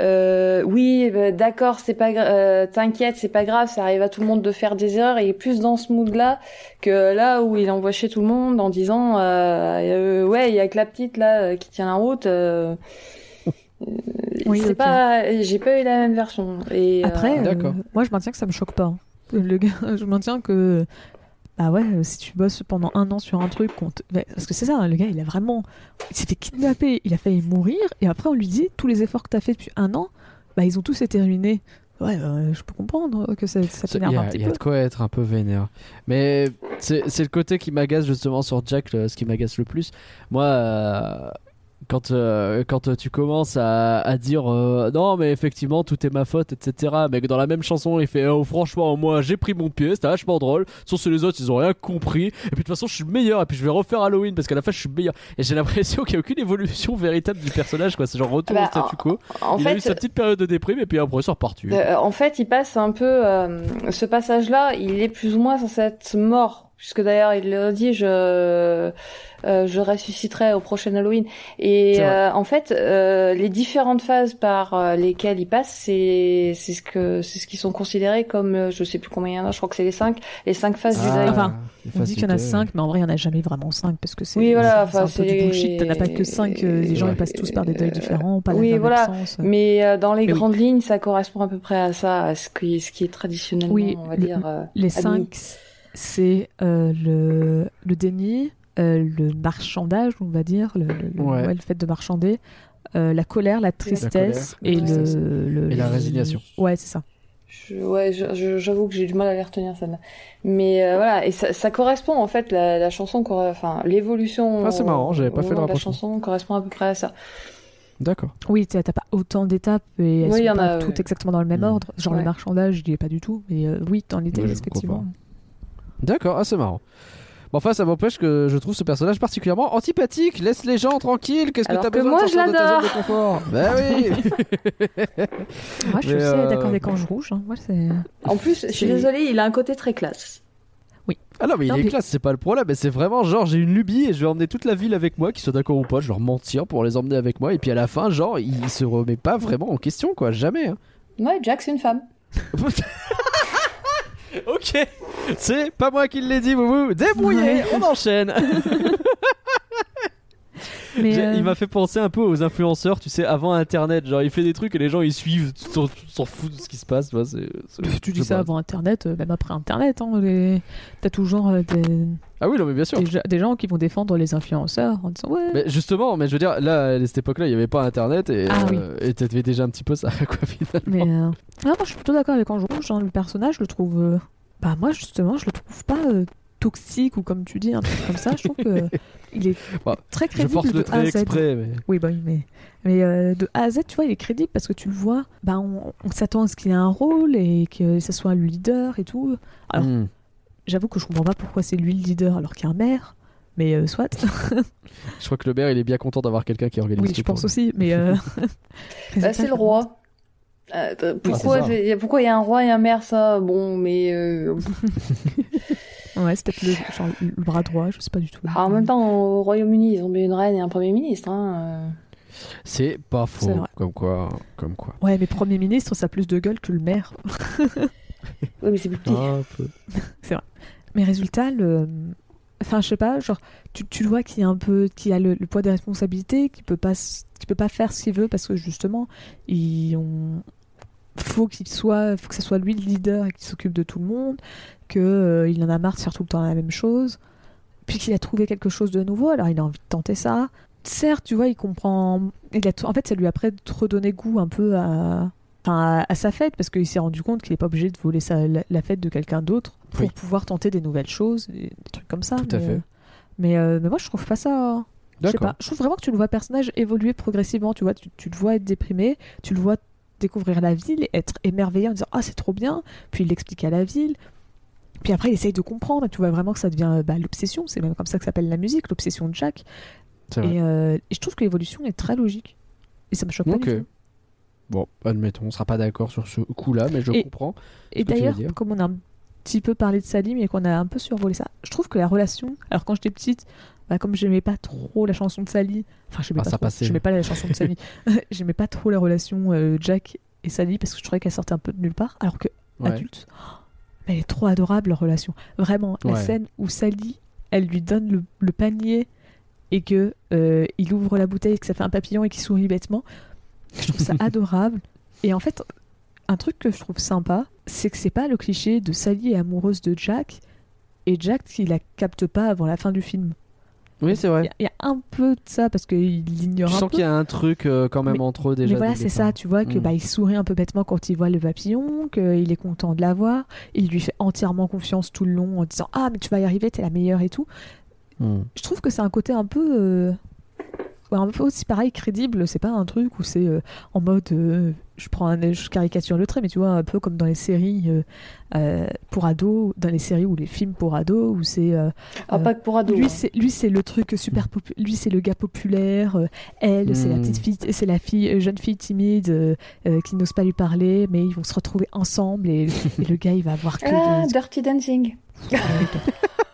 euh, oui, bah, d'accord, c'est pas, gra- euh, t'inquiète, c'est pas grave, ça arrive à tout le monde de faire des erreurs. Et il est plus dans ce mood-là que là où il envoie chez tout le monde en disant, euh, euh, ouais, il y a que la petite là euh, qui tient la route. euh, Oui, c'est pas, j'ai pas eu la même version. Et euh, après euh, D'accord. moi je maintiens que ça me choque pas hein. le gars je maintiens que bah ouais euh, si tu bosses pendant un an sur un truc qu'on te- parce que c'est ça hein, le gars il a vraiment il s'est fait kidnapper il a failli mourir et après on lui dit tous les efforts que t'as fait depuis un an bah ils ont tous été ruinés ouais euh, je peux comprendre que ça, ça t'énerve un petit il y a peu de quoi être un peu vénère. Mais c'est c'est le côté qui m'agace justement sur Jack, le- ce qui m'agace le plus. Moi, euh, quand, euh, quand tu commences à, à dire euh, non, mais effectivement, tout est ma faute, etc. Mais que dans la même chanson, il fait oh, franchement, moi j'ai pris mon pied, c'était vachement drôle. Sauf que les autres, ils ont rien compris. Et puis de toute façon, je suis meilleur. Et puis je vais refaire Halloween parce qu'à la fin, je suis meilleur. Et j'ai l'impression qu'il n'y a aucune évolution véritable du personnage, quoi. C'est genre retour Bah, au statu quo. en il a eu sa petite période de déprime et puis après, c'est reparti. Euh, en fait, il passe un peu euh, ce passage-là. Il est plus ou moins censé être mort, puisque d'ailleurs il le dit, je euh, je ressusciterai au prochain Halloween. Et euh, en fait, euh, les différentes phases par euh, lesquelles il passe, c'est c'est ce que c'est ce qui sont considérés comme euh, je sais plus combien il y en a. Je crois que c'est les cinq les cinq phases du Ah, deuil. Enfin, les on dit qu'il y en a 5 mais en vrai il y en a jamais vraiment 5 parce que c'est Oui, voilà, c'est un enfin, peu du c'est- bullshit t'en as pas que 5 les gens Ouais. ils passent tous par des deuils différents pas Oui, voilà. sens Mais euh, dans les Mais oui. grandes lignes, ça correspond à peu près à ça, à ce qui, ce qui est traditionnellement, Oui, on va le- dire. euh, Les admis. 5, c'est euh, le, le déni, euh, le marchandage, on va dire, le, le- le- Ouais. ouais, le fait de marchander, euh, la colère, la tristesse la et, tristesse. le, le- Et la le- résignation. Ouais, c'est ça. Je, ouais, j'avoue que j'ai du mal à les retenir celle-là. Mais euh, voilà, et ça, ça correspond en fait la, la chanson, enfin l'évolution. Ah, c'est marrant, j'avais pas fait le La chanson correspond à peu près à ça. D'accord. Oui, t'as pas autant d'étapes et elles Oui, sont pas a, toutes ouais. exactement dans le même Mm. ordre. Genre le marchandage, je ai pas du tout. Mais euh, oui, dans l'idée, Ouais, je effectivement. D'accord, ah, c'est marrant. Bon, enfin, ça m'empêche que je trouve ce personnage particulièrement antipathique. Laisse les gens tranquilles. Qu'est-ce que t'as besoin moi, de je de ta zone l'adore. de confort? Bah oui. Moi, je suis aussi euh, d'accord avec Ange Rouge. hein. Moi. En plus, je suis désolée, il a un côté très classe. Ah non, mais il Non, est mais- classe, c'est pas le problème. Mais c'est vraiment genre, j'ai une lubie et je vais emmener toute la ville avec moi, qu'ils soient d'accord ou pas. Je vais leur mentir pour les emmener avec moi. Et puis à la fin, genre, il se remet pas vraiment en question, quoi. Jamais. hein. Ouais, Jack, c'est une femme. ok, c'est pas moi qui l'ai dit, vous vous débrouillez, on enchaîne. Mais, euh, Il m'a fait penser un peu aux influenceurs, tu sais, avant Internet. Genre, il fait des trucs et les gens ils suivent, s'en s'en foutent de ce qui se passe. tu vois, c'est- c'est- Tu je dis ça pas. avant Internet, euh, même après Internet. Hein, les... T'as toujours euh, des... Ah oui, non, mais bien sûr. des, ge- des gens qui vont défendre les influenceurs en disant Ouais, Mais justement, mais je veux dire, là, à cette époque-là, il n'y avait pas Internet et Ah oui. et t'avais déjà un petit peu ça, quoi, finalement. Mais non, moi, je suis plutôt d'accord avec Ange Rouge. hein, le personnage, je le trouve. Bah, moi, justement, je le trouve pas toxique ou comme tu dis, un truc comme ça. Je trouve que il est Bah, très Je crédible force le de A trait à Z. exprès, mais. Oui, bah mais, mais euh, de A à Z, tu vois, il est crédible parce que tu le vois. Bah, on, on s'attend à ce qu'il ait un rôle et que ce soit le leader et tout. Alors, Hmm. J'avoue que je comprends pas pourquoi c'est lui le leader alors qu'il y a un maire. Mais euh, soit. Je crois que le maire, il est bien content d'avoir quelqu'un qui organise oui, je pense lui. aussi. Mais. euh, Bah, c'est le roi. Euh, t- pourquoi ça. il y a un roi et un maire ça? Bon, mais euh, Ouais, c'est peut-être le, genre, le bras droit, je sais pas du tout. en même temps, au Royaume-Uni, ils ont bien une reine et un premier ministre. Hein. euh. C'est pas faux. C'est vrai. Comme quoi. Comme quoi. Ouais, mais Premier ministre, ça a plus de gueule que le maire. Oui, mais c'est plus petit. Un peu. Mais résultat, le. Enfin, je sais pas, genre, tu, tu le vois qui est un peu. qui a le, le poids des responsabilités, qui peut pas, qui peut pas faire ce qu'il veut parce que justement, il. On... Faut qu'il soit. Faut que ce soit lui le leader et qu'il s'occupe de tout le monde, qu'il il en a marre de faire tout le temps la même chose, puis qu'il a trouvé quelque chose de nouveau, alors il a envie de tenter ça. Certes, tu vois, il comprend. Il a... En fait, ça lui a après redonné goût un peu à. Enfin, à, à sa fête, parce qu'il s'est rendu compte qu'il n'est pas obligé de voler sa, la, la fête de quelqu'un d'autre pour Oui. pouvoir tenter des nouvelles choses, des trucs comme ça. Tout à mais, fait. euh, Mais, euh, mais moi, je trouve pas ça. Je sais pas. Je trouve vraiment que tu le vois personnage évoluer progressivement. Tu vois, tu, tu le vois être déprimé, tu le vois découvrir la ville, être émerveillé en disant ah c'est trop bien. Puis il l'explique à la ville. Puis après il essaye de comprendre. Tu vois vraiment que ça devient bah, l'obsession. C'est même comme ça que s'appelle la musique, l'obsession de Jack. Et, euh, et je trouve que l'évolution est très logique. Et ça me choque pas Ok. du tout. Bon, admettons, on sera pas d'accord sur ce coup-là, mais je Et- comprends. Et d'ailleurs, comme on a un petit peu parlé de Salim et qu'on a un peu survolé ça, je trouve que la relation. Alors quand j'étais petite, bah, comme j'aimais pas trop la chanson de Sally, enfin j'aimais Ah, pas trop, j'aimais pas la chanson de Sally, j'aimais pas trop la relation euh, Jack et Sally parce que je trouvais qu'elle sortait un peu de nulle part. Alors que Ouais. adulte, oh, mais elle est trop adorable leur relation. Vraiment, la scène où Sally, elle lui donne le, le panier et que euh, il ouvre la bouteille et que ça fait un papillon et qu'il sourit bêtement, je trouve ça adorable. Et en fait, un truc que je trouve sympa, c'est que c'est pas le cliché de Sally est amoureuse de Jack et Jack qui la capte pas avant la fin du film. Oui, c'est vrai. il y a un peu de ça parce qu'il l'ignore Tu un sens qu'il y a un truc euh, quand même Mais- entre eux déjà. Mais voilà, c'est ça, tu vois, que Mm. bah, il sourit un peu bêtement quand il voit le papillon, qu'il est content de l'avoir, il lui fait entièrement confiance tout le long en disant Ah, mais tu vas y arriver, t'es la meilleure et tout. Hmm. Je trouve que c'est un côté un peu. euh, ouais, un peu aussi pareil, crédible, c'est pas un truc où c'est euh, en mode. Je prends un, je caricature le trait, mais tu vois, un peu comme dans les séries euh, euh, pour ados, dans les séries ou les films pour ados, où c'est. euh, Ah, Euh, pas que pour ados. lui, hein. c'est lui, c'est le truc super lui, c'est le gars populaire. euh, elle, c'est la Hmm. petite fille, c'est la fille, jeune fille timide euh, euh, qui n'ose pas lui parler, mais ils vont se retrouver ensemble et, et le gars, il va avoir que Ah, des. Dirty Dancing.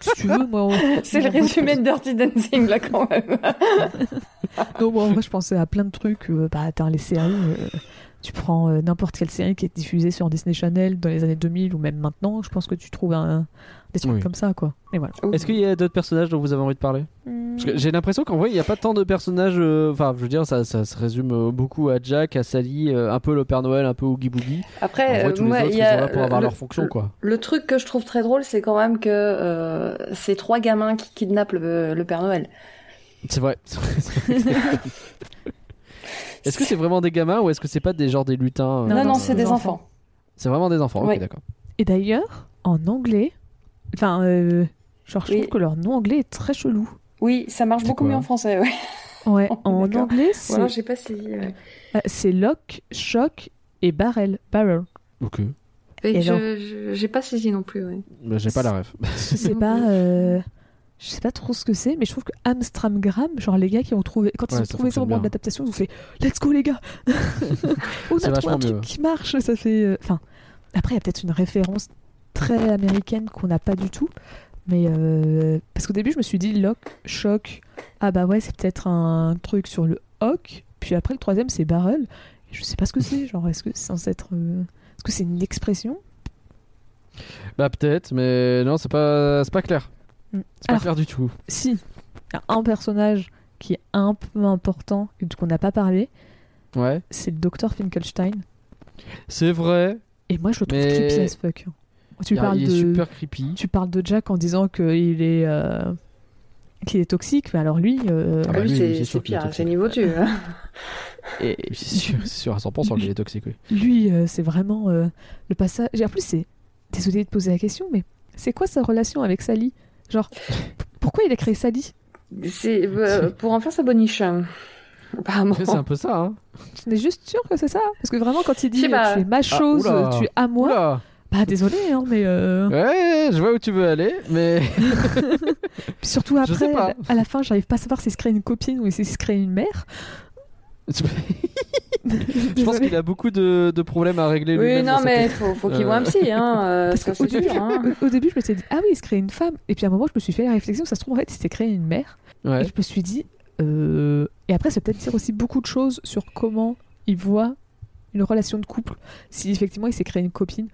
Si tu veux, moi. on- C'est le résumé de Dirty Dancing là quand même. Non, moi, en vrai, je pensais à plein de trucs. euh, bah, attends, les séries. Tu prends euh, n'importe quelle série qui est diffusée sur Disney Channel dans les années 2000 ou même maintenant, je pense que tu trouves un, des trucs Oui. comme ça, quoi. Et voilà. Est-ce qu'il y a d'autres personnages dont vous avez envie de parler? Parce que j'ai l'impression qu'en vrai, il n'y a pas tant de personnages. euh, Enfin, je veux dire, ça, ça se résume euh, beaucoup à Jack, à Sally, euh, un peu le Père Noël, un peu Oogie Boogie. En Après, vrai, tous moi, les autres, il ils y sont a là pour avoir le- leur fonction, quoi. Le truc que je trouve très drôle, c'est quand même que euh, c'est trois gamins qui kidnappent le, le Père Noël. C'est vrai. est-ce que c'est vraiment des gamins ou est-ce que c'est pas des genres des lutins euh, Non, non, non, c'est des des enfants. C'est vraiment des enfants, ok, Ouais. d'accord. Et d'ailleurs, en anglais, enfin, euh, genre, je Oui. trouve que leur nom anglais est très chelou. Oui, ça marche beaucoup mieux en français. Ouais. Ouais, Oh, en anglais, c'est Voilà, j'ai pas saisi. ouais. euh, c'est lock, shock et barrel. Barrel. Ok. Et Et je- non. je- j'ai pas saisi non plus. Ouais. Bah, J'ai pas la ref. Je sais pas. euh, Je sais pas trop ce que c'est, mais je trouve que Amstramgram, genre les gars qui ont trouvé, quand ils ont trouvé ça au moment de l'adaptation, ils ont fait Let's go les gars On a trouvé un truc mieux. qui marche, ça fait. euh, Enfin, après, il y a peut-être une référence très américaine qu'on n'a pas du tout, mais euh, parce qu'au début, je me suis dit Lock, Shock, ah bah ouais, c'est peut-être un truc sur le Hock, puis après, le troisième, c'est Barrel, je sais pas ce que c'est, genre, est-ce que c'est censé être. euh, Est-ce que c'est une expression? Bah peut-être, mais non, c'est pas, c'est pas clair. Mm. C'est pas Alors- clair du tout. Si, il y a un personnage qui est un peu important et qu'on n'a pas parlé, Ouais. c'est le docteur Finkelstein. C'est vrai. Et moi, je le trouve Mais- creepy as fuck. Tu Il y a- parles il est de, super creepy. tu parles de Jack en disant qu'il est, euh, qu'il est toxique, mais alors lui, euh, Ah bah lui, lui, c'est pire, toxique. c'est niveau tu. hein. et C'est sûr, c'est sûr à 100% qu'il est toxique, oui. lui, euh, c'est vraiment euh, le passage. Et en plus, c'est désolé de poser la question, mais c'est quoi sa relation avec Sally? Genre, pourquoi il a créé Sally C'est euh, pour en faire sa boniche. euh, Apparemment. C'est un peu ça, hein. Tu es juste sûr que c'est ça? Parce que vraiment, quand il dit pas. tu es ma chose, oula. tu es à moi, Oula. bah désolé, hein, mais. euh, Ouais, je vois où tu veux aller, mais Puis surtout Je sais après, pas. à la fin, j'arrive pas à savoir s'il se crée une copine ou s'il se crée une mère. Je pense qu'il a beaucoup de, de problèmes à régler Oui, non, mais faut, faut qu'il Euh. voit un psy, hein. euh, Parce qu'au c'est début, hein. au- au début, je me suis dit, ah oui, il se crée une femme. Et puis à un moment, je me suis fait la réflexion, ça se trouve, en fait, il s'est créé une mère. Ouais. Et je me suis dit, euh, et après, ça peut peut-être dire aussi beaucoup de choses sur comment il voit une relation de couple. Si effectivement, il s'est créé une copine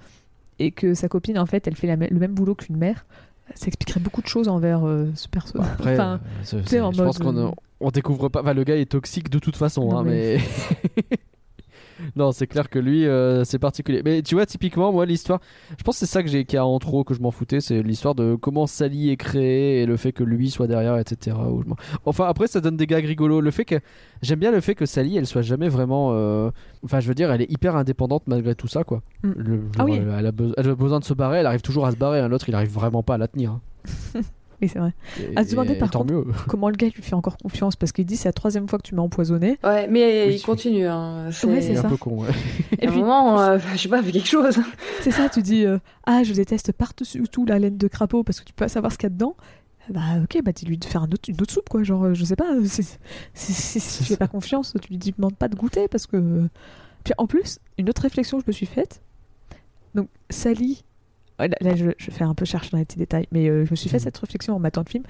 et que sa copine, en fait, elle fait la le même boulot qu'une mère, ça expliquerait beaucoup de choses envers euh, ce perso. Après, Enfin, je pense mode, qu'on euh, on découvre pas. Enfin, le gars est toxique de toute façon, Non, hein, mais. non, c'est clair que lui, euh, c'est particulier. Mais tu vois, typiquement, moi, l'histoire. Je pense que c'est ça que j'ai qui a en trop que je m'en foutais, c'est l'histoire de comment Sally est créée et le fait que lui soit derrière, etc. Ou je m'en- Enfin, après, ça donne des gags rigolos. Le fait que j'aime bien le fait que Sally, elle soit jamais vraiment. euh, Enfin, je veux dire, elle est hyper indépendante malgré tout ça, quoi. Mm. Le- Ah genre, oui. elle, elle a be- elle a besoin de se barrer, elle arrive toujours à se barrer. hein. L'autre, il arrive vraiment pas à la tenir. hein. oui, c'est vrai. Et- À se demander, par tant mieux. Comment le gars lui fait encore confiance Parce qu'il dit, c'est la troisième fois que tu m'as empoisonné. Ouais, mais Oui, il continue. Hein. C'est Ouais, un ça. peu con, ouais. Et à un puis, moment, euh, je sais pas, fais quelque chose. C'est ça, tu dis euh, Ah, je déteste par-dessus tout la laine de crapaud parce que tu peux pas savoir ce qu'il y a dedans. Bah, ok, bah dis-lui de faire un autre, une autre soupe, quoi. Genre, euh, je sais pas, euh, si tu fais pas confiance, tu lui demandes pas de goûter parce que. Puis en plus, une autre réflexion que je me suis faite. Donc, Sally. Ouais, Là, là, je, je fais un peu chercher dans les petits détails, mais euh, je me suis fait Mhm. cette réflexion en matant le film.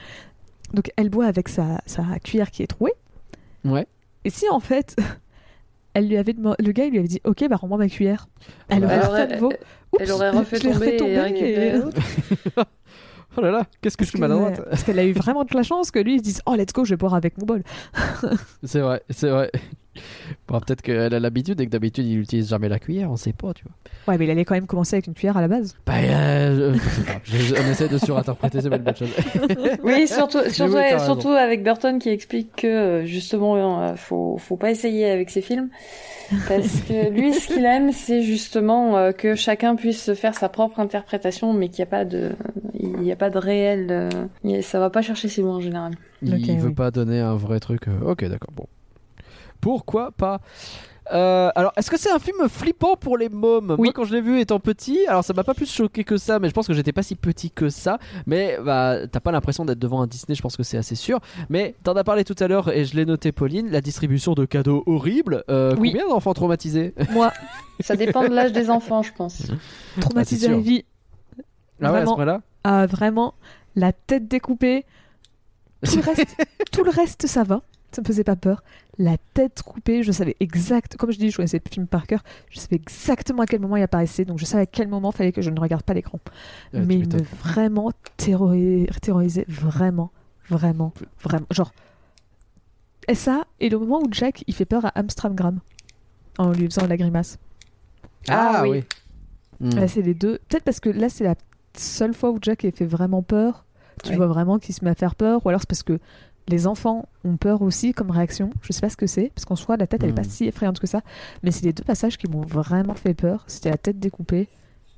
Donc, elle boit avec sa, sa cuillère qui est trouée. Ouais. Et si en fait, elle lui avait demandé, le gars il lui avait dit, ok, bah rends-moi ma cuillère. Elle Elle aurait Elle refait à nouveau. Elle aurait refait je l'ai tomber, et et-. Oh là là, qu'est-ce que je suis maladroite. Parce qu'elle a eu vraiment de la chance que lui il se dise Oh, let's go, je vais boire avec mon bol. C'est vrai, c'est vrai. Bon, peut-être qu'elle a l'habitude et que d'habitude il utilise jamais la cuillère, on sait pas, tu vois. Ouais, mais il allait quand même commencer avec une cuillère à la base. Bah, euh, je- je sais pas. Je- on essaie de surinterpréter ces belles choses. Oui, surtout, surtout, oui, raison. surtout avec Burton qui explique que euh, justement, euh, faut, faut pas essayer avec ses films. Parce que lui, ce qu'il aime, c'est justement euh, que chacun puisse faire sa propre interprétation, mais qu'il n'y a pas de, il n'y a pas de réel. ça va pas chercher si loin en général. Il Ok, veut oui. pas donner un vrai truc. Ok, d'accord, bon. Pourquoi pas Euh, alors, est-ce que c'est un film flippant pour les mômes Oui. Moi, quand je l'ai vu étant petit, alors ça m'a pas plus choqué que ça, mais je pense que j'étais pas si petit que ça. Mais bah, t'as pas l'impression d'être devant un Disney, je pense que c'est assez sûr. Mais t'en as parlé tout à l'heure et je l'ai noté, Pauline, la distribution de cadeaux horribles. Euh, Oui. Combien d'enfants traumatisés Moi, Ça dépend de l'âge des enfants, je pense. traumatisé Ah, c'est à vie, Ah ouais, à ce Vraiment. point-là ah, vraiment, la tête découpée. Tout le reste, tout le reste ça va. Ça me faisait pas peur. La tête coupée, je savais exact. Comme je dis, je connaissais le film par cœur. Je savais exactement à quel moment il apparaissait. Donc je savais à quel moment il fallait que je ne regarde pas l'écran. Tu mais il me vraiment terrori- terrorisait. Vraiment, vraiment, vraiment. Genre. Et ça, et le moment où Jack il fait peur à Amstramgram en lui faisant la grimace. Ah oui. Hmm. Là, c'est les deux. Peut-être parce que là, c'est la seule fois où Jack il fait vraiment peur. Tu Ouais. vois vraiment qu'il se met à faire peur. Ou alors c'est parce que les enfants ont peur aussi comme réaction. Je sais pas ce que c'est. Parce qu'en soi, la tête, elle est pas Mm. si effrayante que ça. Mais c'est les deux passages qui m'ont vraiment fait peur. C'était la tête découpée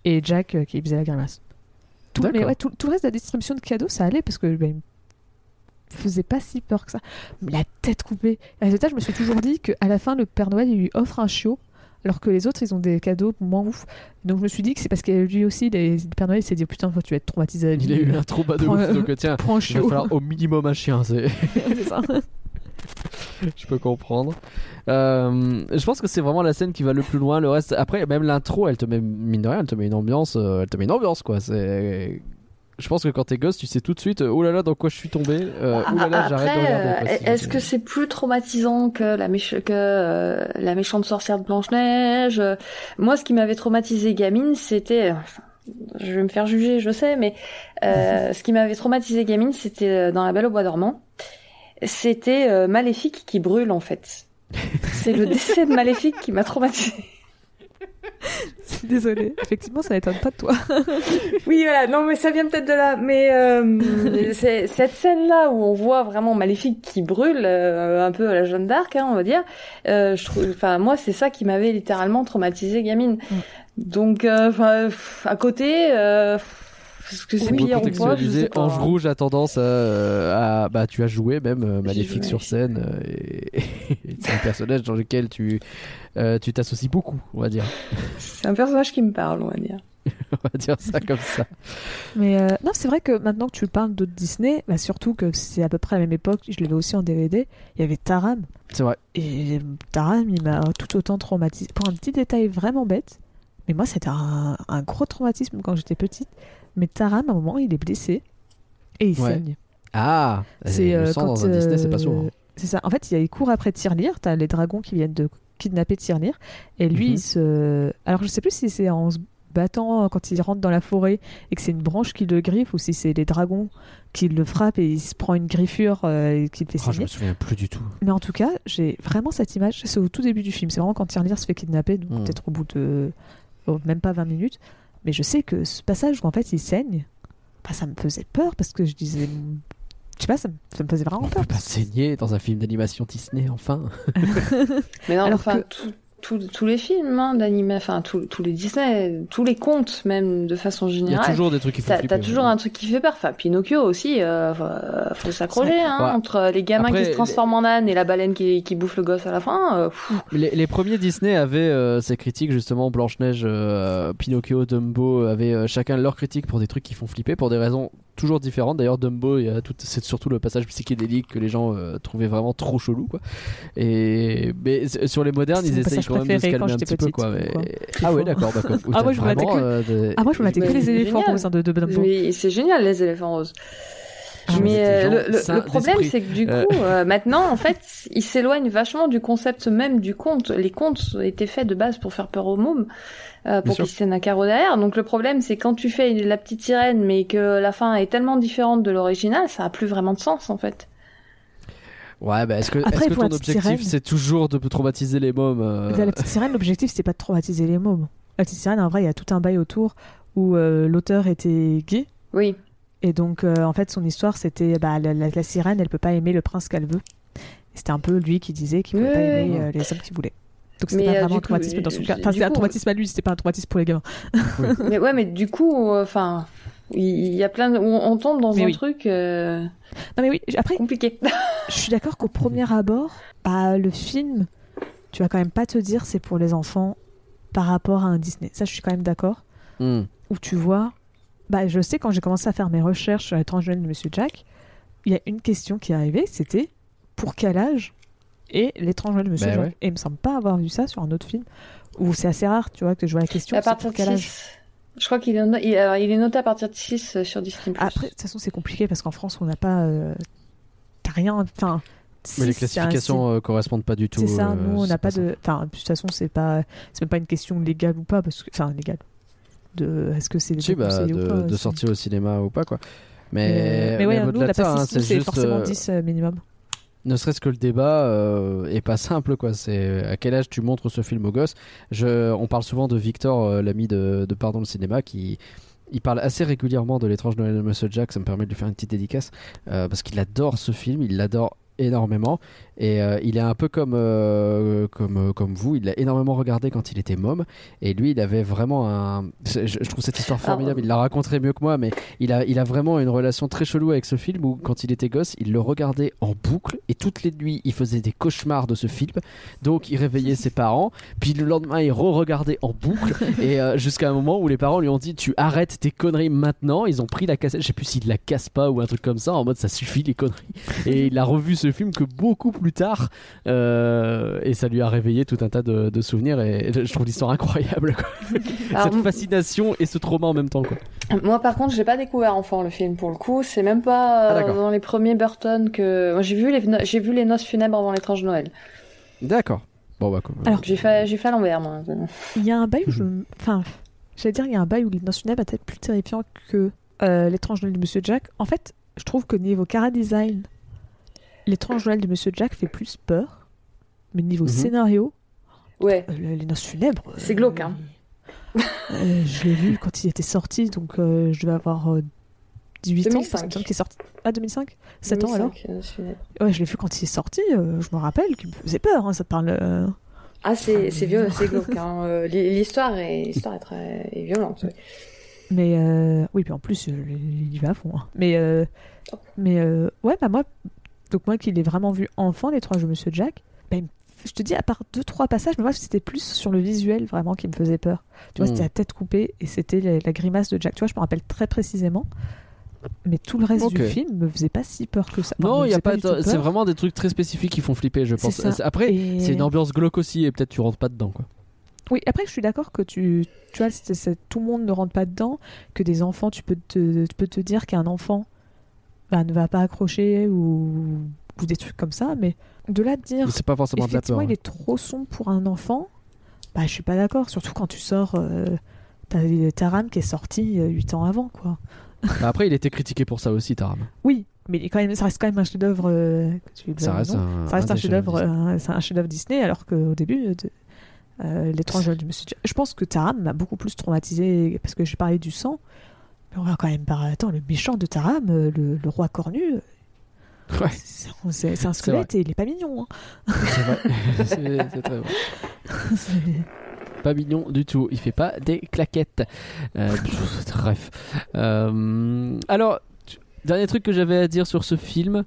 et Jack euh, qui faisait la grimace. Tout, mais D'accord. ouais, tout, tout le reste de la distribution de cadeaux, ça allait parce que ben, faisait pas si peur que ça. Mais la tête coupée. Et résultat, je me suis toujours dit qu'à la fin, le Père Noël, il lui offre un chiot. Alors que les autres, ils ont des cadeaux moins ouf. Donc je me suis dit que c'est parce que lui aussi, les- le Père Noël, il s'est dit Putain, toi, tu vas être traumatisé. Il a eu un trauma de ouf, donc tiens, il va falloir au minimum un chien, c'est... C'est ça. je peux comprendre. Euh, je pense que c'est vraiment la scène qui va le plus loin. Le reste, après, même l'intro, elle te met, mine de rien, elle te met une ambiance, euh, elle te met une ambiance, quoi. C'est... Je pense que quand t'es gosse, tu sais tout de suite, euh, oh là là, dans quoi je suis tombé, euh, oh là là, j'arrête de regarder. quoi. euh, est-ce que c'est plus traumatisant que la, méch- que, euh, la méchante sorcière de Blanche-Neige? Euh, Moi, ce qui m'avait traumatisé gamine, c'était... enfin, Je vais me faire juger, je sais, mais euh, ce qui m'avait traumatisé gamine, c'était euh, dans La Belle au Bois dormant. C'était euh, Maléfique qui brûle, en fait. C'est le décès de Maléfique qui m'a traumatisé. Désolée. Effectivement, ça m'étonne pas de toi. Oui, voilà. Non, mais ça vient peut-être de là. Mais euh, c'est cette scène-là où on voit vraiment Maléfique qui brûle, euh, un peu à la Jeanne d'Arc, hein, on va dire. Euh, je trouve, enfin, moi, c'est ça qui m'avait littéralement traumatisé gamine. Donc, euh, enfin, à côté, euh, pff, est-ce que c'est Pour pire ou pas Je contextualiser, sais pas. Ange Rouge a tendance à, à- bah tu as joué même euh, Maléfique joué. sur scène euh, et, et c'est un personnage dans lequel tu euh, tu t'associes beaucoup, on va dire, C'est un personnage qui me parle, on va dire. on va dire ça comme ça. Mais euh, non, c'est vrai que maintenant que tu parles de Disney, bah surtout que c'est à peu près à la même époque, je l'avais aussi en DVD, il y avait Taram. C'est vrai. Et Taram, il m'a tout autant traumatisé. Pour un petit détail vraiment bête, mais moi, c'était un, un gros traumatisme quand j'étais petite. Mais Taram, à un moment, il est blessé et il Ouais. saigne. Ah, C'est le euh, dans un Disney, c'est pas euh, souvent. C'est ça. En fait, il cours après Tirelire. T'as les dragons qui viennent de kidnapper Tirelire. Et lui, Mhm. il se. Alors, je sais plus si c'est en se battant quand il rentre dans la forêt et que c'est une branche qui le griffe ou si c'est les dragons qui le frappent et il se prend une griffure euh, et qui le fait Oh, je me souviens plus du tout. Mais en tout cas, j'ai vraiment cette image. C'est au tout début du film. C'est vraiment quand Tirelire se fait kidnapper, donc Mhm. peut-être au bout de. même pas 20 minutes. Mais je sais que ce passage où en fait il saigne, bah, ça me faisait peur parce que je disais. Je sais pas, ça me, ça me faisait vraiment On peur. peut pas saigner dans un film d'animation Disney, enfin. Mais non, Alors enfin, que- tout- tous les films hein, enfin, tous les Disney, tous les contes, même de façon Il y générale. a toujours des trucs qui font T'as toujours un truc qui fait peur. Enfin, Pinocchio aussi, euh, faut, s'accrocher hein, Ouais. entre les gamins Après, qui se transforment en âne et la baleine qui, qui bouffe le gosse à la fin. euh, Les, les premiers Disney avaient euh, ces critiques justement Blanche-Neige, euh, Pinocchio, Dumbo avaient euh, chacun leur critique pour des trucs qui font flipper pour des raisons toujours différentes. D'ailleurs Dumbo, il c'est surtout le passage psychédélique que les gens euh, trouvaient vraiment trop chelou quoi. Et mais sur les modernes, ils passage quand même de se calmer un petit peu quoi. mais- quoi. Ah ouais d'accord d'accord. Ah, moi, je me Vraiment, que- euh, de- Ah, moi je me que Mais les c'est éléphants roses hein, de, de Dumbo. mais c'est génial les éléphants roses. Ah, mais euh, le, le- sains le problème, c'est que du coup, Euh. euh, maintenant, en fait, ils s'éloignent vachement du concept même du conte. Les contes étaient faits de base pour faire peur aux mômes, euh, pour qu'ils tiennent un carreau derrière. Donc le problème, c'est quand tu fais la petite sirène, mais que la fin est tellement différente de l'original, ça a plus vraiment de sens, en fait. Ouais, bah est-ce que, Après, que ton objectif c'est toujours de traumatiser les mômes euh, La petite sirène, l'objectif c'était pas de traumatiser les mômes. La petite sirène, en vrai, il y a tout un bail autour où euh, l'auteur était gay. Oui. Et donc, euh, en fait, son histoire, c'était bah, la, la- la sirène, elle peut pas aimer le prince qu'elle veut. C'était un peu lui qui disait qu'il pouvait pas aimer euh, les hommes qu'il voulait. Donc, c'était pas euh, vraiment un coup, traumatisme dans son euh, cas. Enfin, c'était un traumatisme à lui, c'était pas un traumatisme pour les gamins. mais ouais, mais du coup, euh, enfin, il y a plein de... on, on tombe dans Mais un oui. truc euh, Non, mais oui, après, compliqué. je suis d'accord qu'au premier abord, bah, le film, tu vas quand même pas te dire c'est pour les enfants par rapport à un Disney. Ça, je suis quand même d'accord. hmm. où tu vois, bah, je sais quand j'ai commencé à faire mes recherches sur l'étrange Noël de Monsieur Jack, il y a une question qui est arrivée, c'était pour quel âge est l'étrange Noël de Monsieur Bah Jack ouais. Et il me semble pas avoir vu ça sur un autre film, où c'est assez rare, tu vois, que je vois la question. à partir de quel âge 6. Je crois qu'il est, no- il, alors, il est noté à partir de 6 sur Disney+. Après, de toute façon, c'est compliqué parce qu'en France, on n'a pas, euh, t'as rien, enfin. Mais les classifications euh, correspondent pas du tout. C'est ça, euh, nous on n'a pas de. Enfin, de toute façon, c'est pas, c'est même pas une question légale ou pas, parce que, enfin, légale. De, est-ce que c'est Si, bah, de, ou pas de sortir au cinéma ou pas quoi. Mais, Mais, mais ouais, nous, on au-delà n'a de ça, pas 6, nous, c'est juste, forcément euh, 10 euh, minimum. Ne serait-ce que le débat euh, est pas simple quoi. C'est à quel âge tu montres ce film aux gosses. Je, on parle souvent de Victor, euh, l'ami de, de Pardon le cinéma, qui il parle assez régulièrement de l'étrange Noël de Monsieur Jack. Ça me permet de lui faire une petite dédicace euh, parce qu'il adore ce film. Il l'adore énormément. Et euh, il est un peu comme, euh, comme, euh, comme vous, il l'a énormément regardé quand il était môme. Et lui, il avait vraiment un. Je, je trouve cette histoire formidable, il la raconterait mieux que moi, mais il a, il a vraiment une relation très chelou avec ce film où, quand il était gosse, il le regardait en boucle et toutes les nuits, il faisait des cauchemars de ce film. Donc, il réveillait ses parents, puis le lendemain, il re-regardait en boucle. et euh, jusqu'à un moment où les parents lui ont dit Tu arrêtes tes conneries maintenant. Ils ont pris la cassette, je sais plus s'il la casse pas ou un truc comme ça, en mode ça suffit les conneries. Et il a revu ce film que beaucoup plus tard. euh, et ça lui a réveillé tout un tas de, de souvenirs. Et je trouve l'histoire incroyable. quoi. Alors, Cette fascination et ce trauma en même temps. Quoi. Moi, par contre, j'ai pas découvert enfant le film pour le coup. C'est même pas Ah, euh, d'accord. dans les premiers Burton que j'ai vu les j'ai vu les noces funèbres avant l'étrange Noël. D'accord. Bon, bah, quoi. Alors, J'ai fait j'ai fait à l'envers moi. Il y a un bail où je. Enfin, j'allais dire, il y a un bail où les noces funèbres est peut-être plus terrifiant que euh, l'étrange Noël de Monsieur Jack. En fait, je trouve que niveau cara design, l'étrange Noël de Monsieur Jack fait plus peur. Mais niveau Mhm. scénario, Ouais. euh, les noces funèbres. euh, C'est glauque, hein. euh, je l'ai vu quand il était sorti, donc euh, je devais avoir euh, 18 ans. parce 2005. qu'il me semble qu'il est sorti. Ah, 2005 7 ans alors? 2005, Noces funèbres. Ouais, je l'ai vu quand il est sorti, euh, je me rappelle qu'il me faisait peur, hein, ça parle. euh, Ah c'est c'est vieux, c'est glauque. Hein. Euh, l'hi- L'histoire est est très est violente. ouais. Mais euh, oui, puis en plus, euh, il y va à fond. hein. Mais, euh, mais euh, ouais, bah moi, donc moi qui l'ai vraiment vu enfant, les trois jeux Monsieur Jack, me- je te dis, à part deux, trois passages, mais moi c'était plus sur le visuel vraiment qui me faisait peur. Tu vois, Mm. c'était la tête coupée et c'était la, la grimace de Jack. Tu vois, je me rappelle très précisément. Mais tout le reste du film me faisait pas si peur que ça. Non, il y a pas. de- C'est vraiment des trucs très spécifiques qui font flipper, je pense. Après, Et- c'est une ambiance glauque aussi, et peut-être tu rentres pas dedans, quoi. Oui, après, je suis d'accord que tu, tu vois, tout le monde ne rentre pas dedans, que des enfants, tu peux te, tu peux te dire qu'un enfant bah, ne va pas accrocher ou, ou des trucs comme ça, mais de là de dire C'est pas forcément de la effectivement peur. il hein. est trop sombre pour un enfant, bah, je suis pas d'accord, surtout quand tu sors, euh, t'as Taram qui est sorti 8 ans avant, quoi. Bah, Après, il était critiqué pour ça aussi, Taram. Oui, mais quand même, ça reste quand même un chef-d'œuvre. euh, Ça reste un. ça reste un un des chef-d'œuvre, euh, un chef-d'œuvre Disney, alors qu'au début, euh, de- euh, l'étrange. Je pense que Taram m'a beaucoup plus traumatisé parce que j'ai parlé du sang. On va quand même parler. Attends, le méchant de Taram, euh, le, le roi cornu, euh. Ouais, c'est un squelette et il est pas mignon. hein. c'est très vrai. Pas mignon du tout. Il fait pas des claquettes. Euh, bref. Euh, alors, dernier truc que j'avais à dire sur ce film,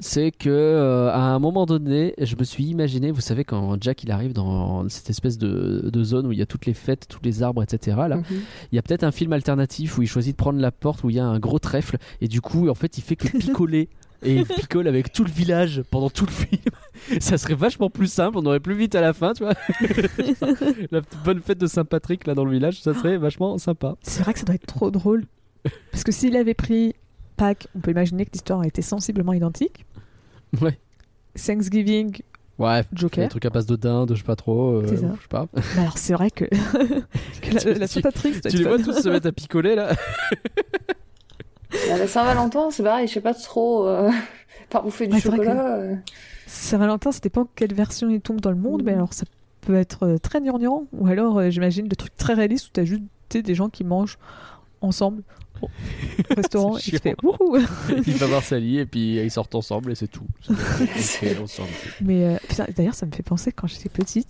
c'est que euh, à un moment donné, je me suis imaginé, vous savez, quand Jack il arrive dans cette espèce de, de zone où il y a toutes les fêtes, tous les arbres, etc. Là, Mhm. il y a peut-être un film alternatif où il choisit de prendre la porte où il y a un gros trèfle et du coup, en fait, il fait que picoler. Et il picole avec tout le village pendant tout le film. Ça serait vachement plus simple, on aurait plus vite à la fin, tu vois. la bonne fête de Saint-Patrick là dans le village, ça serait vachement sympa. C'est vrai que ça doit être trop drôle. Parce que s'il avait pris Pâques, on peut imaginer que l'histoire était sensiblement identique. Ouais. Thanksgiving, Ouais, des Joker. trucs à base de dinde, je sais pas trop. euh, C'est ça. je sais pas. Bah alors c'est vrai que, que la, la Tu- doit tu être les vois tous se mettre à picoler là À la Saint-Valentin, c'est pareil, je sais pas trop. Euh... Par bouffer du chocolat. euh. Saint-Valentin, ça dépend quelle version il tombe dans le monde, mais alors ça peut être euh, très gnangnan, ou alors euh, j'imagine des trucs très réalistes où t'as juste tu des gens qui mangent ensemble restaurant et tu fais. Wouhou Il va voir Sally et puis ils sortent ensemble et c'est tout. S'en fout. Mais euh, putain, d'ailleurs, ça me fait penser quand j'étais petite,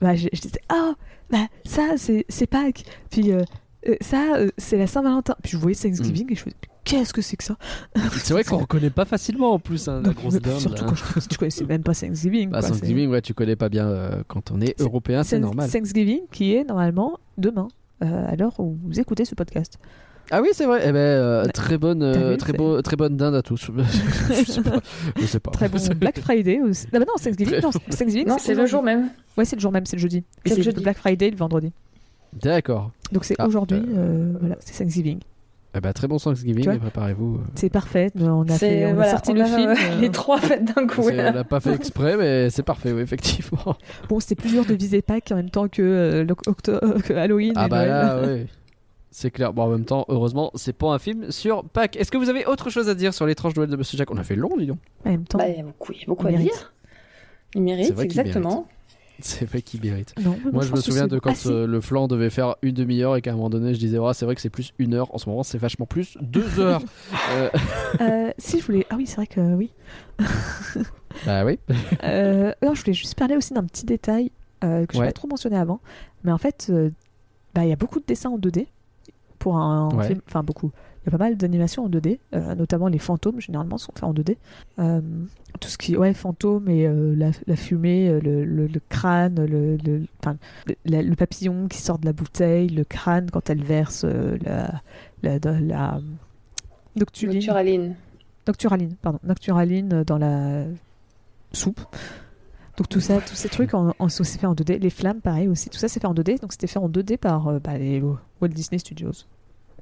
bah, je, je disais Ah, bah ça c'est c'est Pâques, puis euh, euh, ça euh, c'est la Saint-Valentin. Puis je voyais Thanksgiving Mm. et je faisais Qu'est-ce que c'est que ça? C'est vrai qu'on reconnaît pas facilement en plus hein, la grosse dinde. Surtout quand je, je connaissais même pas Thanksgiving. Bah, quoi, Thanksgiving, ouais, tu connais pas bien quand on est C'est- européen, c'est normal. Thanksgiving qui est normalement demain, à l'heure où vous écoutez ce podcast. Ah oui, c'est vrai. Eh ben, euh, Ouais. très bonne, euh, vu, très beau, très bonne dinde à tous. je sais pas. Je sais pas. Très bon Black Friday aussi. Non, bah non, Thanksgiving, non, Thanksgiving, Non, c'est le jour même. Ouais, c'est le jour même, c'est le jeudi. C'est le jeudi. Black Friday le vendredi. D'accord. Donc c'est Ah, aujourd'hui, euh, euh, voilà, c'est Thanksgiving. Eh ben, très bon Thanksgiving préparez-vous. C'est parfait. On a, fait, on a voilà, sorti on le a, film. euh, Les trois fêtes d'un coup. On l'a pas fait exprès, mais c'est parfait, oui, effectivement. Bon, c'était plus dur de viser Pâques en même temps que, euh, que Halloween. Ah et bah Noël. là, oui. C'est clair. Bon, en même temps, heureusement, c'est pas un film sur Pâques. Est-ce que vous avez autre chose à dire sur l'étrange Noël de Monsieur Jack On a fait long, dis donc. En même temps, Bah, il y a beaucoup, il y a beaucoup à mérite. dire. Il mérite, C'est vrai qu'il exactement. C'est vrai qu'il mérite. Non, Moi, je me souviens de quand euh, le flan devait faire une demi-heure et qu'à un moment donné, je disais, oh, c'est vrai que c'est plus une heure. En ce moment, c'est vachement plus deux heures. Euh, Euh, si, je voulais. Ah oui, c'est vrai que oui. bah oui. Euh, non, je voulais juste parler aussi d'un petit détail euh, que je n'ai Ouais. pas trop mentionné avant. Mais en fait, euh, bah, il y a beaucoup de dessins en 2D pour un Ouais. film. Enfin, beaucoup. Il y a pas mal d'animations en 2D, euh, notamment les fantômes, généralement, sont faits en 2D. Euh, tout ce qui. Ouais, fantômes et euh, la, la fumée, le, le- le crâne, le, le, enfin, le, la- le papillon qui sort de la bouteille, le crâne quand elle verse euh, la. la, la, la noctuline. Nocturaline. Nocturaline, pardon, Nocturaline dans la soupe. Donc tout ça, tous ces trucs en, en, c'est fait en 2D. Les flammes, pareil aussi, tout ça c'est fait en 2D. Donc c'était fait en 2D par euh, bah, les Walt Disney Studios.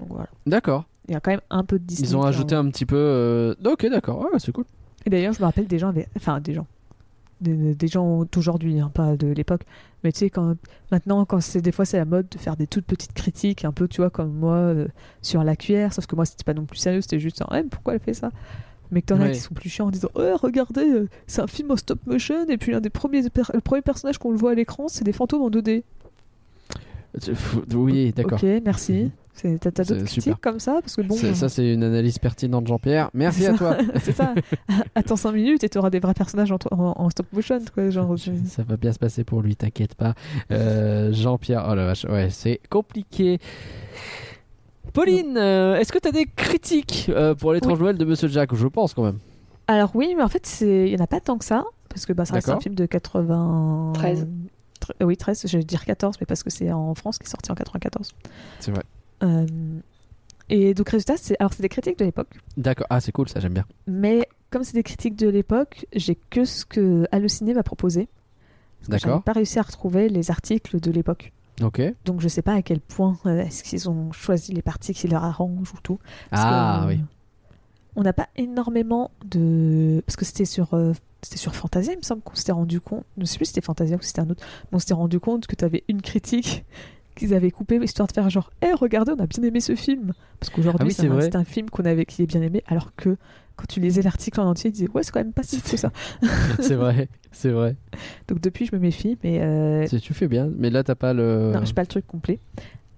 Donc voilà. D'accord. Il y a quand même un peu de Disney. Ils ont ajouté un petit peu. euh, Ok, d'accord. C'est cool. Et d'ailleurs, je me rappelle des gens, avec- enfin des gens, des, des gens d'aujourd'hui, hein, pas de l'époque. Mais tu sais, quand maintenant, quand c'est des fois c'est la mode de faire des toutes petites critiques, un peu, tu vois, comme moi euh, sur la cuillère. Sauf que moi, c'était pas non plus sérieux, c'était juste, mais pourquoi elle fait ça? Mais que t'en as Ouais. qui sont plus chiants en disant, ouais, regardez, euh, c'est un film en stop motion, et puis un des premiers, le premier personnage qu'on le voit à l'écran, c'est des fantômes en 2D. C'est fou- Oui, d'accord. Ok, merci. Mhm. T'as d'autres critiques comme ça Parce que bon. Ça, c'est une analyse pertinente, Jean-Pierre. Merci à ça. toi. c'est ça. Attends 5 minutes et tu auras des vrais personnages en, en- en stop motion. Quoi, genre, Ça va bien se passer pour lui, t'inquiète pas. Euh, Jean-Pierre, oh la vache, ouais, c'est compliqué. Pauline, euh, est-ce que t'as des critiques euh, pour l'étrange Noël de Monsieur Jack? Je pense quand même. Alors oui, mais en fait, c'est- il n'y en a pas tant que ça. Parce que bah, ça reste un film de 80... 13. Tre- euh, Oui, 13, je vais dire 14, mais parce que c'est en France qui est sorti en 94. C'est vrai. Euh, Et donc, résultat, c'est alors c'est des critiques de l'époque. D'accord, ah c'est cool, ça j'aime bien. Mais comme c'est des critiques de l'époque, j'ai que ce que Allociné m'a proposé. D'accord. j'avais pas réussi à retrouver les articles de l'époque. Donc je sais pas à quel point euh, est-ce qu'ils ont choisi les parties qui leur arrangent ou tout. Parce Ah que, euh, oui. On n'a pas énormément de parce que c'était sur euh, c'était sur Fantasia, il me semble qu'on s'était rendu compte. Je sais plus si c'était Fantasia ou si c'était un autre. Mais on s'était rendu compte que tu avais une critique qu'ils avaient coupée histoire de faire genre, hé regardez, on a bien aimé ce film. Parce qu'aujourd'hui Ah oui, c'est un film qu'on avait qui est bien aimé, alors que quand tu lisais l'article en entier, ils disaient ouais c'est quand même pas si que ça. c'est vrai, c'est vrai. Donc depuis je me méfie, mais euh, Tu fais bien, mais là t'as pas le. non, j'ai pas le truc complet.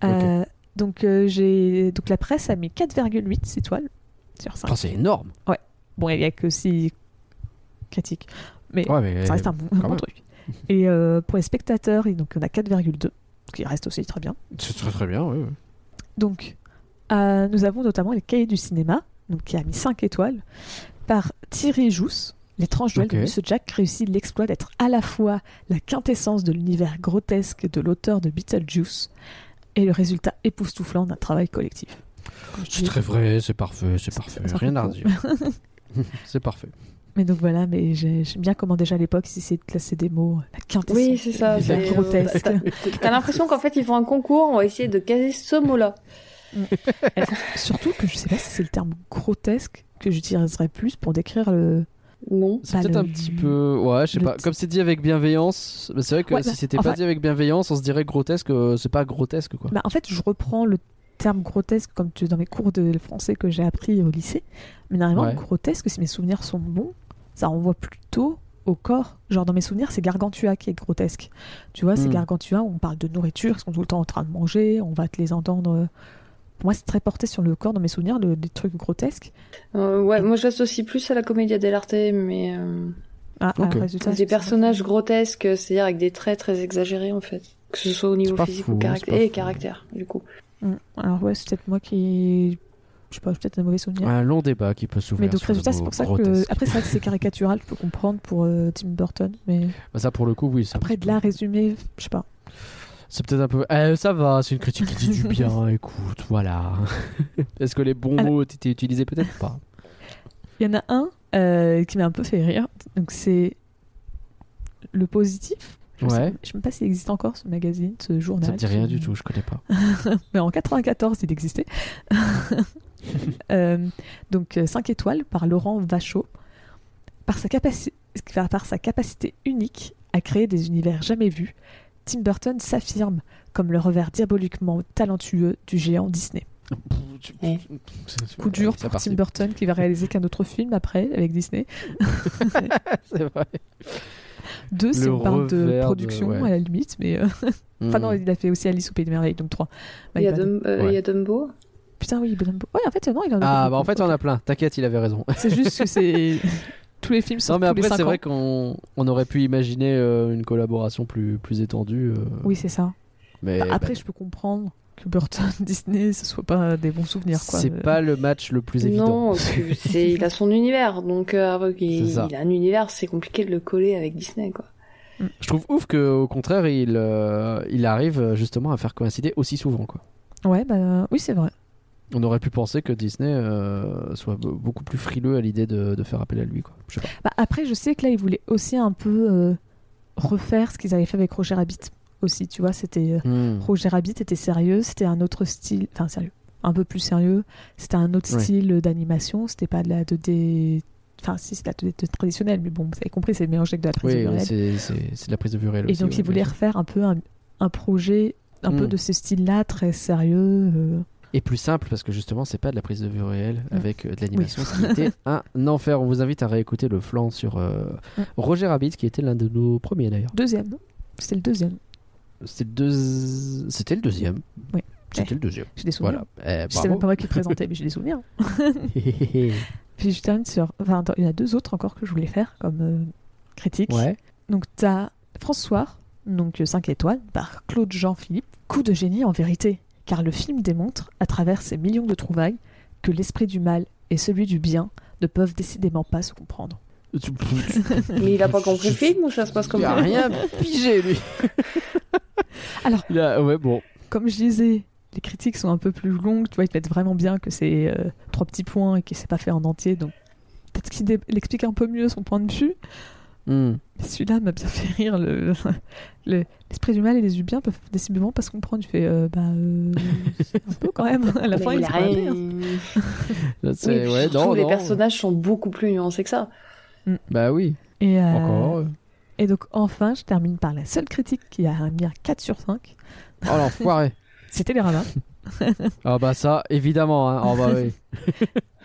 Euh, donc euh, j'ai donc la presse a mis 4,8 étoiles sur 5. Oh, c'est énorme. Bon, il y a que 6 critiques, mais Ouais, mais ça reste un bon, un truc. Et pour les spectateurs, donc on a 4,2, ce qui reste aussi très bien. c'est très très bien. Oui. Donc nous avons notamment les cahiers du cinéma, donc qui a mis 5 étoiles, par Thierry Jousse. L'étrange Noël Ok. de Monsieur Jack réussit l'exploit d'être à la fois la quintessence de l'univers grotesque de l'auteur de Beetlejuice et le résultat époustouflant d'un travail collectif. C'est très vrai, c'est parfait, c'est parfait. ça Rien à redire. c'est parfait. Mais donc voilà, mais j'ai- j'aime bien comment déjà à l'époque ils essayaient de classer des mots, la quintessence. Oui, c'est ça. c'est- grotesque. T'as t'as l'impression qu'en fait, ils font un concours, on va essayer de caser ce mot-là. Surtout que je sais pas si c'est le terme grotesque que j'utiliserais plus pour décrire le. Non. C'est Bah, peut-être le- un petit peu. Ouais, je sais le pas. Comme c'est dit avec bienveillance, bah, c'est vrai que Ouais, si bah, c'était enfin- pas dit avec bienveillance, on se dirait grotesque. euh, c'est pas grotesque quoi. Bah, en fait, je reprends le terme grotesque comme tu dans mes cours de français que j'ai appris au lycée. Mais normalement, Ouais. grotesque, si mes souvenirs sont bons, ça renvoie plutôt au corps. Genre dans mes souvenirs, c'est Gargantua qui est grotesque. Tu vois, c'est Hmm. Gargantua on parle de nourriture, ils sont tout le temps en train de manger, on va te les entendre. Moi, c'est très porté sur le corps dans mes souvenirs, le- des trucs grotesques. Euh, ouais, moi je l'associe plus à la comédia dell'arte, mais euh, Ah, ah, résultat, des personnages grotesques, c'est-à-dire avec des traits très exagérés en fait. Que ce soit au niveau physique fou, ou caractère. Et fou. caractère, du coup. Hmm. Alors ouais, c'est peut-être moi qui... Je sais pas, j'ai peut-être un mauvais souvenir. Un long débat qui peut s'ouvrir. Mais donc résultat, c'est pour ça que grotesque. après c'est vrai que c'est caricatural, je peux comprendre pour euh, Tim Burton, mais Bah, ça pour le coup, oui. après de là résumer, je sais pas. C'est peut-être un peu. Eh, ça va, c'est une critique qui dit du bien. Écoute, voilà. Est-ce que les bons Alors- mots ont été utilisés Peut-être pas? Il y en a un euh, qui m'a un peu fait rire, donc c'est le positif. Je sais, Ouais. je sais même pas s'il existe encore ce magazine, ce journal. Ça me dit rien qui- du tout, je connais pas. Mais en 94, il existait. Euh, donc 5 étoiles par Laurent Vachaud. Par sa, capaci- par sa capacité unique à créer des univers jamais vus, Tim Burton s'affirme comme le revers diaboliquement talentueux du géant Disney. Coup dur pour. Tim Burton qui va réaliser qu'un autre film après avec Disney. C'est vrai. Deux, c'est on parle de production ouais. à la limite, mais. euh, Enfin, Hmm. non, il a fait aussi Alice au Pays des Merveilles, donc trois. Il y, a My bad. Dum- euh, il y a Dumbo? Putain, oui, Dumbo. Ouais, en fait, non, il en a Ah, bah en fait, on a plein. T'inquiète, il avait raison. C'est juste que c'est. Tous les films Non, sortent mais tous les après, c'est vrai qu'on on aurait pu imaginer euh, une collaboration plus, plus étendue. euh, Oui, c'est ça. mais Bah, après, bah, je peux comprendre que Burton, Disney, ce soit pas des bons souvenirs, quoi. c'est Euh, pas le match le plus évident. Non, que c'est, il a son univers, donc euh, il, C'est ça. il a un univers, c'est compliqué de le coller avec Disney, quoi. Je trouve ouf qu'au contraire, il, euh, il arrive euh, justement à faire coïncider aussi souvent. Quoi. Ouais, bah oui, c'est vrai. On aurait pu penser que Disney euh, soit be- beaucoup plus frileux à l'idée de, de faire appel à lui. Quoi. Je sais pas. Bah, après, je sais que là, ils voulaient aussi un peu euh, refaire ce qu'ils avaient fait avec Roger Rabbit aussi, tu vois. C'était euh, Hmm. Roger Rabbit était sérieux, c'était un autre style, enfin sérieux, un peu plus sérieux. C'était un autre Ouais. style d'animation, c'était pas de la 2D. Enfin, si, c'est de la 2D traditionnelle, mais bon, vous avez compris, c'est mélangé avec de la prise Oui, de vue réelle. c'est de la prise de vue réelle Et aussi, donc, ouais, ils voulaient refaire un peu un, un projet, un peu Mm. de ce style-là, très sérieux. Euh. Et plus simple parce que justement, c'est pas de la prise de vue réelle Mm. avec euh, de l'animation, ce qui était un enfer. On vous invite à réécouter le flanc sur euh, Mm. Roger Rabbit, qui était l'un de nos premiers d'ailleurs. Deuxième, C'était le deuxième. C'était le, deux... C'était le deuxième. Oui. C'était le deuxième. J'ai des souvenirs. Voilà. Eh, même pas moi qui le présentais, mais j'ai des souvenirs. Puis je termine sur. Enfin, attends, il y en a deux autres encore que je voulais faire comme euh, critique. ouais. Donc, t'as François, donc 5 étoiles, par Claude Jean-Philippe. Coup de génie en vérité, car le film démontre, à travers ces millions de trouvailles, que l'esprit du mal et celui du bien ne peuvent décidément pas se comprendre. Mais il a pas compris le film ou ça se passe comme Il a ça rien pigé lui. Alors- Il a- ouais bon. Comme je disais, les critiques sont un peu plus longues, tu vois, ils te mettent vraiment bien que c'est euh, trois petits points et que c'est pas fait en entier, donc peut-être qu'il dé- il explique un peu mieux son point de vue. Hmm. Mais celui-là m'a bien fait rire. Le, le- l'esprit du mal et les du bien peuvent décidément pas se comprendre. Tu fais, euh, bah, euh, c'est un peu quand même. À la Mais fin, il a rien-. Là, Oui, ouais, non, les non. personnages sont beaucoup plus nuancés que ça. Bah oui. Et, euh, Encore. et donc, enfin, je termine par la seule critique qui a un 4 sur 5. Oh l'enfoiré. C'était les radars. Ah bah ça, évidemment. Hein. Oh bah oui.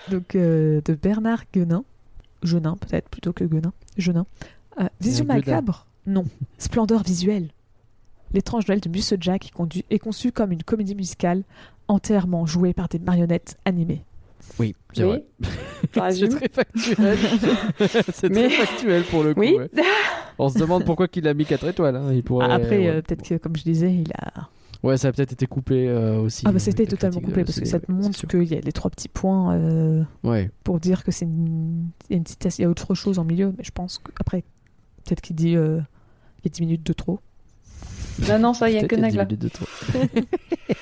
donc, euh, de Bernard Guenin. Genin, peut-être plutôt que Guenin. Genin. Euh, Vision macabre Non. Splendeur visuelle. L'étrange Noël de Monsieur Jack est, conduit- est conçu comme une comédie musicale entièrement jouée par des marionnettes animées. Oui, c'est Oui. vrai. C'est très factuel. c'est Mais- très factuel pour le coup. Oui. ouais. On se demande pourquoi il a mis 4 étoiles. hein. Il pourrait, Après, ouais. euh, peut-être que, comme je disais, il a Ouais, ça a peut-être été coupé euh, aussi. Ah bah c'était totalement la parce que ça te montre qu'il y a les trois petits points euh, Ouais. pour dire que c'est une... il y a une citation, il y a autre chose en milieu, mais je pense qu'après, peut-être qu'il dit euh, il y a 10 minutes de trop. Non, non, ça, il y a que qu'il y a Nagla. 10 minutes de trop.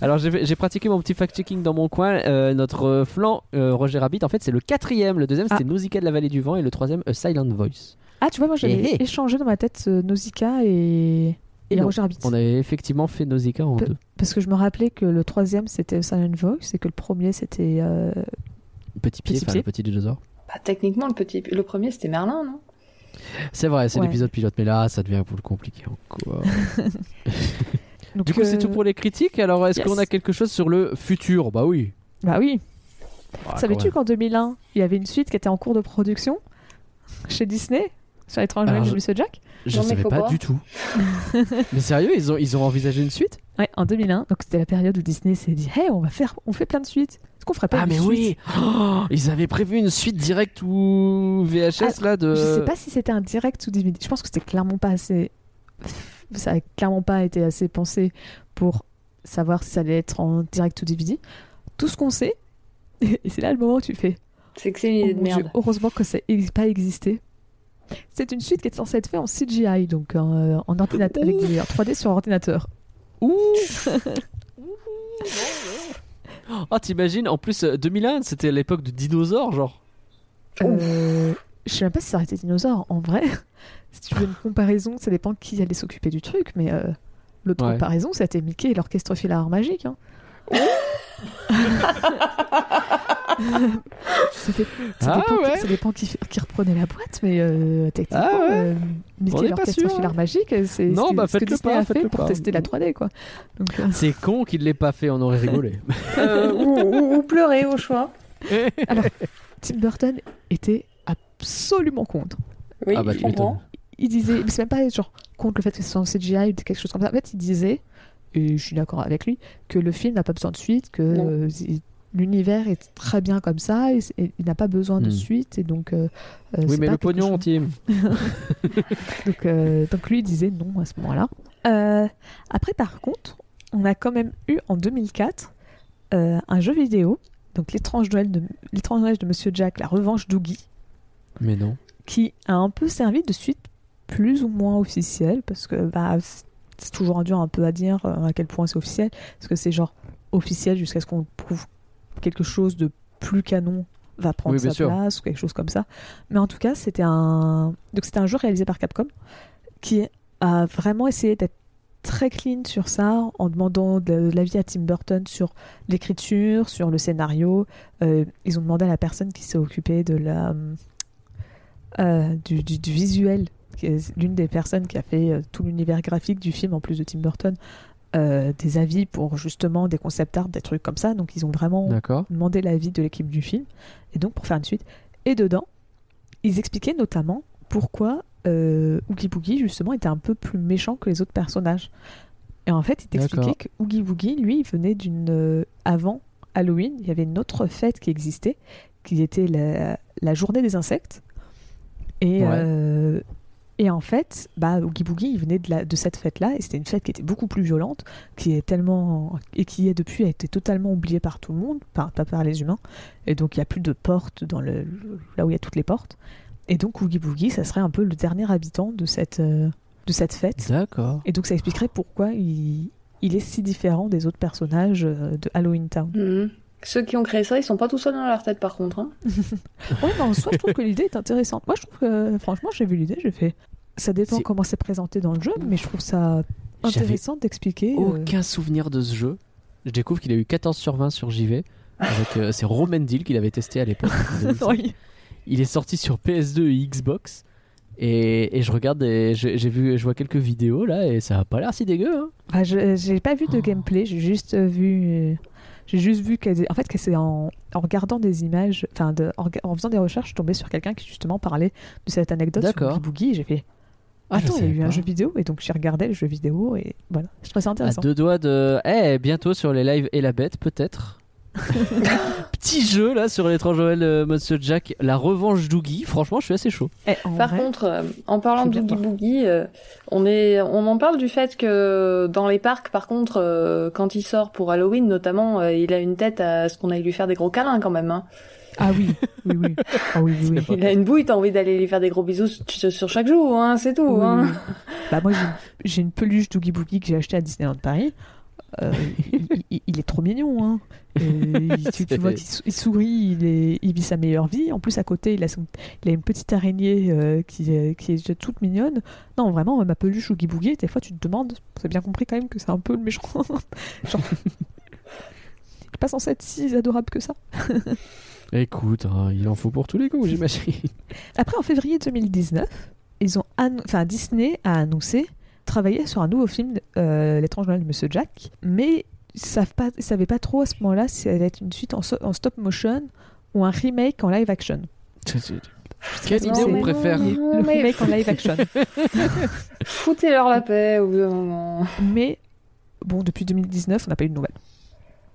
Alors j'ai pratiqué mon petit fact-checking dans mon coin. Euh, notre euh, flanc euh, Roger Rabbit, en fait, c'est le quatrième. Le deuxième, c'était Nausicaa de la vallée du vent, et le troisième, A Silent Voice. Ah tu vois, moi j'avais Eh, eh. échangé dans ma tête euh, Nausicaa et, et, non, Roger Rabbit. On avait effectivement fait Nausicaa en Pe- deux. Parce que je me rappelais que le troisième c'était Silent Voice et que le premier c'était... euh, Petit pied, Petit pied. le petit dinosaure. Bah, techniquement, le, petit... le premier, c'était Merlin, non? C'est vrai, c'est Ouais. l'épisode pilote, mais là, ça devient un peu plus compliqué encore. donc, du coup, c'est euh, tout pour les critiques. Alors, est-ce yes. qu'on a quelque chose sur le futur? Bah oui. Bah oui. Ah, Savais-tu qu'en 2001, il y avait une suite qui était en cours de production chez Disney? Sur l'étrange Noël de je- Monsieur Jack Je mais savais pas du tout. mais sérieux, ils ont, ils ont envisagé une suite? Ouais, en 2001. Donc c'était la période où Disney s'est dit Hey, on va faire, on fait plein de suites. Est-ce qu'on ferait pas Ah, une mais suite? oui Oh, Ils avaient prévu une suite directe ou VHS là de. Je sais pas si c'était un direct ou DVD. Je pense que c'était clairement pas assez. Ça a clairement pas été assez pensé pour savoir si ça allait être en direct ou DVD. Tout ce qu'on sait, et c'est là le moment où tu fais. C'est que c'est une Oh idée de Dieu, merde. heureusement que ça n'a pas existé. C'est une suite qui est censée être faite en CGI, donc euh, en ordinateur, avec des en 3D sur ordinateur. Ouh Oh, t'imagines, en plus, euh, 2001, c'était l'époque de dinosaures, genre. Euh, je sais même pas si ça aurait été dinosaure. En vrai, si tu veux une comparaison, ça dépend qui allait s'occuper du truc, mais euh, l'autre Ouais. comparaison, c'était Mickey et l'orchestre filar magique. Hein. C'était- ça, Ah dépend ouais. ça dépend qui, qui reprenait la boîte, mais euh, techniquement, Ah ouais. euh, Mickey l'orchestre hein. magique, c'est Non, ce que, bah, ce que Disney pas, a fait pour pas. tester la 3D. Quoi. Euh, C'est con qu'il l'ait pas fait, on aurait rigolé. Euh, ou, ou- ou pleurer au choix. Tim Burton était absolument contre. Oui, ah bah tu il disait, mais c'est même pas genre contre le fait que ce soit en CGI ou quelque chose comme ça. En fait, il disait, et je suis d'accord avec lui, que le film n'a pas besoin de suite, que euh, l'univers est très bien comme ça, et, il n'a pas besoin de Hmm. suite, et donc. euh, euh, Oui, mais pas le pognon, chose- Tim. donc, euh, donc lui il disait non à ce moment-là. Euh, après, par contre, on a quand même eu en 2004 euh, un jeu vidéo, donc l'étrange Noël de l'étrange de Monsieur Jack, la revanche d'Oogie, Mais non. qui a un peu servi de suite plus ou moins officielle, parce que bah, c'est- toujours dur un peu à dire à quel point c'est officiel, parce que c'est genre officiel jusqu'à ce qu'on prouve quelque chose de plus canon va prendre Oui, sa sûr. place ou quelque chose comme ça. Mais en tout cas, c'était un donc c'était un jeu réalisé par Capcom qui a vraiment essayé d'être très clean sur ça en demandant de, de l'avis à Tim Burton sur l'écriture, sur le scénario. Euh, ils ont demandé à la personne qui s'est occupée de la euh, du, du- du visuel, qui est l'une des personnes qui a fait euh, tout l'univers graphique du film en plus de Tim Burton, euh, des avis pour justement des concept art, des trucs comme ça. Donc ils ont vraiment demandé l'avis de l'équipe du film, et donc pour faire une suite. Et dedans, ils expliquaient notamment pourquoi euh, Oogie Boogie, justement, était un peu plus méchant que les autres personnages. Et en fait, ils t'expliquaient que Oogie Boogie, lui, il venait d'une... euh, avant Halloween, il y avait une autre fête qui existait, qui était la, la journée des insectes. Et, Ouais. euh, et en fait, bah, Oogie Boogie, il venait de, la, de cette fête-là, et c'était une fête qui était beaucoup plus violente, qui est tellement... et qui, depuis, a été totalement oubliée par tout le monde, par, pas par les humains. Et donc, il n'y a plus de portes dans le, là où il y a toutes les portes. Et donc, Oogie Boogie, ça serait un peu le dernier habitant de cette, euh, de cette fête. D'accord. Et donc, ça expliquerait pourquoi il, il est si différent des autres personnages euh, de Halloween Town. Mhm. Ceux qui ont créé ça, ils sont pas tout seuls dans leur tête par contre. hein. Ouais, mais en soi, je trouve que l'idée est intéressante. Moi, je trouve que, franchement, j'ai vu l'idée, j'ai fait. Ça dépend comment c'est présenté dans le jeu, mais je trouve ça intéressant d'expliquer. euh, Aucun souvenir de ce jeu. Je découvre qu'il a eu 14 sur 20 sur JV. Avec, euh, c'est Romendil qu'il avait testé à l'époque. en 2005. oui. Il est sorti sur PS2 et Xbox. Et, et je regarde, et j'ai vu, je vois quelques vidéos là, et ça a pas l'air si dégueu. Hein. Ah, je- j'ai pas vu de Oh. gameplay, j'ai juste euh, vu. J'ai juste vu qu'elle. En fait, que c'est en, en regardant des images, enfin, de- en, faisant des recherches, je suis tombée sur quelqu'un qui justement parlait de cette anecdote sur. Boogie et J'ai fait. Ah, Attends, il y a eu un jeu vidéo, et donc j'ai regardé le jeu vidéo, et voilà. Je trouvais ça À intéressant. deux doigts de. Eh, bientôt sur les lives et la bête, peut-être. Petit jeu là sur l'étrange Noël euh, Monsieur Jack, la revanche d'Oogie. Franchement, je suis assez chaud. Eh, Par vrai, contre, euh, en parlant d'Oogie Boogie, euh, on, est, on en parle du fait que dans les parcs, par contre, euh, quand il sort pour Halloween notamment, euh, il a une tête à ce qu'on aille lui faire des gros câlins quand même. Hein. Ah oui, oui, oui. Ah oui, oui, oui. C'est Il a une bouille, t'as envie d'aller lui faire des gros bisous sur chaque jour, hein, c'est tout. Oui, hein. Bah, moi, j'ai une- j'ai une peluche d'Oogie Boogie que j'ai achetée à Disneyland Paris. Euh, il, est trop mignon. Hein. Et il- tu, vois qu'il sou- il sourit, il, est, il vit sa meilleure vie. En plus, à côté, il a, son- a une petite araignée euh, qui, est, qui est toute mignonne. Non, vraiment, ma peluche Oogie Boogie, des fois, tu te demandes, c'est bien compris quand même que c'est un peu le méchant. Genre, il est pas censé être si adorable que ça. Écoute, hein, il en faut pour tous les coups, j'imagine. Après, en février 2019, ils ont enfin, Disney a annoncé travailler sur un nouveau film, euh, L'étrange Noël de Monsieur Jack, mais ils savent pas, savaient pas trop à ce moment-là si ça allait être une suite en, so- en stop motion ou un remake en live action. Quelle idée on préfère Le remake en live action. Foutez-leur la paix au bout d'un moment. mais bon, depuis 2019, on n'a pas eu de nouvelles.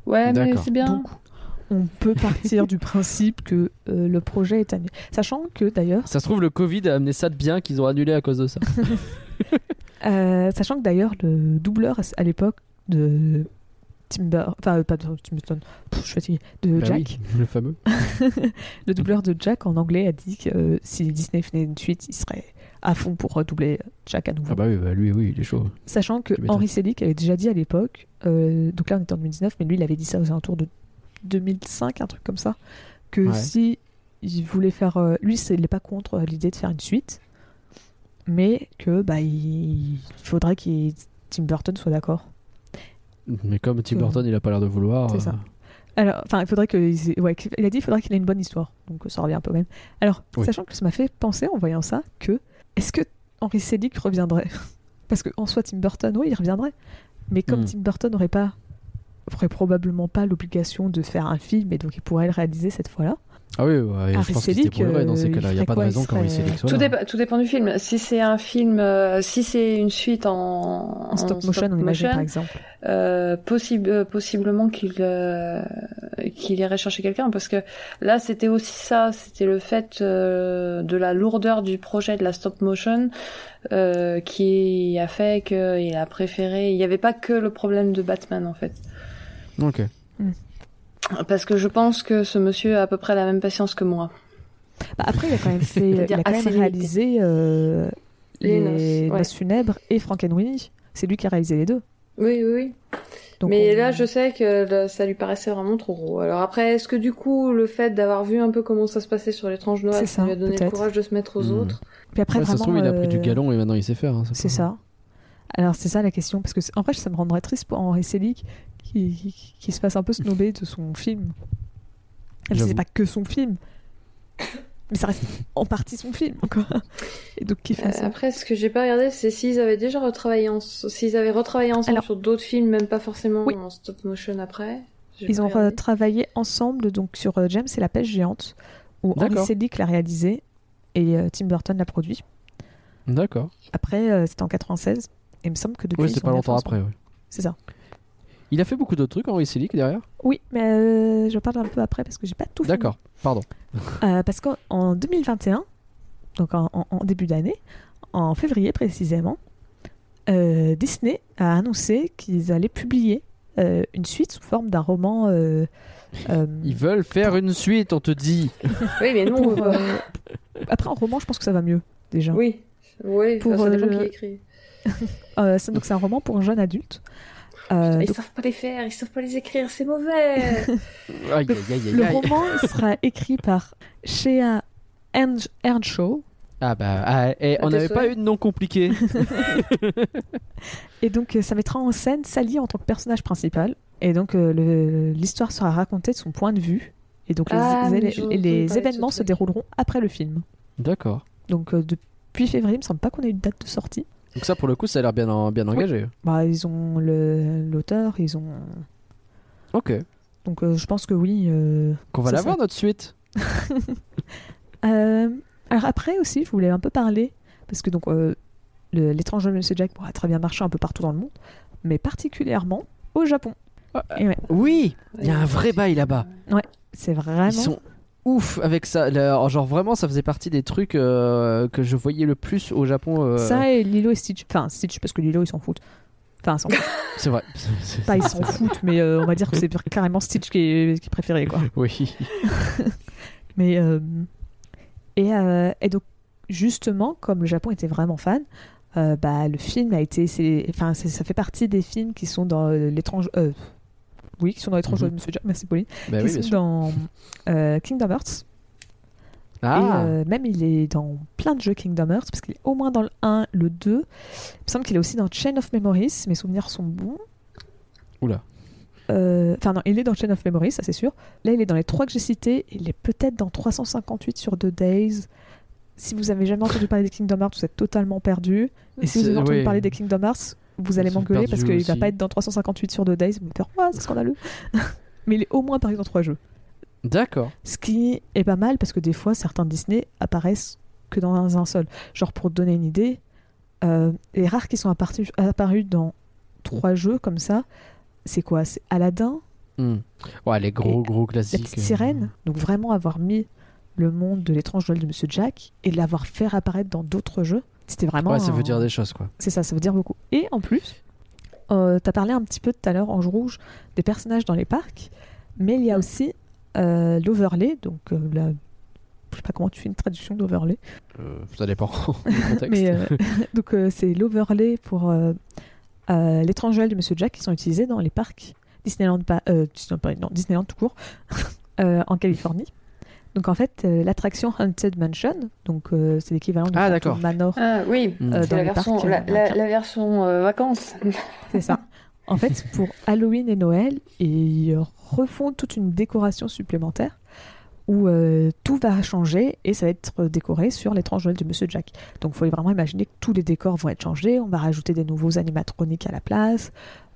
Ouais, mais c'est bien. Donc, on peut partir du principe que euh, le projet est annulé. Sachant que d'ailleurs, Ça se trouve, le Covid a amené ça de bien qu'ils ont annulé à cause de ça. euh, sachant que d'ailleurs le doubleur à- l'époque de Timber, enfin euh, pas de Tim Burton, pff, je suis fatiguée, de Bah Jack, oui, le fameux. le doubleur de Jack en anglais a dit que euh, si Disney faisait une suite, il serait à fond pour redoubler Jack à nouveau. Ah bah oui, bah lui, oui, il est chaud. Sachant que. Henry Selick avait déjà dit à l'époque, donc là on était en 2019, mais lui il avait dit ça aux alentours de 2005, un truc comme ça, que Ouais. si il voulait faire, lui il n'est pas contre l'idée de faire une suite, mais que bah il, faudrait que Tim Burton soit d'accord. Mais comme Tim Euh, Burton, il a pas l'air de vouloir. c'est ça. euh, Alors, enfin, il faudrait que, ouais, il a dit, il faudrait qu'il ait une bonne histoire, donc ça revient un peu même. Alors, Oui. sachant que ça m'a fait penser en voyant ça que est-ce que Henry Selick reviendrait? Parce que en soi, Tim Burton, oui, il reviendrait, mais comme Hmm. Tim Burton n'aurait pas, aurait probablement pas l'obligation de faire un film, et donc il pourrait le réaliser cette fois-là. Ah oui, ouais, je pense qu'il se Selick, débrouillerait dans ces euh, cas-là. Il n'y a pas de raison quand Il soit Tout, dépend, tout dépend du film. Si c'est un film, euh, si c'est une suite en, En stop motion, on imagine par exemple. euh, possible, euh, possiblement qu'il euh, qu'il irait chercher quelqu'un parce que là c'était aussi ça, c'était le fait euh, de la lourdeur du projet de la stop motion euh, qui a fait qu'il a préféré. Il n'y avait pas que le problème de Batman en fait, Ok. Parce que je pense que ce monsieur a à peu près la même patience que moi. Bah, après, il a quand même, fait, il a quand même réalisé euh, Les les, Noces, ouais. Noces funèbres et Frankenweenie. C'est lui qui a réalisé les deux. Oui, oui, oui. Donc, Mais on- là, je sais que ça lui paraissait vraiment trop gros. Alors après, est-ce que du coup, le fait d'avoir vu un peu comment ça se passait sur l'étrange Noël, C'est ça, ça, lui a donné le courage de se mettre aux Mhm. autres Puis après, Ouais, ça se trouve, il a pris du euh, galon et maintenant il sait faire. hein, C'est ça. Alors, c'est ça la question. Parce que, en vrai, ça me rendrait triste pour Henri Selick qui, qui, qui se fasse un peu snobber de son film. Même si c'est pas que son film. Mais ça reste en partie son film, quoi. Et donc, qui fait Euh, ça Après, ce que j'ai pas regardé, c'est s'ils avaient déjà retravaillé, en... s'ils avaient retravaillé ensemble Alors- sur d'autres films, même pas forcément Oui. en stop motion après. Ils ont regardé. travaillé ensemble donc sur euh, James et la pêche géante, où D'accord. Selick l'a réalisé et euh, Tim Burton l'a produit. D'accord. Après, euh, c'était en 96. Et il me semble que depuis. Oui, ont pas longtemps après. ouais. C'est ça. Il a fait beaucoup d'autres trucs, Henri Selick, derrière Oui, mais euh, je parle un peu après parce que j'ai pas tout. D'accord, pardon. Euh, parce qu'en en 2021, donc en, en- en début d'année, en février précisément, euh, Disney a annoncé qu'ils allaient publier euh, une suite sous forme d'un roman. euh, euh, Ils veulent faire une suite, on te dit. Oui, mais non. pour, après, en roman, je pense que ça va mieux déjà. Oui. Oui, Pour, ça dépend euh, qui écrit. Euh, c'est- donc c'est un roman pour un jeune adulte. Euh, ils donc, savent pas les faire, ils savent pas les écrire, c'est mauvais. Aïe, aïe, aïe, aïe, le roman sera écrit par Shea Earnshaw Ah bah, ah, et on n'avait pas eu de nom compliqué. et donc euh, ça mettra en scène Sally en tant que personnage principal et donc euh, l'histoire sera racontée de son point de vue et donc les, Ah, les- les de événements se dérouleront après le film. D'accord. Donc euh, depuis février, il me semble pas qu'on ait une date de sortie. Donc ça, pour le coup, ça a l'air bien, en- bien engagé. Bah ils ont le- l'auteur, ils ont Ok. donc euh, je pense que oui. euh, Qu'on va l'avoir, notre suite. Euh, alors après aussi, je voulais un peu parler, parce que donc euh, l'étrange de Monsieur Jack pourra très bien marcher un peu partout dans le monde, mais particulièrement au Japon. Ouais, Oui, il y a un vrai bail là-bas. c'est vraiment. Ils sont ouf avec ça. Genre vraiment, ça faisait partie des trucs euh, que je voyais le plus au Japon. euh, Ça et Lilo et Stitch. Enfin, Stitch, parce que Lilo, ils s'en foutent. Enfin, ils s'en foutent. C'est vrai. C'est- pas ils s'en foutent, mais euh, on va dire que c'est carrément Stitch qui est, qui est préféré, quoi. Oui. Mais. et, et donc, justement, comme le Japon était vraiment fan, bah, le film a été. c'est- Enfin, c'est- ça fait partie des films qui sont dans l'étrange. Oui, qui sont dans l'étrange Mhm. de Monsieur Jack. Merci, Pauline. Bah qui oui, sont dans euh, Kingdom Hearts. Et Ah. euh, même il est dans plein de jeux Kingdom Hearts, parce qu'il est au moins dans le 1, le 2. Il me semble qu'il est aussi dans Chain of Memories, mes souvenirs sont bons. Oula. Euh, Enfin non, il est dans Chain of Memories, ça c'est sûr. Là, il est dans les trois que j'ai cités. Il est peut-être dans 358 sur The Days. Si vous avez jamais entendu parler des Kingdom Hearts, vous êtes totalement perdu. Et si vous avez entendu oui. parler des Kingdom Hearts, vous allez m'engueuler parce qu'il va pas être dans 358 sur The Days. Vous me faire, Ouah, c'est scandaleux. Mais il est au moins apparu dans trois jeux. D'accord. Ce qui est pas mal parce que des fois, certains Disney apparaissent que dans un seul. Genre, pour te donner une idée, euh, les rares qui sont apparus, apparus dans trois jeux comme ça, c'est quoi? C'est Aladdin, Hmm. Ouais, les gros, gros la classiques. petite sirène. Donc, vraiment avoir mis le monde de l'étrange Noël de Monsieur Jack et l'avoir fait apparaître dans d'autres jeux. C'était vraiment. Ouais, ça veut dire des choses, quoi. C'est ça, ça veut dire beaucoup. Et en plus, euh, t'as parlé un petit peu tout à l'heure, Ange Rouge, des personnages dans les parcs, mais il y a aussi euh, l'overlay, donc euh, la... je sais pas comment tu fais une traduction d'overlay, Euh, ça dépend du contexte. mais euh, donc c'est l'overlay pour l'étrange Noël de Monsieur Jack qui sont utilisés dans les parcs Disneyland, pas, Disneyland, non, Disneyland tout court, en Californie. Donc en fait, euh, l'attraction Haunted Mansion, donc euh, c'est l'équivalent du Ah. Manor Ah oui, Hmm. euh, c'est la les version, parcs, la, la- américains. la version euh, vacances. C'est ça. En fait, pour Halloween et Noël, ils refont toute une décoration supplémentaire où euh, tout va changer et ça va être décoré sur l'étrange Noël de Monsieur Jack. Donc, il faut vraiment imaginer que tous les décors vont être changés. On va rajouter des nouveaux animatroniques à la place.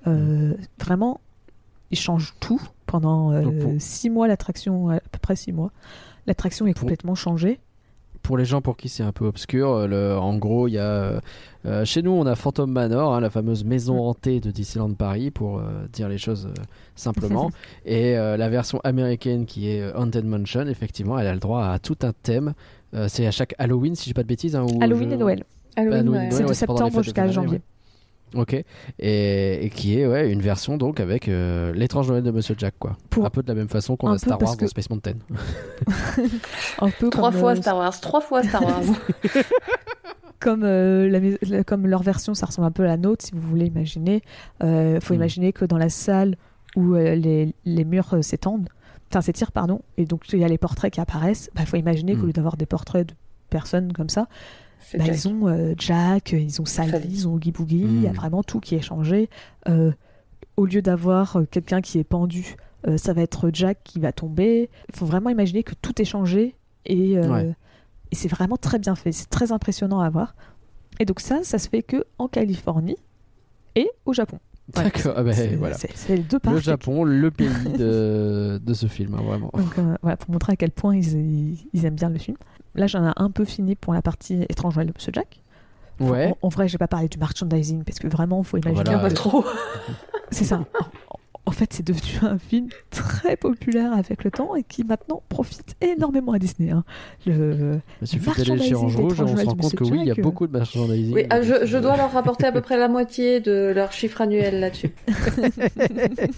Euh, Vraiment, ils changent tout. Pendant euh, pour- six mois, l'attraction, à peu près six mois, l'attraction est Pour- complètement changée. Pour les gens pour qui c'est un peu obscur, euh, le- en gros, il y a euh, euh, chez nous on a Phantom Manor, hein, la fameuse maison hantée de Disneyland Paris, pour euh, dire les choses simplement. et la version américaine qui est Haunted Mansion, effectivement, elle a le droit à tout un thème. C'est à chaque Halloween, si je dis pas de bêtises. hein, ou Halloween je- et Noël. Halloween, Halloween, ouais. C'est de ouais, les septembre de jusqu'à janvier. Ok. Et, et qui est ouais, une version donc avec euh, l'étrange Noël de Monsieur Jack, quoi. Pour- Un peu de la même façon qu'on a Star Wars que- dans Space Mountain. Un peu Trois comme, fois euh, Star Wars, trois fois Star Wars. comme, euh, la mais- la- comme leur version, ça ressemble un peu à la nôtre, si vous voulez imaginer. Il faut Mm. imaginer que dans la salle où euh, les, les murs euh, s'étendent, enfin s'étirent, pardon, et donc il y a les portraits qui apparaissent, il faut imaginer Mm. qu'au lieu d'avoir des portraits de personnes comme ça, bah, Jack. ils ont euh, Jack, ils ont Sally, Sally. ils ont Oogie Boogie, il y a Mm. vraiment tout qui est changé. Euh, au lieu d'avoir euh, quelqu'un qui est pendu, euh, ça va être Jack qui va tomber. Il faut vraiment imaginer que tout est changé et, euh, Ouais. et c'est vraiment très bien fait. C'est très impressionnant à voir. Et donc ça, ça se fait que en Californie et au Japon. Voilà, D'accord, c'est- ah ben, voilà. c'est- les deux Le parcs. Japon, le pays de, de ce film, hein, vraiment. Donc euh, voilà, pour montrer à quel point ils, ils- ils aiment bien le film. Là, j'en ai un peu fini pour la partie étrange Noël de Monsieur Jack. Ouais. En, en vrai, j'ai pas parlé du merchandising parce que vraiment, faut imaginer. Voilà. Euh, trop. C'est ça. En, en fait, c'est devenu un film très populaire avec le temps et qui maintenant profite énormément à Disney. hein. Le... Il suffit d'aller chez Orange Rouge et on se rend compte que oui, il y a Jack, beaucoup de merchandising. Oui, ah, je, je dois leur rapporter à peu près la moitié de leur chiffre annuel là-dessus.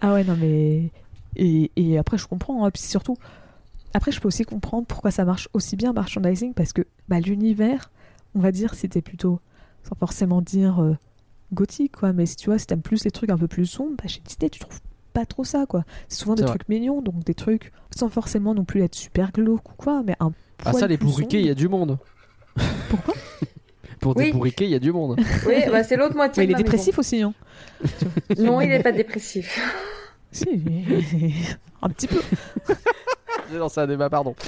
Ah ouais, non mais. Et, et après, je comprends. hein. Puis surtout, après, je peux aussi comprendre pourquoi ça marche aussi bien merchandising parce que bah, l'univers, on va dire, c'était plutôt, sans forcément dire euh, gothique, quoi. Mais si tu vois, si t'aimes plus les trucs un peu plus sombres, bah, chez Disney, tu trouves pas trop ça, quoi. C'est souvent des trucs mignons, donc des trucs sans forcément non plus être super glauque ou quoi, mais un. Ah, ça, les bourriquets, il y a du monde. Pourquoi? Pour Oui. des bourriquets, il y a du monde. Oui, bah, c'est l'autre moitié. Mais il est dépressif aussi, hein. Non, il n'est pas dépressif. Si, un petit peu. J'ai lancé un débat, pardon.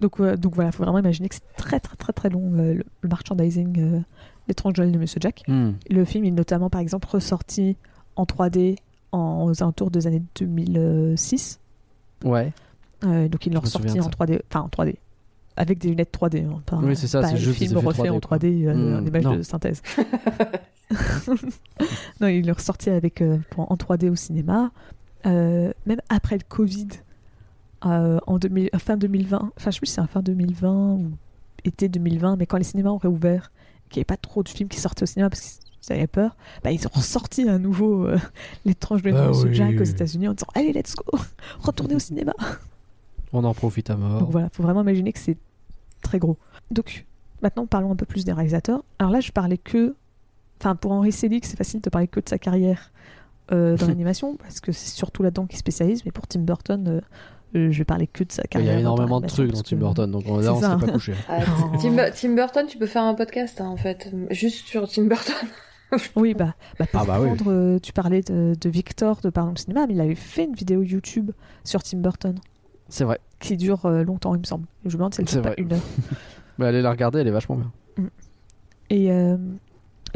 Donc, euh, donc voilà, faut vraiment imaginer que c'est très très très très long euh, le, le merchandising euh, d'étrange Noël de Monsieur Jack. Hmm. Le film est notamment par exemple ressorti en 3D en, aux alentours des années 2006. Ouais. Euh, donc me souviens ressorti en ça. 3D, enfin en 3D. Avec des lunettes 3D. hein, pas, Oui, c'est ça, c'est juste film refait 3D, en quoi. 3D euh, en image non. de synthèse. non, il est ressorti avec, euh, en 3D au cinéma. Euh, même après le Covid, euh, en 2000 fin 2020, enfin je sais plus si c'est en fin 2020 ou été 2020, mais quand les cinémas ont réouvert, qu'il n'y avait pas trop de films qui sortaient au cinéma parce qu'ils avaient peur, bah, ils ont ressorti à nouveau euh, l'étrange Noël de Ah oui. Jack aux États-Unis en disant Allez, let's go, retournez au cinéma. On en profite à mort. Donc voilà, faut vraiment imaginer que c'est très gros. Donc maintenant, parlons un peu plus des réalisateurs. Alors là, je parlais que. Enfin, pour Henry Selick, c'est facile de parler que de sa carrière euh, dans l'animation, parce que c'est surtout là-dedans qu'il spécialise. Mais pour Tim Burton, euh, euh, je vais parler que de sa Il carrière. y a énormément de trucs dans Tim Burton, donc on, là, on s'est pas couché. Ah. Tim, Tim Burton, tu peux faire un podcast hein, en fait, juste sur Tim Burton. Oui, bah, bah, pour Ah bah oui, prendre, euh, tu parlais de, de Victor de Parlons Cinéma, mais il avait fait une vidéo YouTube sur Tim Burton C'est vrai. qui dure euh, longtemps, il me semble. Je me demande si elle dure pas une heure. Mais allez la regarder, elle est vachement bien. Et euh,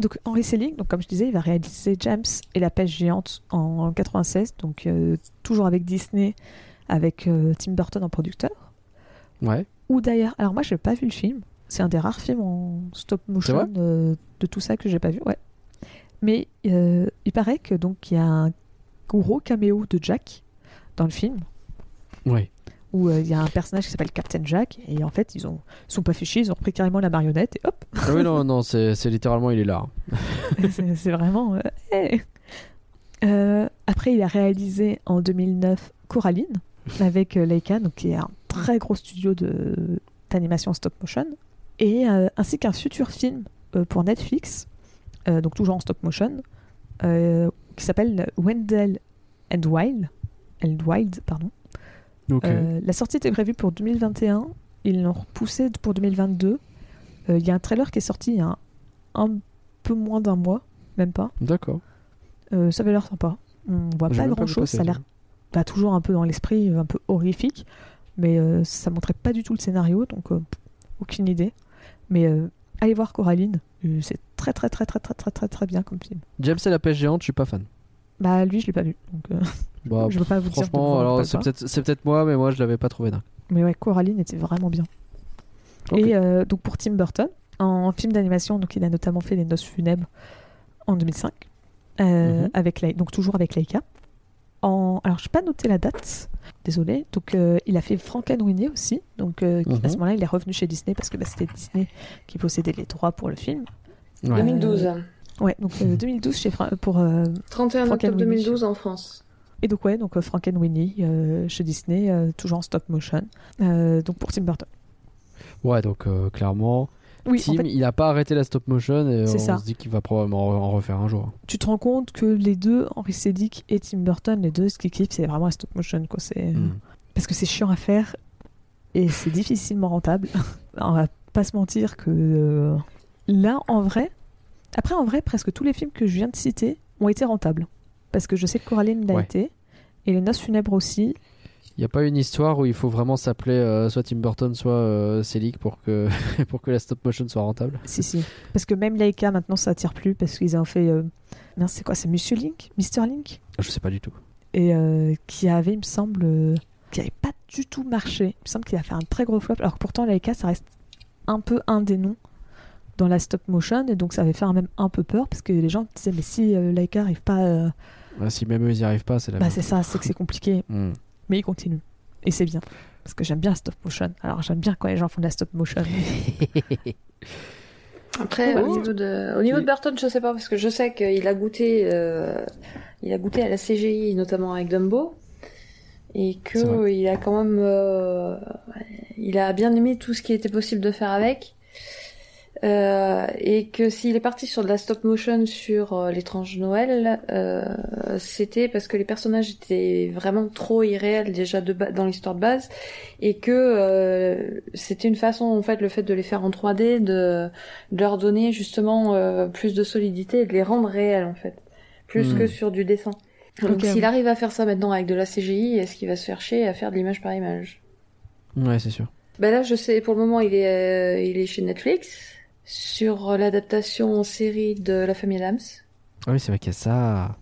donc Henry Selick, donc comme je disais, il va réaliser James et la pêche géante en 96, donc euh, toujours avec Disney, avec euh, Tim Burton en producteur. Ouais. Ou d'ailleurs, alors moi je n'ai pas vu le film, c'est un des rares films en stop motion euh, de tout ça que j'ai pas vu, ouais. Mais euh, il paraît que donc il y a un gros caméo de Jack dans le film Ouais. où euh, il y a un personnage qui s'appelle Captain Jack et en fait ils ont ils sont pas fichés, ils ont repris carrément la marionnette et hop Ah oui, non, non, c'est littéralement, il est là. c'est vraiment. euh, hey. Après, il a réalisé en 2009 Coraline avec euh, Leica, donc qui est un très gros studio d'animation stop motion, et euh, ainsi qu'un futur film euh, pour Netflix, euh, donc toujours en stop motion, qui s'appelle Wendell and Wild, and Wild, pardon. La sortie était prévue pour 2021. Ils l'ont repoussée pour 2022. Euh, Il y a un trailer qui est sorti il y a un, un peu moins d'un mois, même pas. D'accord. Ça avait l'air sympa. On voit pas grand chose. Ça a l'air bah, toujours un peu dans l'esprit, un peu horrifique. Mais euh, ça montrait pas du tout le scénario, donc euh, aucune idée. Mais euh, allez voir Coraline. Euh, c'est très très très très très très très très bien comme film. James et la pêche géante, je suis pas fan. Bah lui, je l'ai pas vu. Donc, Bah, je veux pas vous dire. Franchement, alors pas c'est peut-être moi, mais moi je l'avais pas trouvé dingue. Mais ouais, Coraline était vraiment bien. Et donc pour Tim Burton, en film d'animation, donc il a notamment fait Les Noces funèbres en 2005, euh, Mhm. avec donc toujours avec Laika. En, alors je n'ai pas noté la date, désolé. Donc euh, il a fait Frankenweenie aussi. Donc euh, Mhm. à ce moment-là, il est revenu chez Disney parce que bah, c'était Disney qui possédait les droits pour le film. Ouais. 2012. Ouais, donc euh, 2012 chez Fra- pour euh, 31 octobre Frankenweenie. 2012 en France. et donc ouais donc euh, Frankenweenie euh, chez Disney euh, toujours en stop motion. Euh, donc pour Tim Burton. Ouais, donc euh, clairement, Oui, Tim, en fait, il a pas arrêté la stop motion et on ça. se dit qu'il va probablement en refaire un jour. tu te rends compte que les deux, Henry Selick et Tim Burton, les deux, ce qu'ils kiffent, c'est vraiment la stop motion. Quoi. C'est... Mm. Parce que c'est chiant à faire et c'est difficilement rentable. On va pas se mentir que euh, là, en vrai, après, en vrai, presque tous les films que je viens de citer ont été rentables. Parce que je sais que Coraline l'a Ouais. été et Les Noces funèbres aussi. Il n'y a pas une histoire où il faut vraiment s'appeler euh, soit Tim Burton, soit euh, Selig pour que, pour que la stop motion soit rentable. Si, si. Parce que même Laika, maintenant, ça attire plus parce qu'ils ont fait. euh, c'est quoi C'est Monsieur Link? Mr. Link? Je sais pas du tout. et euh, qui avait, il me semble, euh, qui avait pas du tout marché. Il me semble qu'il a fait un très gros flop. Alors que pourtant, Laika, ça reste un peu un des noms dans la stop motion, et donc ça avait fait même un peu peur parce que les gens disaient mais si euh, Laika arrive pas, Ouais, si même eux ils y arrivent pas, c'est la bah c'est ça, c'est que c'est compliqué. Mm. Mais il continue et c'est bien parce que j'aime bien la stop motion. Alors j'aime bien quand les gens font de la stop motion. Après, au niveau de, au niveau de Burton, je sais pas parce que je sais qu'il a goûté, euh, il a goûté à la CGI notamment avec Dumbo et C'est vrai. que il a quand même, euh, il a bien aimé tout ce qui était possible de faire avec. Euh, et que s'il est parti sur de la stop motion sur euh, l'étrange Noël, euh, c'était parce que les personnages étaient vraiment trop irréels déjà de dans l'histoire de base, et que euh, c'était une façon en fait le fait de les faire en 3D de, de leur donner justement euh, plus de solidité et de les rendre réels en fait, plus Hmm. que sur du dessin. Donc s'il arrive à faire ça maintenant avec de la CGI, est-ce qu'il va se faire chier à faire de l'image par image? Ouais, c'est sûr. ben là, je sais, pour le moment, il est, euh, il est chez Netflix sur euh, l'adaptation en série de La Famille Adams. Ah oui, c'est vrai qu'il y a ça.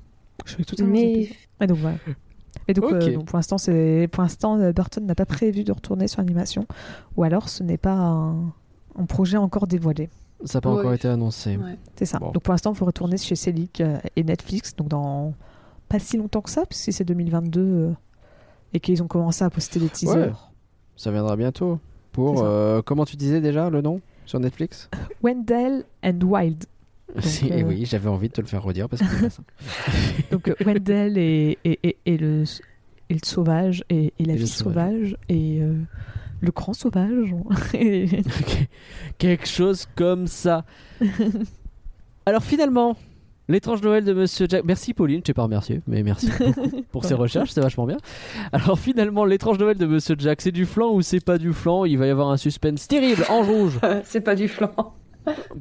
Je suis totalement Mais zappée. Et donc voilà. Et donc, euh, donc, pour l'instant, c'est pour l'instant euh, Burton n'a pas prévu de retourner sur l'animation, ou alors ce n'est pas un, un projet encore dévoilé. Ça n'a pas Ouais. encore été annoncé. Ouais. C'est ça. Bon. Donc pour l'instant, il faut retourner chez Selic euh, et Netflix, donc dans pas si longtemps que ça, puisque c'est 2022 euh, et qu'ils ont commencé à poster des teasers. Ouais. Ça viendra bientôt. Pour. euh, comment tu disais déjà le nom? Sur Netflix Wendell and Wild. Si, euh, Oui, j'avais envie de te le faire redire parce que ça. Donc euh, Wendell et, et, et, et le, et le sauvage et, et la fille sauvage. sauvage et euh, le grand sauvage. Et- Quelque chose comme ça. Alors finalement, l'étrange Noël de Monsieur Jack. Merci Pauline, je t'ai pas remercié, mais merci beaucoup pour ces recherches, c'est vachement bien. Alors finalement, l'étrange Noël de Monsieur Jack, c'est du flan ou c'est pas du flan? Il va y avoir un suspense terrible en rouge. c'est pas du flan.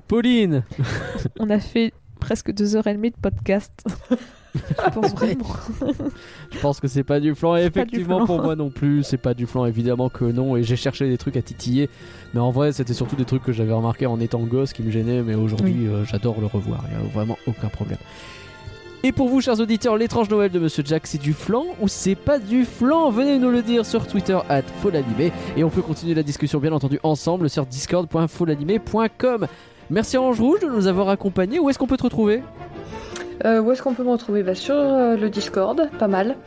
Pauline, On a fait presque deux heures et demie de podcast. Je pense vraiment. je pense que c'est pas du flan. Et effectivement, flan. pour moi non plus, c'est pas du flan, évidemment que non. Et j'ai cherché des trucs à titiller, mais en vrai, c'était surtout des trucs que j'avais remarqué en étant gosse qui me gênaient. Mais aujourd'hui, euh, j'adore le revoir. Il y a vraiment aucun problème. Et pour vous, chers auditeurs, l'étrange Noël de Monsieur Jack, c'est du flan ou c'est pas du flan? Venez nous le dire sur Twitter, at. Et on peut continuer la discussion, bien entendu, ensemble sur discord.folanimé.com. Merci Orange Rouge de nous avoir accompagnés. Où est-ce qu'on peut te retrouver? Euh, où est-ce qu'on peut me retrouver bah, Sur euh, le Discord, pas mal.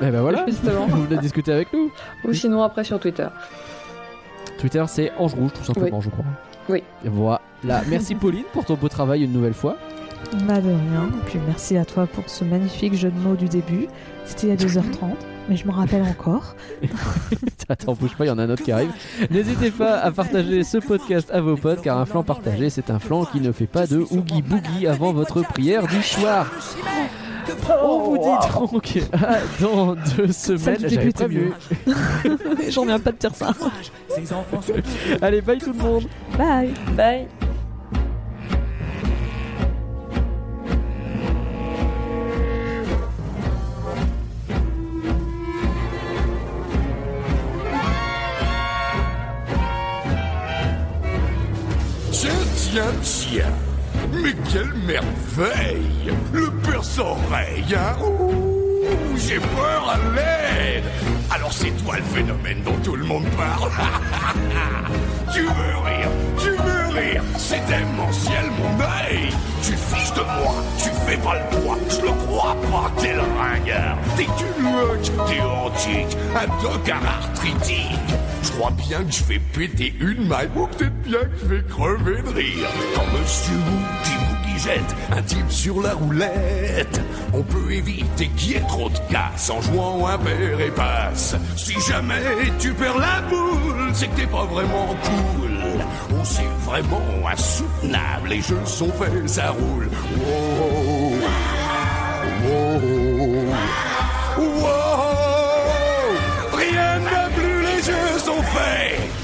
Eh ben voilà, Justement. vous venez discuter avec nous. Ou sinon après sur Twitter. Twitter, c'est Ange Rouge, tout simplement, je crois. Oui. Et Voilà. Merci Pauline pour ton beau travail une nouvelle fois. Bah de rien. Et puis merci à toi pour ce magnifique jeu de mots du début. C'était a 2h30, mais je m'en rappelle encore. Attends, bouge pas, il y en a un autre qui arrive. N'hésitez pas à partager ce podcast à vos potes, car un flanc partagé, c'est un flanc qui ne fait pas de oogie boogie avant votre prière du soir. On vous dit donc à dans deux semaines. J'avais prévenu. J'en viens pas de dire ça. Allez, bye tout le monde. Bye. Bye. Tiens, tiens. Mais quelle merveille. Le sans oreille, hein. Ouh, J'ai peur à l'aide. Alors c'est toi le phénomène dont tout le monde parle. Tu veux rire Tu veux rire. C'est démentiel mon œil. Tu fiches de moi Tu fais pas le poids. Je le crois pas T'es le ringard. T'es du look T'es antique Un tocard arthritique je crois bien que je vais péter une maille ou peut-être bien que je vais crever de rire. Quand Monsieur Boogie Boogie jette un type sur la roulette, on peut éviter qu'il y ait trop de casse en jouant un père et passe. Si jamais tu perds la boule, c'est que t'es pas vraiment cool. Ou c'est vraiment insoutenable et je son fait, ça roule. De plus,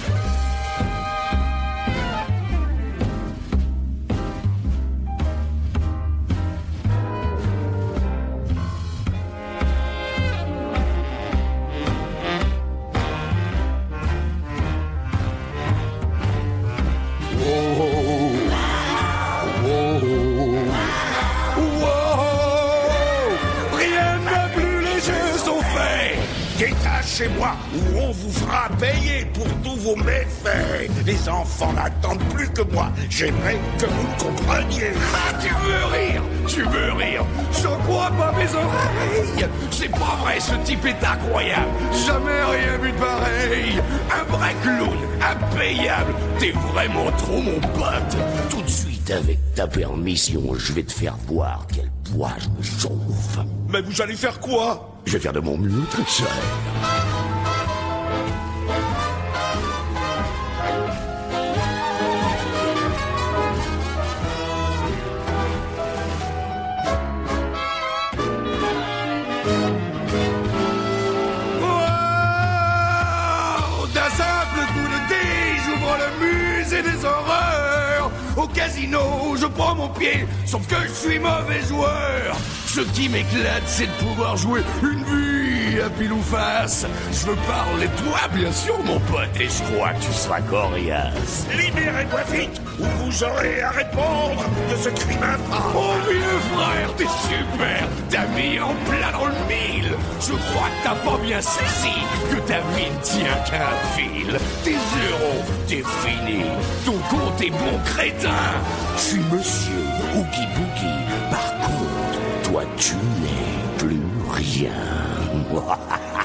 Détachez moi ou on vous fera payer pour tous vos méfaits. Les enfants n'attendent plus que moi. J'aimerais que vous compreniez. Ah, tu veux rire? Tu veux rire? J'en crois pas mes oreilles? C'est pas vrai, ce type est incroyable. Jamais rien vu de pareil. Un vrai clown, impayable. T'es vraiment trop mon pote. Tout de suite, avec ta permission, je vais te faire voir quel poids je me chauffe. Mais vous allez faire quoi? Je vais faire de mon mieux, très cher. Casino, je prends mon pied, sauf que je suis mauvais joueur. Ce qui m'éclate, c'est de pouvoir jouer une vie à pile ou face. Je veux parler toi, bien sûr, mon pote, et je crois que tu seras coriace. Libérez-moi vite, ou vous aurez à répondre de ce crime infâme. Oh, vieux frère, t'es super, t'as mis en plein dans le mille. Je crois que t'as pas bien saisi que ta vie ne tient qu'à un fil. Tes euros, t'es fini, ton compte est bon crétin. Je suis monsieur Oogie Boogie, par contre, toi tu n'es plus rien.